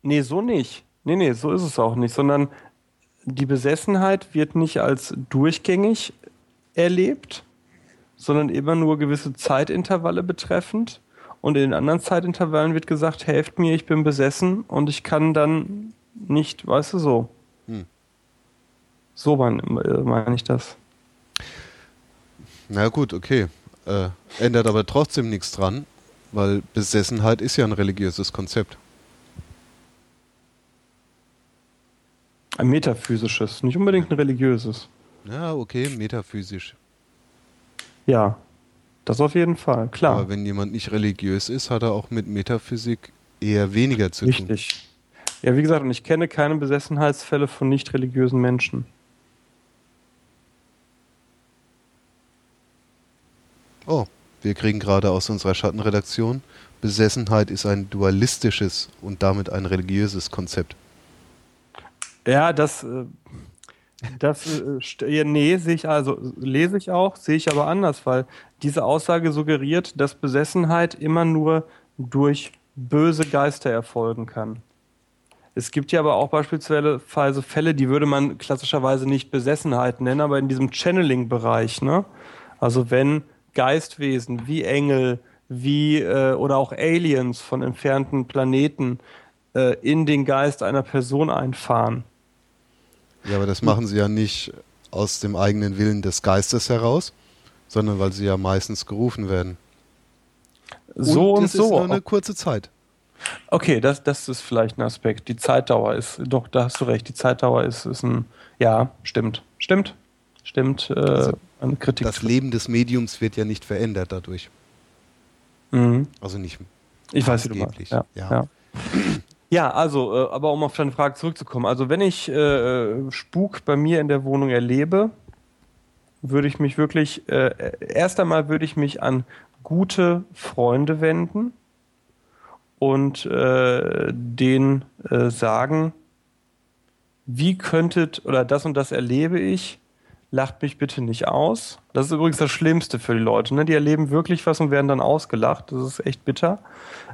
Nee, so nicht. Nee, nee, so ist es auch nicht, sondern die Besessenheit wird nicht als durchgängig erlebt, sondern immer nur gewisse Zeitintervalle betreffend. Und in den anderen Zeitintervallen wird gesagt, helft mir, ich bin besessen und ich kann dann nicht, weißt du, so. Hm. So meine mein ich das. Na gut, okay. Äh, ändert aber trotzdem nichts dran, weil Besessenheit ist ja ein religiöses Konzept. Ein metaphysisches, nicht unbedingt ein religiöses. Ja, okay, metaphysisch. Ja, das auf jeden Fall, klar. Aber wenn jemand nicht religiös ist, hat er auch mit Metaphysik eher weniger zu Richtig. tun. Richtig. Ja, wie gesagt, und ich kenne keine Besessenheitsfälle von nicht religiösen Menschen. Oh, wir kriegen gerade aus unserer Schattenredaktion, Besessenheit ist ein dualistisches und damit ein religiöses Konzept. Ja, das, äh, das äh, nee, sehe ich also, lese ich auch, sehe ich aber anders, weil diese Aussage suggeriert, dass Besessenheit immer nur durch böse Geister erfolgen kann. Es gibt ja aber auch beispielsweise Fälle, die würde man klassischerweise nicht Besessenheit nennen, aber in diesem Channeling-Bereich, ne? Also wenn Geistwesen wie Engel, wie äh, oder auch Aliens von entfernten Planeten äh, in den Geist einer Person einfahren. Ja, aber das machen sie ja nicht aus dem eigenen Willen des Geistes heraus, sondern weil sie ja meistens gerufen werden. So und, und das so. Ist nur eine kurze Zeit. Okay, das, das ist vielleicht ein Aspekt. Die Zeitdauer ist, doch, da hast du recht, die Zeitdauer ist, ist ein, ja, stimmt, stimmt, stimmt, äh, also eine Kritik. Das Leben des Mediums wird ja nicht verändert dadurch. Mhm. Also nicht. Ich weiß, wie du meinst. Ja, ja. ja. Ja also, äh, aber um auf deine Frage zurückzukommen, also wenn ich äh, Spuk bei mir in der Wohnung erlebe, würde ich mich wirklich, äh, erst einmal würde ich mich an gute Freunde wenden und äh, denen äh, sagen, wie könntet, oder das und das erlebe ich, lacht mich bitte nicht aus. Das ist übrigens das Schlimmste für die Leute. Ne? Die erleben wirklich was und werden dann ausgelacht. Das ist echt bitter.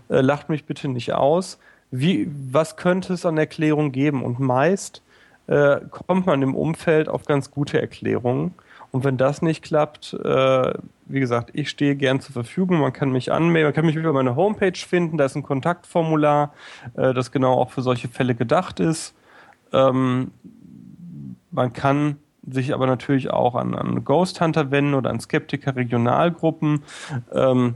Äh, lacht mich bitte nicht aus. Wie, was könnte es an Erklärungen geben? Und meist äh, kommt man im Umfeld auf ganz gute Erklärungen. Und wenn das nicht klappt, äh, wie gesagt, ich stehe gern zur Verfügung. Man kann mich anmelden, man kann mich über meine Homepage finden. Da ist ein Kontaktformular, äh, das genau auch für solche Fälle gedacht ist. Ähm, man kann sich aber natürlich auch an, an Ghost Hunter wenden oder an Skeptiker Regionalgruppen. Ähm,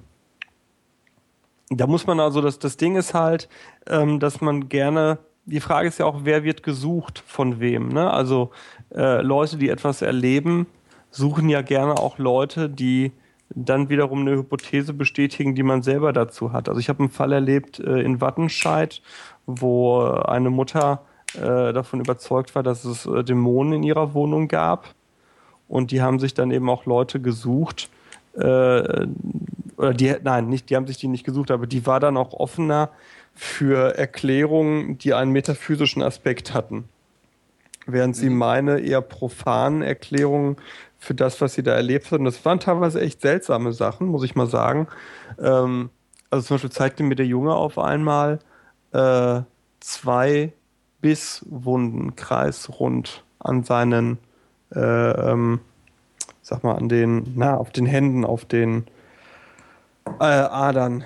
da muss man also, das, das Ding ist halt, ähm, dass man gerne, die Frage ist ja auch, wer wird gesucht von wem. Ne? Also äh, Leute, die etwas erleben, suchen ja gerne auch Leute, die dann wiederum eine Hypothese bestätigen, die man selber dazu hat. Also ich habe einen Fall erlebt äh, in Wattenscheid, wo eine Mutter äh, davon überzeugt war, dass es äh, Dämonen in ihrer Wohnung gab. Und die haben sich dann eben auch Leute gesucht, äh, oder die, nein, nicht, die haben sich die nicht gesucht, aber die war dann auch offener für Erklärungen, die einen metaphysischen Aspekt hatten. Während sie mhm. meine eher profanen Erklärungen für das, was sie da erlebt hat, und das waren teilweise echt seltsame Sachen, muss ich mal sagen. Ähm, also zum Beispiel zeigte mir der Junge auf einmal äh, zwei Bisswunden kreisrund an seinen, äh, ähm, sag mal, an den, na, auf den Händen, auf den äh, Adern.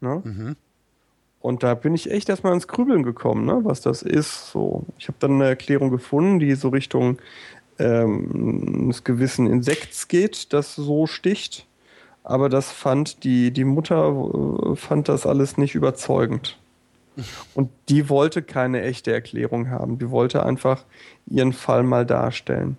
Ne? Mhm. Und da bin ich echt erstmal ins Grübeln gekommen, ne, was das ist. So, ich habe dann eine Erklärung gefunden, die so Richtung ähm, eines gewissen Insekts geht, das so sticht. Aber das fand die, die Mutter äh, fand das alles nicht überzeugend. Und die wollte keine echte Erklärung haben. Die wollte einfach ihren Fall mal darstellen.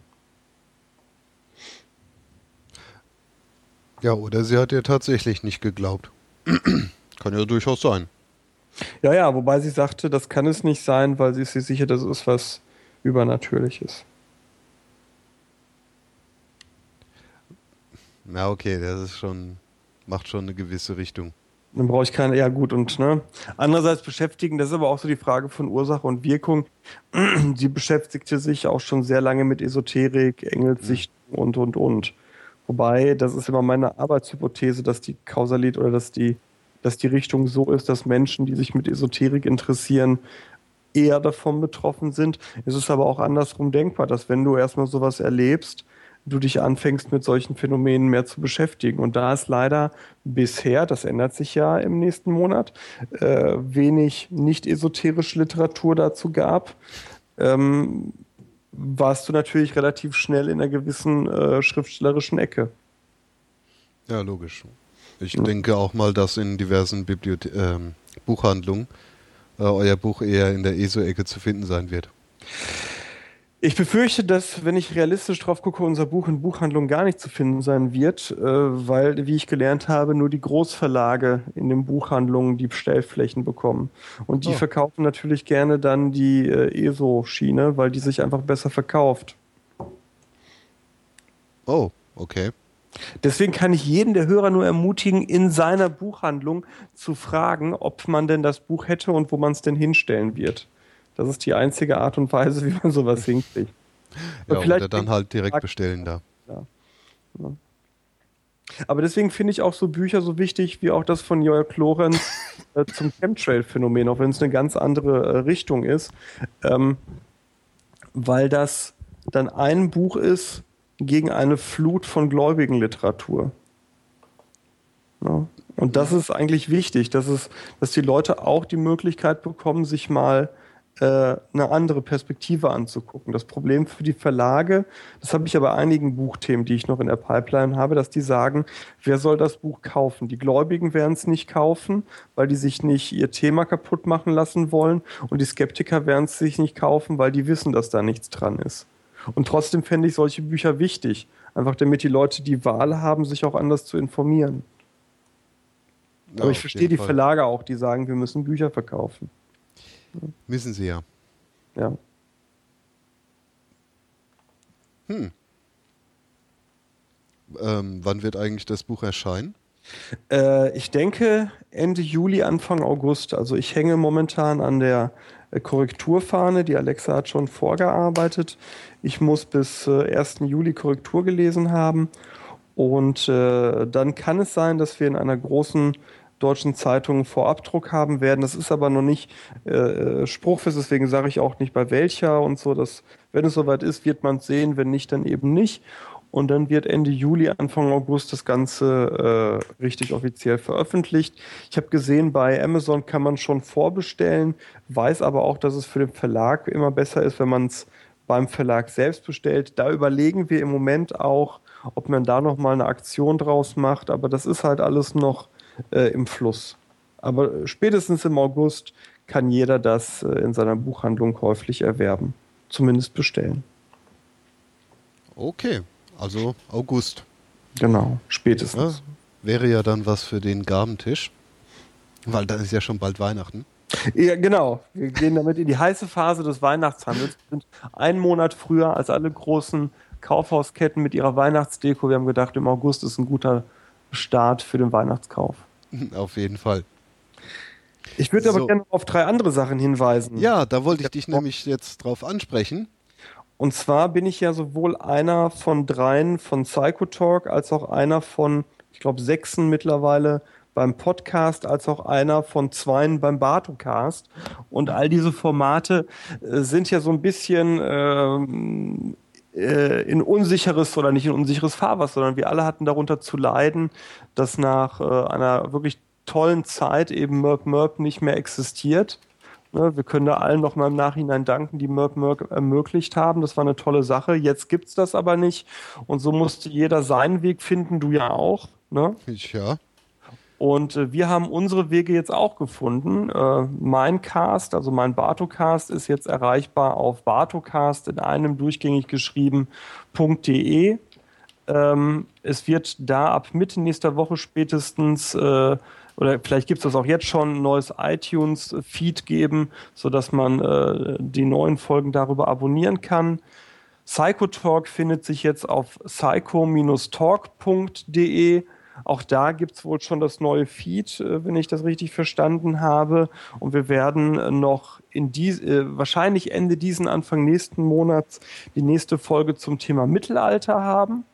Ja, oder sie hat ihr tatsächlich nicht geglaubt. kann ja durchaus sein. Ja, ja, wobei sie sagte, das kann es nicht sein, weil sie ist sich sicher, dass es was Übernatürliches. Na, okay, das ist schon, macht schon eine gewisse Richtung. Dann brauche ich keine, ja gut, und ne. Andererseits beschäftigen, das ist aber auch so die Frage von Ursache und Wirkung. Sie beschäftigte sich auch schon sehr lange mit Esoterik, Engelssicht mhm. und, und, und. Wobei, das ist immer meine Arbeitshypothese, dass die Kausalität oder dass die, dass die Richtung so ist, dass Menschen, die sich mit Esoterik interessieren, eher davon betroffen sind. Es ist aber auch andersrum denkbar, dass wenn du erstmal sowas erlebst, du dich anfängst, mit solchen Phänomenen mehr zu beschäftigen. Und da es leider bisher, das ändert sich ja im nächsten Monat, äh, wenig nicht esoterische Literatur dazu gab, ähm, warst du natürlich relativ schnell in einer gewissen äh, schriftstellerischen Ecke. Ja, logisch. Ich ja. denke auch mal, dass in diversen Bibliothe äh, Buchhandlungen äh, euer Buch eher in der ESO-Ecke zu finden sein wird. Ich befürchte, dass, wenn ich realistisch drauf gucke, unser Buch in Buchhandlungen gar nicht zu finden sein wird, äh, weil, wie ich gelernt habe, nur die Großverlage in den Buchhandlungen die Stellflächen bekommen. Und die oh. verkaufen natürlich gerne dann die äh, ESO-Schiene, weil die sich einfach besser verkauft. Oh, okay. Deswegen kann ich jeden der Hörer nur ermutigen, in seiner Buchhandlung zu fragen, ob man denn das Buch hätte und wo man es denn hinstellen wird. Das ist die einzige Art und Weise, wie man sowas hinkriegt. ja, vielleicht oder dann halt direkt bestellen da. Ja. Ja. Aber deswegen finde ich auch so Bücher so wichtig, wie auch das von Joel Lorenz äh, zum Chemtrail-Phänomen, auch wenn es eine ganz andere äh, Richtung ist. Ähm, weil das dann ein Buch ist gegen eine Flut von gläubigen Literatur. Ja. Und das ist eigentlich wichtig, dass, es, dass die Leute auch die Möglichkeit bekommen, sich mal eine andere Perspektive anzugucken. Das Problem für die Verlage, das habe ich aber einigen Buchthemen, die ich noch in der Pipeline habe, dass die sagen, wer soll das Buch kaufen? Die Gläubigen werden es nicht kaufen, weil die sich nicht ihr Thema kaputt machen lassen wollen und die Skeptiker werden es sich nicht kaufen, weil die wissen, dass da nichts dran ist. Und trotzdem fände ich solche Bücher wichtig, einfach damit die Leute die Wahl haben, sich auch anders zu informieren. Ja, Aber ich verstehe die Fall. Verlage auch, die sagen, wir müssen Bücher verkaufen. Müssen sie ja. Ja. Hm. Ähm, wann wird eigentlich das Buch erscheinen? Äh, ich denke Ende Juli, Anfang August. Also ich hänge momentan an der äh, Korrekturfahne. Die Alexa hat schon vorgearbeitet. Ich muss bis äh, 1. Juli Korrektur gelesen haben. Und äh, dann kann es sein, dass wir in einer großen deutschen Zeitungen Vorabdruck haben werden. Das ist aber noch nicht äh, äh, spruchfest, deswegen sage ich auch nicht bei welcher und so. Dass, wenn es soweit ist, wird man es sehen, wenn nicht, dann eben nicht. Und dann wird Ende Juli, Anfang August das Ganze äh, richtig offiziell veröffentlicht. Ich habe gesehen, bei Amazon kann man schon vorbestellen, weiß aber auch, dass es für den Verlag immer besser ist, wenn man es beim Verlag selbst bestellt. Da überlegen wir im Moment auch, ob man da nochmal eine Aktion draus macht. Aber das ist halt alles noch äh, im Fluss. Aber spätestens im August kann jeder das äh, in seiner Buchhandlung käuflich erwerben. Zumindest bestellen. Okay, also August. Genau, spätestens. Ja, wäre ja dann was für den Gabentisch, weil dann ist ja schon bald Weihnachten. Ja, genau. Wir gehen damit in die heiße Phase des Weihnachtshandels. Wir sind einen Monat früher als alle großen Kaufhausketten mit ihrer Weihnachtsdeko. Wir haben gedacht, im August ist ein guter Start für den Weihnachtskauf. Auf jeden Fall. Ich würde so. aber gerne auf drei andere Sachen hinweisen. Ja, da wollte ich dich nämlich jetzt drauf ansprechen. Und zwar bin ich ja sowohl einer von dreien von Psychotalk als auch einer von, ich glaube, sechsen mittlerweile beim Podcast, als auch einer von zweien beim Bartocast. Und all diese Formate äh, sind ja so ein bisschen äh, äh, in unsicheres oder nicht in unsicheres Fahrwasser, sondern wir alle hatten darunter zu leiden, dass nach äh, einer wirklich tollen Zeit eben Merp Merp nicht mehr existiert. Ne, wir können da allen noch mal im Nachhinein danken, die Merp Merp ermöglicht haben. Das war eine tolle Sache. Jetzt gibt es das aber nicht. Und so musste jeder seinen Weg finden, du ja auch. Ne? Ich ja. Und äh, wir haben unsere Wege jetzt auch gefunden. Äh, mein Cast, also mein Bartocast, ist jetzt erreichbar auf bartocast in einem durchgängig geschrieben.de. Ähm, es wird da ab Mitte nächster Woche spätestens äh, oder vielleicht gibt es das auch jetzt schon, ein neues iTunes-Feed geben, sodass man äh, die neuen Folgen darüber abonnieren kann. Psychotalk findet sich jetzt auf psycho-talk.de auch da gibt es wohl schon das neue Feed, äh, wenn ich das richtig verstanden habe. Und wir werden noch in die, äh, wahrscheinlich Ende diesen, Anfang nächsten Monats die nächste Folge zum Thema Mittelalter haben.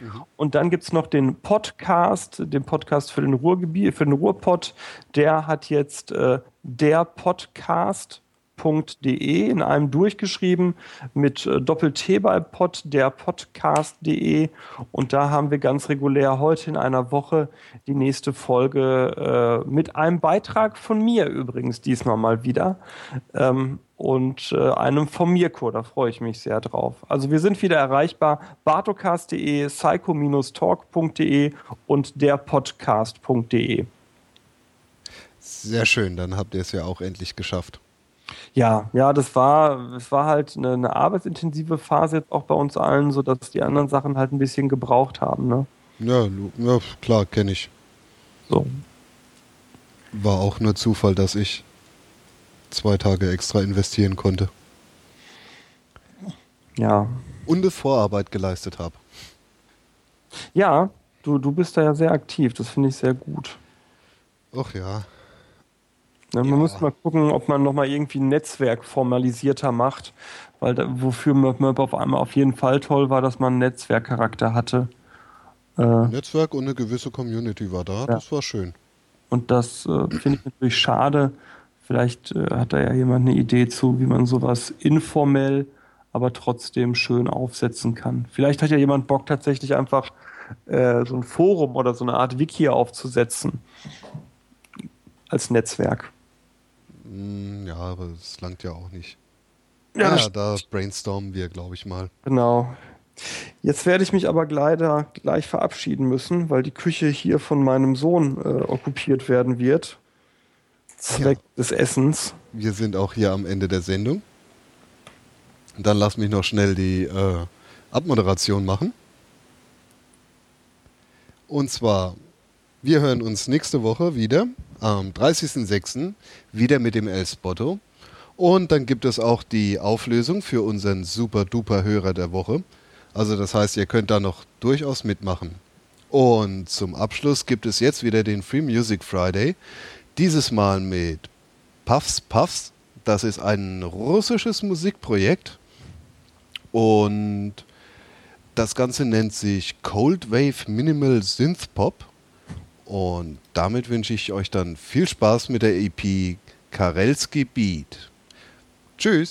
Mhm. Und dann gibt es noch den Podcast, den Podcast für den Ruhrgebiet, für den Ruhrpott. Der hat jetzt äh, der Podcast podcast.de in einem durchgeschrieben mit äh, Doppel-T bei Pod, der Podcast.de. Und da haben wir ganz regulär heute in einer Woche die nächste Folge äh, mit einem Beitrag von mir übrigens diesmal mal wieder. Ähm, und äh, einem von Mirko, da freue ich mich sehr drauf. Also wir sind wieder erreichbar, bartocast.de, psycho-talk.de und derpodcast.de. Sehr schön, dann habt ihr es ja auch endlich geschafft. Ja, ja, das war, es war halt eine, eine, arbeitsintensive Phase jetzt auch bei uns allen, sodass die anderen Sachen halt ein bisschen gebraucht haben, ne? Ja, ja klar, kenne ich. So. War auch nur Zufall, dass ich zwei Tage extra investieren konnte. Ja. Und eine Vorarbeit geleistet habe. Ja, du, du bist da ja sehr aktiv, das finde ich sehr gut. Ach ja. Ja, man muss mal gucken, ob man nochmal irgendwie ein Netzwerk formalisierter macht, weil da, wofür Möb auf einmal auf jeden Fall toll war, dass man einen Netzwerkcharakter hatte. Äh, Netzwerk und eine gewisse Community war da, ja. das war schön. Und das äh, finde ich natürlich schade. Vielleicht äh, hat da ja jemand eine Idee zu, wie man sowas informell, aber trotzdem schön aufsetzen kann. Vielleicht hat ja jemand Bock, tatsächlich einfach äh, so ein Forum oder so eine Art Wiki aufzusetzen als Netzwerk. Hm, ja, aber es langt ja auch nicht. Ja, ja da brainstormen wir, glaube ich mal. Genau. Jetzt werde ich mich aber leider gleich verabschieden müssen, weil die Küche hier von meinem Sohn äh, okkupiert werden wird. Zweck ja. des Essens. Wir sind auch hier am Ende der Sendung. Dann lass mich noch schnell die äh, Abmoderation machen. Und zwar, wir hören uns nächste Woche wieder, am 30.06. wieder mit dem El Spotto. Und dann gibt es auch die Auflösung für unseren super-duper-Hörer der Woche. Also das heißt, ihr könnt da noch durchaus mitmachen. Und zum Abschluss gibt es jetzt wieder den Free Music Friday. Dieses Mal mit Puffs Puffs. Das ist ein russisches Musikprojekt. Und das Ganze nennt sich Cold Wave Minimal Synth Pop. Und damit wünsche ich euch dann viel Spaß mit der EP Karelski Beat. Tschüss.